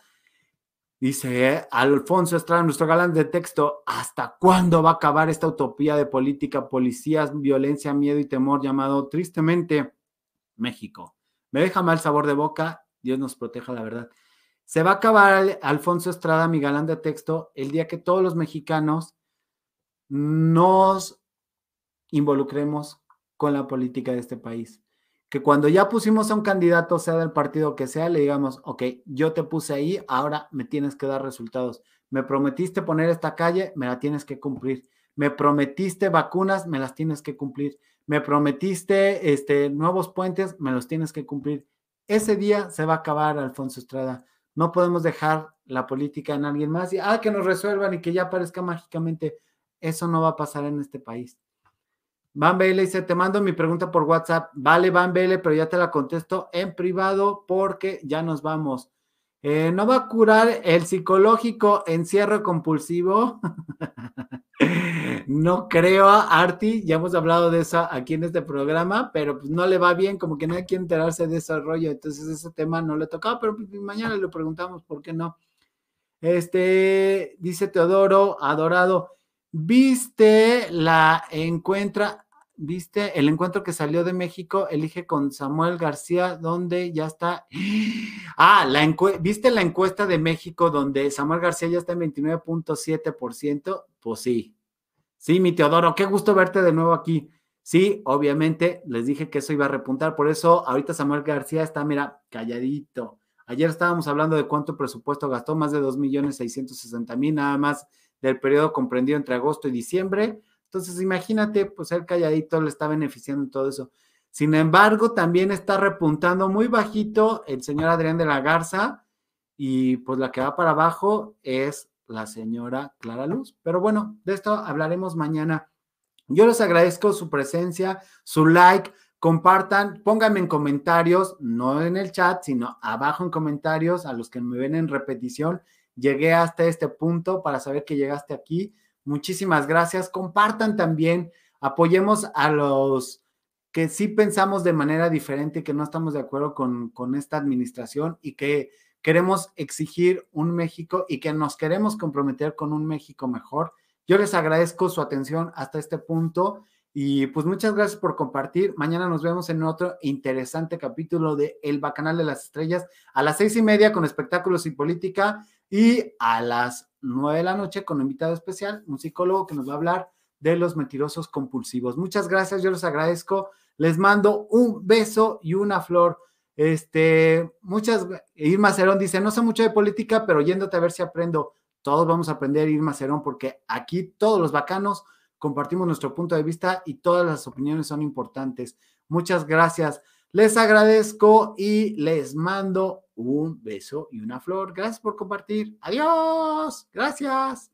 Dice Alfonso Estrada, nuestro galán de texto, ¿hasta cuándo va a acabar esta utopía de política, policías, violencia, miedo y temor llamado tristemente México? Me deja mal sabor de boca, Dios nos proteja la verdad. Se va a acabar Alfonso Estrada, mi galán de texto, el día que todos los mexicanos nos involucremos con la política de este país que cuando ya pusimos a un candidato, sea del partido que sea, le digamos, ok, yo te puse ahí, ahora me tienes que dar resultados. Me prometiste poner esta calle, me la tienes que cumplir. Me prometiste vacunas, me las tienes que cumplir. Me prometiste este, nuevos puentes, me los tienes que cumplir. Ese día se va a acabar, Alfonso Estrada. No podemos dejar la política en alguien más y, ah, que nos resuelvan y que ya aparezca mágicamente. Eso no va a pasar en este país. Van Bailey dice, te mando mi pregunta por WhatsApp. Vale, Van Bailey, pero ya te la contesto en privado porque ya nos vamos. Eh, ¿No va a curar el psicológico encierro compulsivo? no creo, Arti, ya hemos hablado de eso aquí en este programa, pero pues no le va bien, como que hay que enterarse de ese rollo, entonces ese tema no le tocaba, pero pues, mañana le preguntamos por qué no. Este, dice Teodoro, adorado, ¿viste la encuentra? viste el encuentro que salió de México, elige con Samuel García, donde ya está. Ah, la ¿viste la encuesta de México donde Samuel García ya está en 29.7%? Pues sí. Sí, mi Teodoro, qué gusto verte de nuevo aquí. Sí, obviamente les dije que eso iba a repuntar, por eso ahorita Samuel García está, mira, calladito. Ayer estábamos hablando de cuánto presupuesto gastó, más de 2.660.000 nada más del periodo comprendido entre agosto y diciembre entonces, imagínate, pues el calladito le está beneficiando en todo eso. Sin embargo, también está repuntando muy bajito el señor Adrián de la Garza y pues la que va para abajo es la señora Clara Luz. Pero bueno, de esto hablaremos mañana. Yo les agradezco su presencia, su like, compartan, pónganme en comentarios, no en el chat, sino abajo en comentarios a los que me ven en repetición. Llegué hasta este punto para saber que llegaste aquí. Muchísimas gracias. Compartan también, apoyemos a los que sí pensamos de manera diferente, que no estamos de acuerdo con, con esta administración y que queremos exigir un México y que nos queremos comprometer con un México mejor. Yo les agradezco su atención hasta este punto y pues muchas gracias por compartir. Mañana nos vemos en otro interesante capítulo de El Bacanal de las Estrellas a las seis y media con espectáculos y política y a las 9 de la noche con un invitado especial, un psicólogo que nos va a hablar de los mentirosos compulsivos. Muchas gracias, yo les agradezco. Les mando un beso y una flor. Este, muchas, Irma Cerón dice, no sé mucho de política, pero yéndote a ver si aprendo. Todos vamos a aprender, Irma Cerón, porque aquí todos los bacanos compartimos nuestro punto de vista y todas las opiniones son importantes. Muchas gracias. Les agradezco y les mando un beso y una flor. Gracias por compartir. Adiós. Gracias.